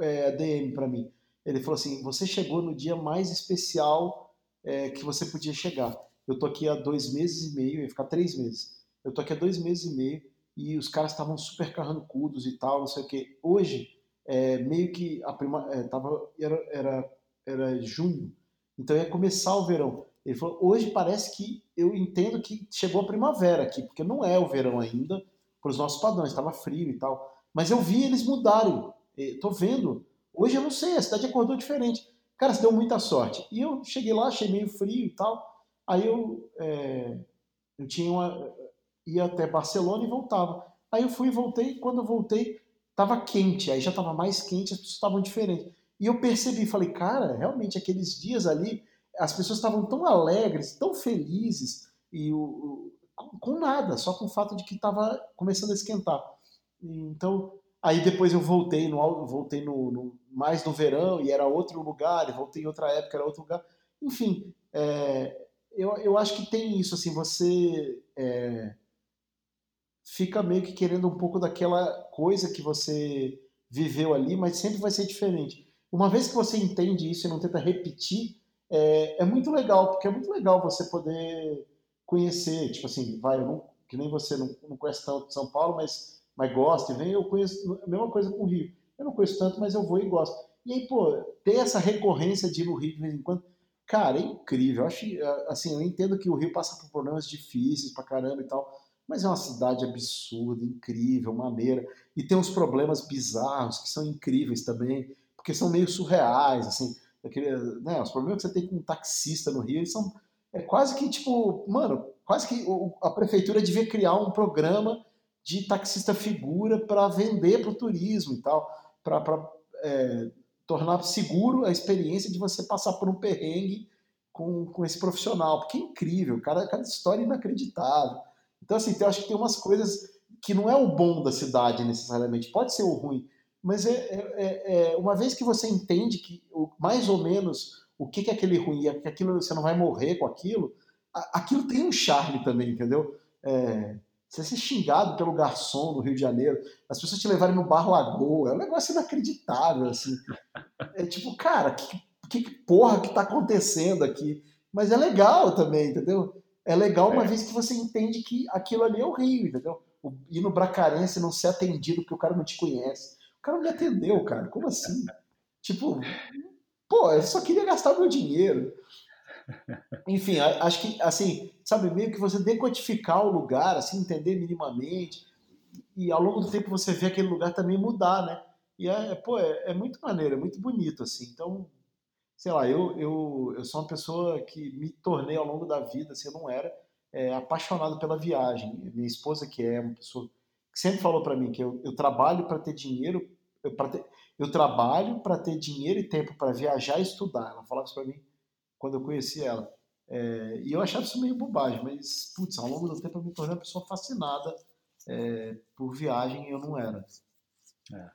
é, DM para mim. Ele falou assim: Você chegou no dia mais especial é, que você podia chegar eu tô aqui há dois meses e meio, ia ficar três meses. Eu tô aqui há dois meses e meio e os caras estavam super carrancudos e tal, não sei o que. Hoje, é, meio que a prima, é, tava, era, era, era junho, então ia começar o verão. Ele falou, hoje parece que eu entendo que chegou a primavera aqui, porque não é o verão ainda, para os nossos padrões, estava frio e tal. Mas eu vi eles mudarem, tô vendo. Hoje eu não sei, a cidade acordou diferente. Cara, você deu muita sorte. E eu cheguei lá, achei meio frio e tal. Aí eu, é, eu tinha uma, ia até Barcelona e voltava. Aí eu fui e voltei, quando eu voltei, estava quente, aí já estava mais quente, as pessoas estavam diferentes. E eu percebi, falei, cara, realmente aqueles dias ali, as pessoas estavam tão alegres, tão felizes, e o com, com, nada, só com o fato de que estava começando a esquentar. Então, aí depois eu voltei no voltei no, no, mais no verão e era outro lugar, e voltei em outra época, era outro lugar. Enfim, é, eu, eu acho que tem isso, assim, você é, fica meio que querendo um pouco daquela coisa que você viveu ali, mas sempre vai ser diferente. Uma vez que você entende isso e não tenta repetir, é, é muito legal, porque é muito legal você poder conhecer, tipo assim, vai, não, que nem você não, não conhece tanto São Paulo, mas, mas gosta e vem, eu conheço a mesma coisa com o Rio. Eu não conheço tanto, mas eu vou e gosto. E aí, pô, ter essa recorrência de ir no Rio de vez em quando, Cara, é incrível. Eu acho, assim, eu entendo que o Rio passa por problemas difíceis pra caramba e tal, mas é uma cidade absurda, incrível, maneira. E tem uns problemas bizarros que são incríveis também, porque são meio surreais, assim. Aquele, né, os problemas que você tem com um taxista no Rio, são é quase que tipo, mano, quase que a prefeitura devia criar um programa de taxista figura para vender para o turismo e tal, para é, tornar seguro a experiência de você passar por um perrengue com, com esse profissional, porque é incrível, cada, cada história é inacreditável. Então, assim, eu acho que tem umas coisas que não é o bom da cidade necessariamente, pode ser o ruim, mas é, é, é, é uma vez que você entende que mais ou menos o que, é aquele ruim, que aquilo você não vai morrer com aquilo, aquilo tem um charme também, entendeu? É, você ser xingado pelo garçom no Rio de Janeiro, as pessoas te levarem no Bar Lagoa, é um negócio inacreditável, assim. É tipo, cara, que, que porra que tá acontecendo aqui? Mas é legal também, entendeu? É legal uma é. vez que você entende que aquilo ali é o Rio, entendeu? O, ir no Bracarense não ser atendido porque o cara não te conhece. O cara não me atendeu, cara. Como assim? tipo, pô, eu só queria gastar meu dinheiro. Enfim, acho que, assim, sabe, meio que você decodificar o lugar, assim, entender minimamente, e ao longo do tempo você vê aquele lugar também mudar, né? E é, pô, é, é muito maneiro, é muito bonito, assim. Então, sei lá, eu, eu, eu sou uma pessoa que me tornei ao longo da vida, assim, eu não era, é, apaixonado pela viagem. Minha esposa, que é uma pessoa que sempre falou para mim que eu, eu trabalho para ter dinheiro, eu, ter, eu trabalho para ter dinheiro e tempo para viajar e estudar. Ela falava isso para mim quando eu conheci ela. É, e eu achava isso meio bobagem, mas, putz, ao longo do tempo eu me tornei uma pessoa fascinada é, por viagem e eu não era. É,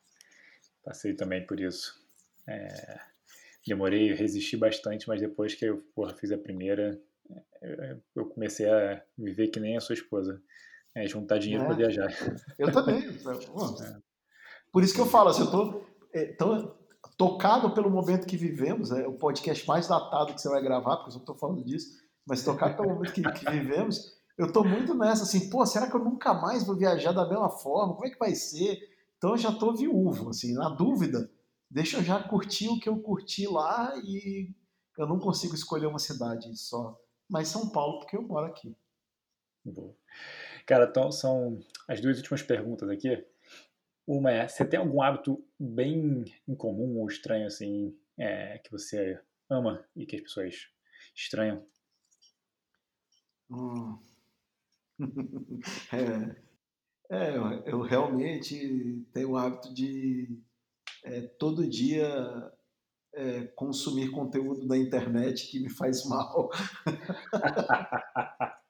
passei também por isso. É, demorei, resisti bastante, mas depois que eu porra, fiz a primeira, é, eu comecei a viver que nem a sua esposa. É, juntar dinheiro para viajar. Eu também. Por isso que eu falo, assim, eu tô, tô tocado pelo momento que vivemos, é o podcast mais datado que você vai gravar, porque eu estou falando disso, mas tocado pelo momento que, que vivemos, eu estou muito nessa, assim, pô, será que eu nunca mais vou viajar da mesma forma? Como é que vai ser? Então eu já estou viúvo, assim, na dúvida, deixa eu já curtir o que eu curti lá e eu não consigo escolher uma cidade só, mas São Paulo, porque eu moro aqui. Boa. Cara, então são as duas últimas perguntas aqui. Uma é, você tem algum hábito bem incomum ou estranho, assim, é, que você ama e que as pessoas estranham? Hum. é, é, eu realmente tenho o hábito de é, todo dia é, consumir conteúdo da internet que me faz mal.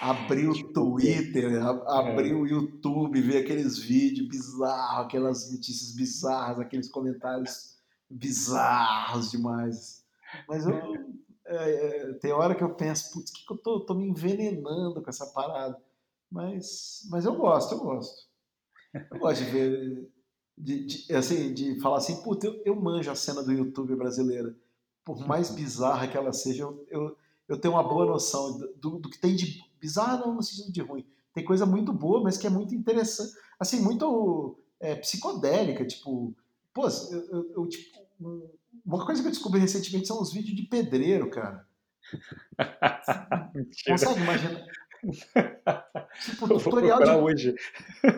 abrir o tipo, Twitter, abrir é. o YouTube, ver aqueles vídeos bizarros, aquelas notícias bizarras, aqueles comentários bizarros demais. Mas eu, é, é, tem hora que eu penso, putz, que, que eu tô, tô, me envenenando com essa parada? Mas, mas eu gosto, eu gosto. Eu gosto de ver, de, de assim, de falar assim, putz, eu, eu manjo a cena do YouTube brasileira. Por mais bizarra que ela seja, eu, eu, eu tenho uma boa noção do, do que tem de bizarra não no sentido de ruim. Tem coisa muito boa, mas que é muito interessante. Assim, muito é, psicodélica. Tipo, pô, eu, eu, eu, tipo, uma coisa que eu descobri recentemente são os vídeos de pedreiro, cara. Consegue imaginar? Tipo, tutorial de, hoje.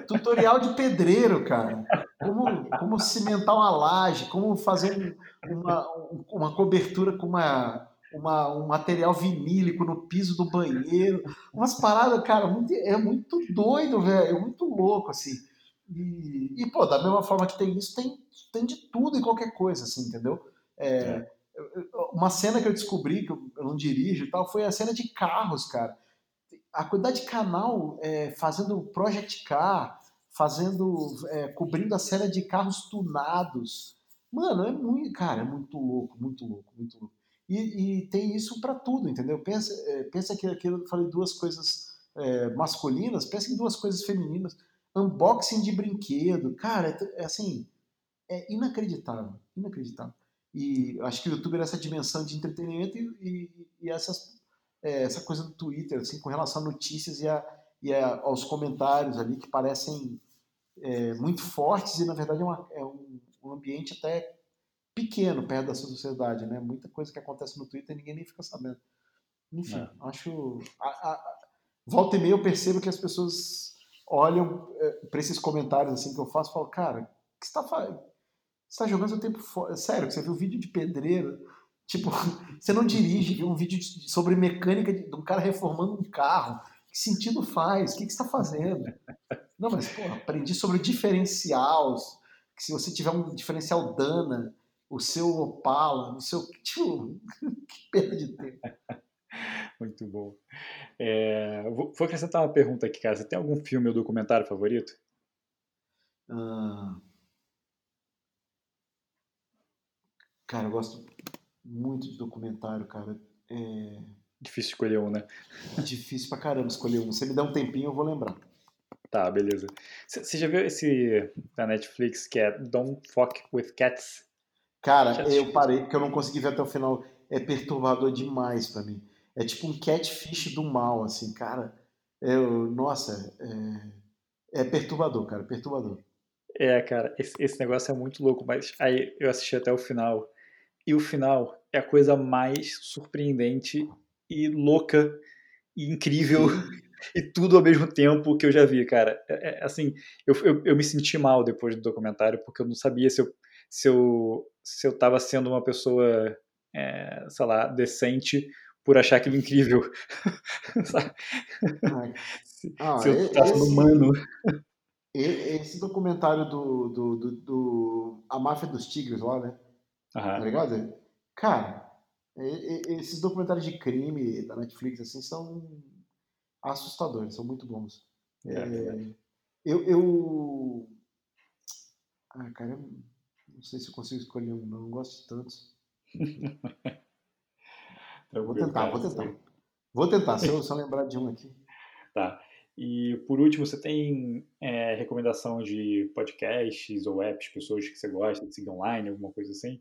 tutorial de pedreiro, cara. Como, como cimentar uma laje, como fazer uma, uma cobertura com uma, uma, um material vinílico no piso do banheiro. Umas paradas, cara, muito, é muito doido, velho. É muito louco, assim. E, e, pô, da mesma forma que tem isso, tem, tem de tudo e qualquer coisa, assim, entendeu? É, é. Uma cena que eu descobri, que eu, eu não dirijo e tal, foi a cena de carros, cara. A quantidade de canal é, fazendo Project Car, fazendo, é, cobrindo a cena de carros tunados. Mano, é muito, cara, é muito louco, muito louco, muito louco. E, e tem isso para tudo, entendeu? Pensa, é, pensa que aquilo eu falei duas coisas é, masculinas, pensa em duas coisas femininas. Unboxing de brinquedo, cara, é, é assim, é inacreditável, inacreditável. E acho que o YouTube é essa dimensão de entretenimento e, e, e essas, é, essa coisa do Twitter, assim, com relação a notícias e, a, e a, aos comentários ali que parecem é, muito fortes e na verdade é, uma, é um, um ambiente até pequeno perto da sociedade, né? Muita coisa que acontece no Twitter ninguém nem fica sabendo. Enfim, é. acho. A, a, volta e meia eu percebo que as pessoas olham é, para esses comentários assim que eu faço e falam, cara, o que você está fazendo? Você está jogando seu tempo fora. Sério, você viu vídeo de pedreiro. Tipo, você não dirige, viu um vídeo de, sobre mecânica de, de, um cara reformando um carro. Que sentido faz? O que, que você está fazendo? Não, mas, pô, aprendi sobre o diferencial. Que se você tiver um diferencial Dana, o seu Opala, o seu. Tipo, que perda de tempo. Muito bom. É, vou, vou, acrescentar uma pergunta aqui, cara. Você tem algum filme ou documentário favorito? Ah, cara, eu gosto muito de documentário, cara. É... Difícil escolher um, né? Difícil pra caramba escolher um. Se me der um tempinho, eu vou lembrar. Tá, beleza. Você já viu esse da Netflix que é Don't Fuck with Cats? Cara, eu parei porque eu não consegui ver até o final. É perturbador demais para mim. É tipo um catfish do mal, assim, cara. Eu, nossa, é, é perturbador, cara, perturbador. É, cara, esse, esse, negócio é muito louco, mas aí eu assisti até o final. E o final é a coisa mais surpreendente e louca e incrível e tudo ao mesmo tempo que eu já vi, cara. É, é, assim, eu, eu, eu me senti mal depois do documentário porque eu não sabia se eu, se eu se eu estava sendo uma pessoa, é, sei lá, decente por achar aquilo incrível. se, ah, se eu estasse no humano. Esse documentário do, do, do, do, A Máfia dos Tigres lá, né? Uhum. Tá ligado? Cara, esses documentários de crime da Netflix, assim, são assustadores, são muito bons. É, é, eu, eu. Ah, cara, não sei se eu consigo escolher um, não, não gosto de tantos. vou tentar, vou tentar. Vou tentar, se eu, eu lembrar de um aqui. Tá. E por último, você tem é, recomendação de podcasts ou apps, pessoas que você gosta de seguir online, alguma coisa assim?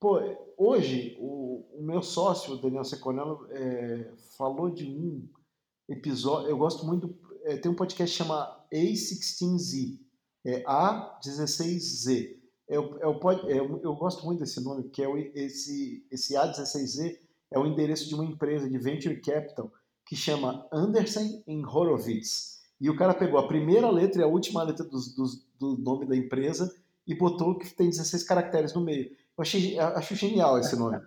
Pô, hoje o, o meu sócio, o Daniel Seconello, é, falou de um episódio. Eu gosto muito. É, tem um podcast que chama A16Z, é A16Z. É o, é, eu gosto muito desse nome, que é o, esse, esse A16Z é o endereço de uma empresa de venture capital que chama Andersen Horowitz. E o cara pegou a primeira letra e a última letra do, do, do nome da empresa e botou que tem 16 caracteres no meio. Eu achei, acho genial esse nome.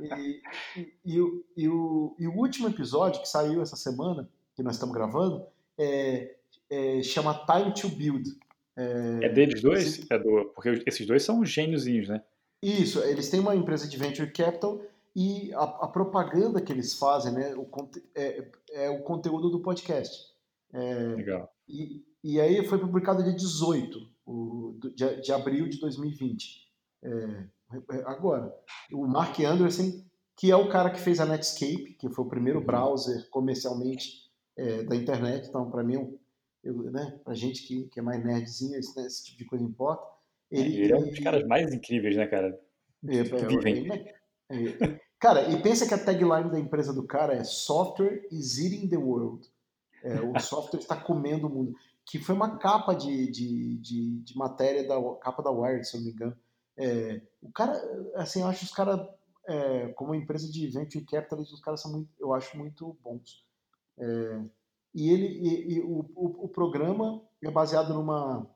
E, e, e, o, e, o, e o último episódio que saiu essa semana, que nós estamos gravando, é, é, chama Time to Build. É, é deles dois? Esse, é do, porque esses dois são gêniozinhos, né? Isso, eles têm uma empresa de venture capital e a, a propaganda que eles fazem né, o, é, é o conteúdo do podcast. É, Legal. E, e aí foi publicado dia 18 o, de, de abril de 2020. É, é, agora, o Mark Anderson, que é o cara que fez a Netscape, que foi o primeiro uhum. browser comercialmente é, da internet, então para mim, eu, né, pra gente que, que é mais nerdzinho, esse, né, esse tipo de coisa importa. Ele, ele é um dos caras mais incríveis, né, cara? É, é, é, cara, e pensa que a tagline da empresa do cara é Software is eating the world. É, o software está comendo o mundo. Que foi uma capa de, de, de, de, matéria da capa da Wired, se eu não me engano. É, o cara, assim, eu acho os caras, é, como empresa de venture capital, os caras são muito, eu acho muito bons. É, e ele, e, e o, o, o, programa é baseado numa,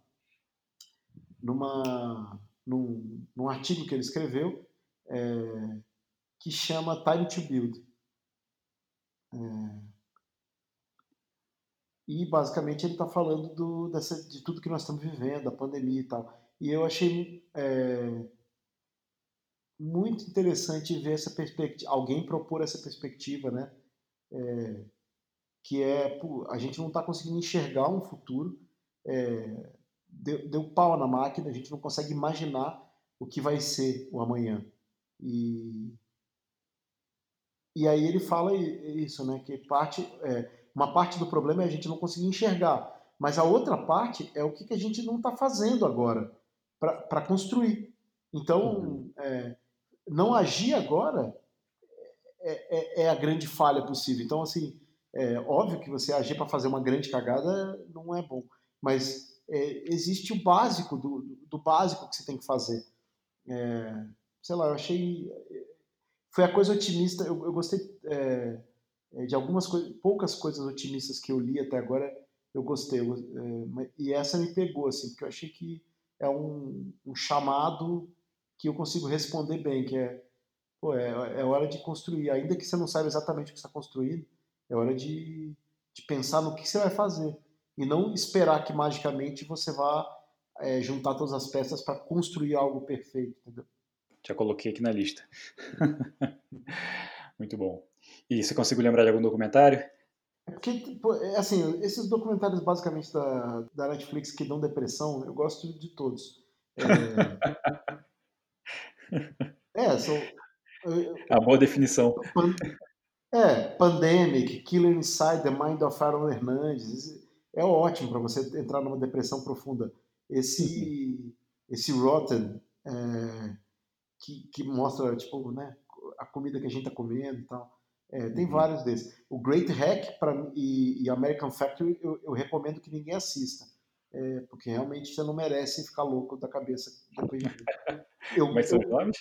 numa, num, num artigo que ele escreveu é, que chama Time to Build. É, e basicamente ele está falando do, dessa, de tudo que nós estamos vivendo, da pandemia e tal. E eu achei é, muito interessante ver essa perspectiva, alguém propor essa perspectiva, né? É, que é, a gente não está conseguindo enxergar um futuro, é, deu, deu pau na máquina, a gente não consegue imaginar o que vai ser o amanhã. E, e aí ele fala isso, né? Que parte, é, uma parte do problema é a gente não conseguir enxergar, mas a outra parte é o que, que a gente não está fazendo agora para construir. Então, uhum. é, não agir agora é, é, é, a grande falha possível. Então, assim, é óbvio que você agir para fazer uma grande cagada não é bom, mas é, existe o básico do, do, básico que você tem que fazer. É, sei lá, eu achei. Foi a coisa otimista. Eu, eu gostei é, é de algumas coisas, poucas coisas otimistas que eu li até agora. Eu gostei. Eu, é, e essa me pegou, assim, porque eu achei que é um, um chamado que eu consigo responder bem, que é, pô, é, é hora de construir. Ainda que você não saiba exatamente o que está construindo, é hora de, de pensar no que você vai fazer. E não esperar que magicamente você vá é, juntar todas as peças para construir algo perfeito, entendeu? Já coloquei aqui na lista. Muito bom. E você conseguiu lembrar de algum documentário? É porque, é assim, esses documentários basicamente da, da Netflix que dão depressão, eu gosto de todos. É, é são. A boa definição. É, Pandemic, Killer Inside the Mind of Aaron Hernandes. É ótimo para você entrar numa depressão profunda. Esse, esse Rotten, é, que, que mostra, tipo, né, a comida que a gente tá comendo e tal. É, tem uhum. vários desses. O Great Hack pra, e, e American Factory eu, eu, recomendo que ninguém assista. É, porque realmente você não merece ficar louco da cabeça depois de eu, Mas são os nomes?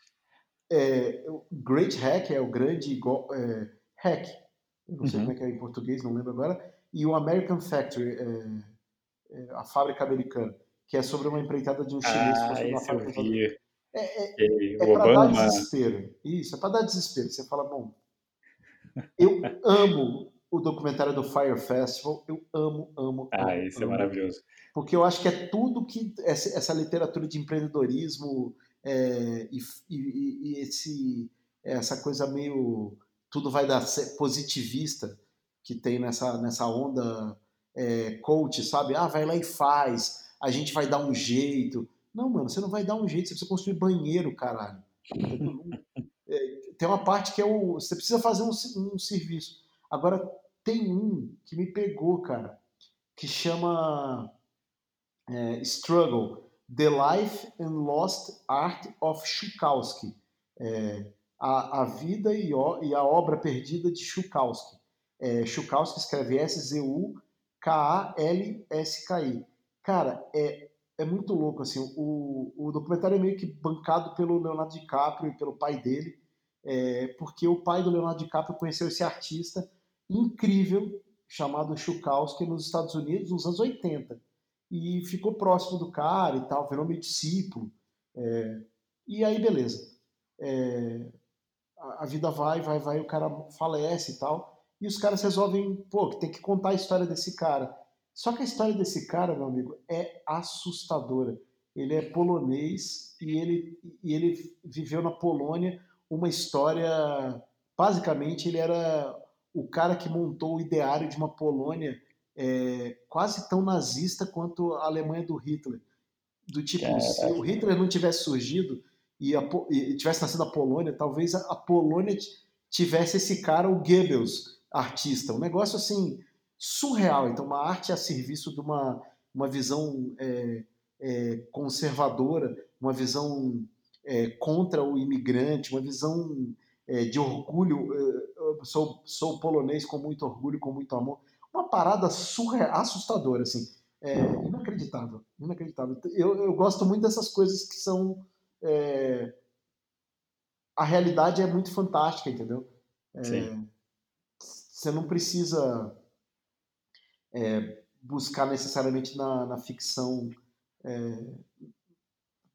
É, o Great Hack é o grande é, hack. Não sei uhum. como é que é em português, não lembro agora. E o American Factory, é, é, a fábrica americana, que é sobre uma empreitada de um chinês ah, construindo uma fábrica. É, é, é para dar desespero. Isso, é para dar desespero. Você fala, bom, Eu amo o documentário do Fire Festival. Eu amo, amo. Ah, amo, é amo. é maravilhoso. Porque eu acho que é tudo que essa, essa literatura de empreendedorismo é, e, e, e esse, essa coisa meio tudo vai dar positivista que tem nessa, nessa onda é, coach, sabe? Ah, vai lá e faz, a gente vai dar um jeito. Não, mano, você não vai dar um jeito, você precisa construir banheiro, caralho. É, tem uma parte que é o. Você precisa fazer um, um serviço. Agora, tem um que me pegou, cara, que chama é, Struggle: The Life and Lost Art of Chukowski. É, a, a vida e, o, e, a obra perdida de Chukowski. É, Chukowski escreve S-Z-U-K-A-L-S-K-I. Cara, é, é muito louco, assim, o, o documentário é meio que bancado pelo Leonardo DiCaprio e pelo pai dele, é, porque o pai do Leonardo DiCaprio conheceu esse artista incrível chamado Chukowski nos Estados Unidos nos anos 80 e ficou próximo do cara e tal, virou meio discípulo. É, e aí, beleza. É, a, a, vida vai, vai, vai, o cara falece e tal. E os caras resolvem, pô, tem que contar a história desse cara. Só que a história desse cara, meu amigo, é assustadora. Ele é polonês e ele, e ele viveu na Polônia uma história. Basicamente, ele era o cara que montou o ideário de uma Polônia é, quase tão nazista quanto a Alemanha do Hitler. Do tipo, se o Hitler não tivesse surgido e, a, e tivesse nascido na Polônia, talvez a, a Polônia tivesse esse cara, o Goebbels, artista. Um negócio assim surreal. Então, uma arte a serviço de uma, uma visão é, é, conservadora, uma visão é, contra o imigrante, uma visão é, de orgulho. É, sou, sou polonês com muito orgulho, com muito amor. Uma parada surreal, assustadora, assim. É, inacreditável, inacreditável. Eu, eu gosto muito dessas coisas que são. É, a realidade é muito fantástica, entendeu? Sim. Você não precisa é, buscar necessariamente na, na ficção, é,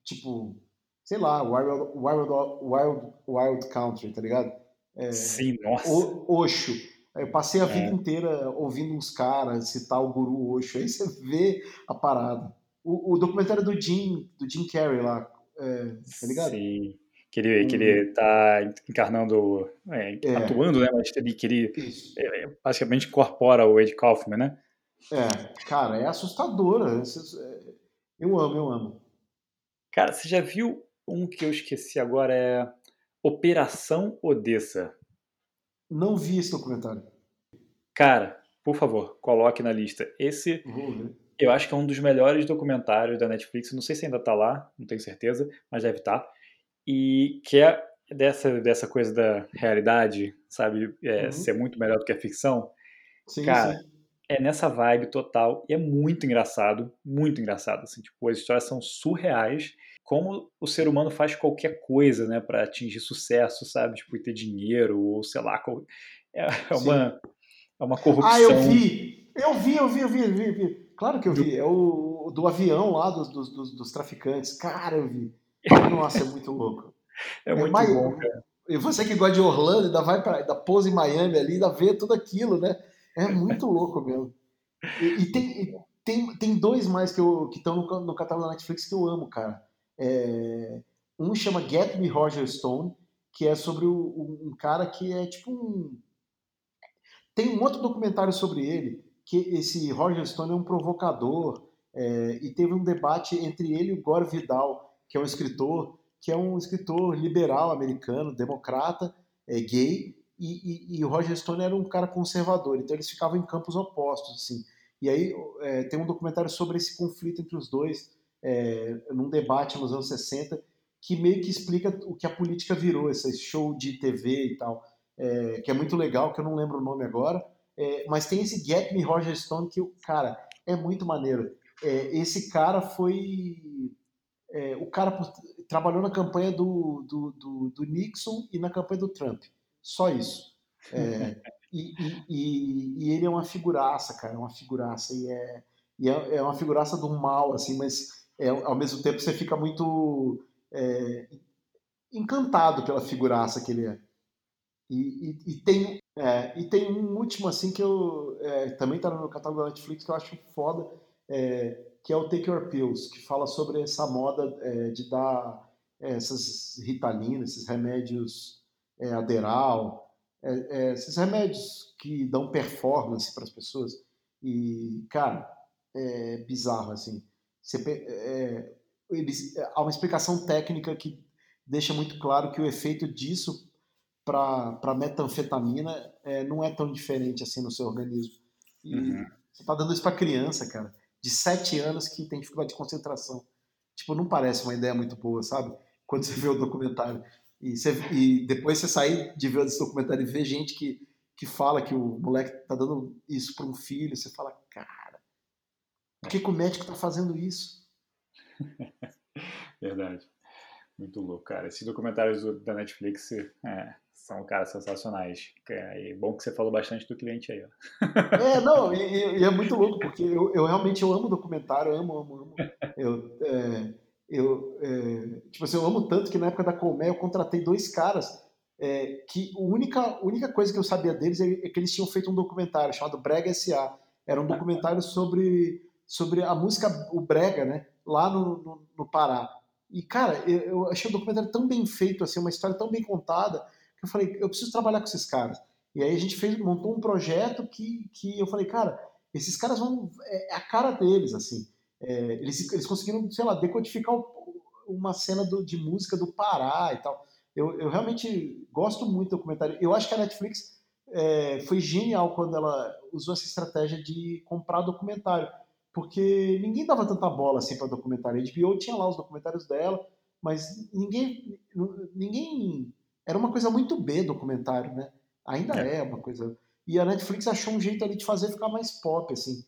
tipo, sei lá, Wild, Wild, Wild, Wild Country, tá ligado? É, Sim, nossa. O, Osho. Eu passei a é. vida inteira ouvindo uns caras citar o guru Osho. Aí você vê a parada. O, o documentário do Jim, do Jim Carrey lá, é, tá ligado? Sim. Que ele, que ele tá encarnando, é, é. atuando, né? Mas ele, que ele é, basicamente incorpora o Ed Kaufman, né? É, cara, é assustadora. É, eu amo, eu amo. Cara, você já viu um que eu esqueci agora? É Operação Odessa. Não vi esse documentário. Cara, por favor, coloque na lista. Esse, eu acho que é um dos melhores documentários da Netflix. Não sei se ainda tá lá, não tenho certeza, mas deve estar. Tá. E que é dessa, dessa coisa da realidade, sabe? É, uhum. Ser muito melhor do que a ficção. Sim, Cara, sim é nessa vibe total e é muito engraçado, muito engraçado, assim, tipo, as histórias são surreais, como o ser humano faz qualquer coisa, né, para atingir sucesso, sabe, tipo, ter dinheiro ou sei lá, é, é uma é uma corrupção. Ah, eu vi, eu vi, eu vi, eu vi, eu vi, eu vi. Claro que eu vi, é o do avião lá dos, dos, dos, traficantes, cara, eu vi. Nossa, é muito louco. É, é muito mais, bom, cara. E você que gosta de Orlando, ainda vai para, ainda pousa em Miami ali, ainda vê tudo aquilo, né? É muito louco mesmo. E, e tem, e tem, tem dois mais que estão no, no catálogo da Netflix que eu amo, cara. É, um chama Get Me Roger Stone, que é sobre o, um cara que é tipo um. Tem um outro documentário sobre ele, que esse Roger Stone é um provocador, é, e teve um debate entre ele e o Gore Vidal, que é um escritor, que é um escritor liberal americano, democrata, é, gay, e, e, e, o Roger Stone era um cara conservador, então eles ficavam em campos opostos, assim. E aí é, tem um documentário sobre esse conflito entre os dois, é, num debate nos anos 60, que meio que explica o que a política virou, esse show de TV e tal, é, que é muito legal, que eu não lembro o nome agora, é, mas tem esse Get Me Roger Stone que, cara, é muito maneiro. É, esse cara foi... É, o cara trabalhou na campanha do, do, do, do Nixon e na campanha do Trump. Só isso. É, e, e, e, ele é uma figuraça, cara, é uma figuraça. E é, e é, é, uma figuraça do mal, assim, mas é, ao mesmo tempo você fica muito é, encantado pela figuraça que ele é. E, e, tem É, e tem um último, assim, que eu é, também tá no meu catálogo da Netflix, que eu acho foda, é, que é o Take Your Pills, que fala sobre essa moda é, de dar é, essas ritalinas, esses remédios é, Aderal, é, esses remédios que dão performance para as pessoas. E, cara, é bizarro, assim. Você, eles, há uma explicação técnica que deixa muito claro que o efeito disso para metanfetamina é, não é tão diferente assim no seu organismo. E uhum. você está dando isso para criança, cara, de 7 anos que tem dificuldade de concentração. Tipo, não parece uma ideia muito boa, sabe? Quando você vê o documentário. E, você, e depois você sair de ver esse documentário e ver gente que, que fala que o moleque tá dando isso para um filho, você fala, cara, por que, que o médico tá fazendo isso? Verdade. Muito louco, cara. Esses documentários da Netflix é, são, cara, sensacionais. É, bom que você falou bastante do cliente aí, ó. É, não, e, e é muito louco, porque eu, eu, realmente eu amo documentário, amo, amo, amo. Eu, é, eu, é, tipo assim, eu amo tanto que na época da Colmeia eu contratei dois caras é, que a única, única coisa que eu sabia deles é, é que eles tinham feito um documentário chamado Brega S.A. Era um documentário sobre, sobre a música, o Brega, né? Lá no, no, no Pará. E, cara, eu, eu, achei o documentário tão bem feito, assim, uma história tão bem contada, eu falei, eu preciso trabalhar com esses caras. E aí a gente fez, montou um projeto que, que eu falei, cara, esses caras vão. É, é a cara deles, assim. É, eles, eles conseguiram, sei lá, decodificar uma cena do, de música do Pará e tal. Eu, eu realmente gosto muito do documentário. Eu acho que a Netflix é, foi genial quando ela usou essa estratégia de comprar documentário porque ninguém dava tanta bola assim para documentário. A HBO tinha lá os documentários dela, mas ninguém, ninguém era uma coisa muito B documentário, né? Ainda é. é uma coisa. E a Netflix achou um jeito ali de fazer ficar mais pop, assim.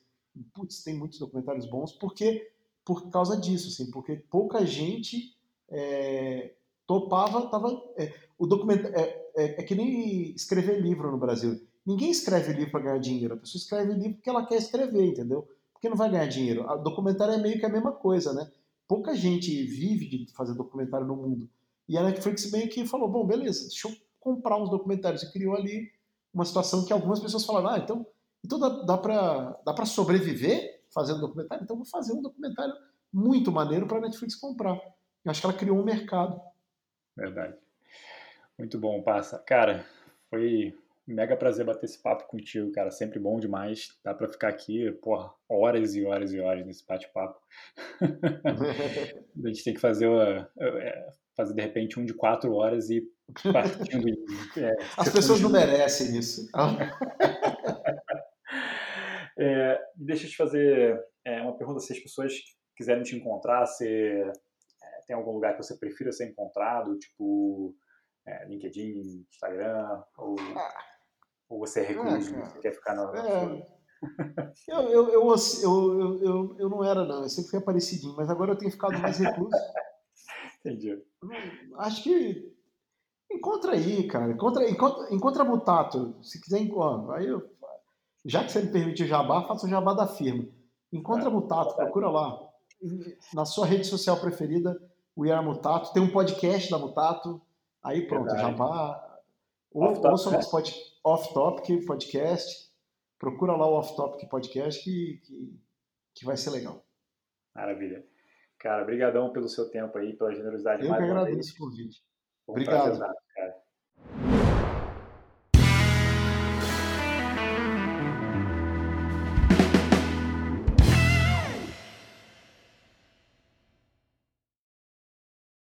Putz, tem muitos documentários bons, porque por causa disso, assim, porque pouca gente é, topava, tava. É, o documentário é, é, é, que nem escrever livro no Brasil. Ninguém escreve livro para ganhar dinheiro. A pessoa escreve livro porque ela quer escrever, entendeu? porque não vai ganhar dinheiro. O documentário é meio que a mesma coisa, né? Pouca gente vive de fazer documentário no mundo. E a Netflix meio que falou, bom, beleza, deixa eu comprar uns documentários. E criou ali uma situação que algumas pessoas falaram, ah, então, então dá, dá para dá sobreviver fazendo documentário? Então vou fazer um documentário muito maneiro para a Netflix comprar. Eu acho que ela criou um mercado. Verdade. Muito bom, Passa. Cara, foi mega prazer bater esse papo contigo, cara. Sempre bom demais. Dá pra ficar aqui, porra, horas e horas e horas nesse bate-papo. a gente tem que fazer, uma, é, fazer de repente um de quatro horas e partindo. é, As pessoas não merecem isso. é, deixa eu te fazer é, uma pergunta: se as pessoas quiserem te encontrar, se é, tem algum lugar que você prefira ser encontrado, tipo. É, LinkedIn, Instagram, ou ah, ou você é recluso, é, você quer ficar na. É. eu, eu, eu, eu, eu, eu, não era, não. Eu sempre fui aparecidinho, mas agora eu tenho ficado mais recluso. Entendi. Acho que. Encontra aí, cara. Encontra, encontra, encontra Mutato. Se quiser, ó, aí eu, já que você me permitiu jabá, faça o jabá da firma. Encontra é. Mutato, procura lá. Na sua rede social preferida, o Are Mutato. Tem um podcast da Mutato. Aí pronto, Verdade. jabá. Ouça o nosso podcast Off Topic Podcast. Procura lá o Off Topic Podcast que, que, que vai ser legal. Maravilha. Cara, brigadão pelo seu tempo aí, pela generosidade. Eu que agradeço o convite. Obrigado.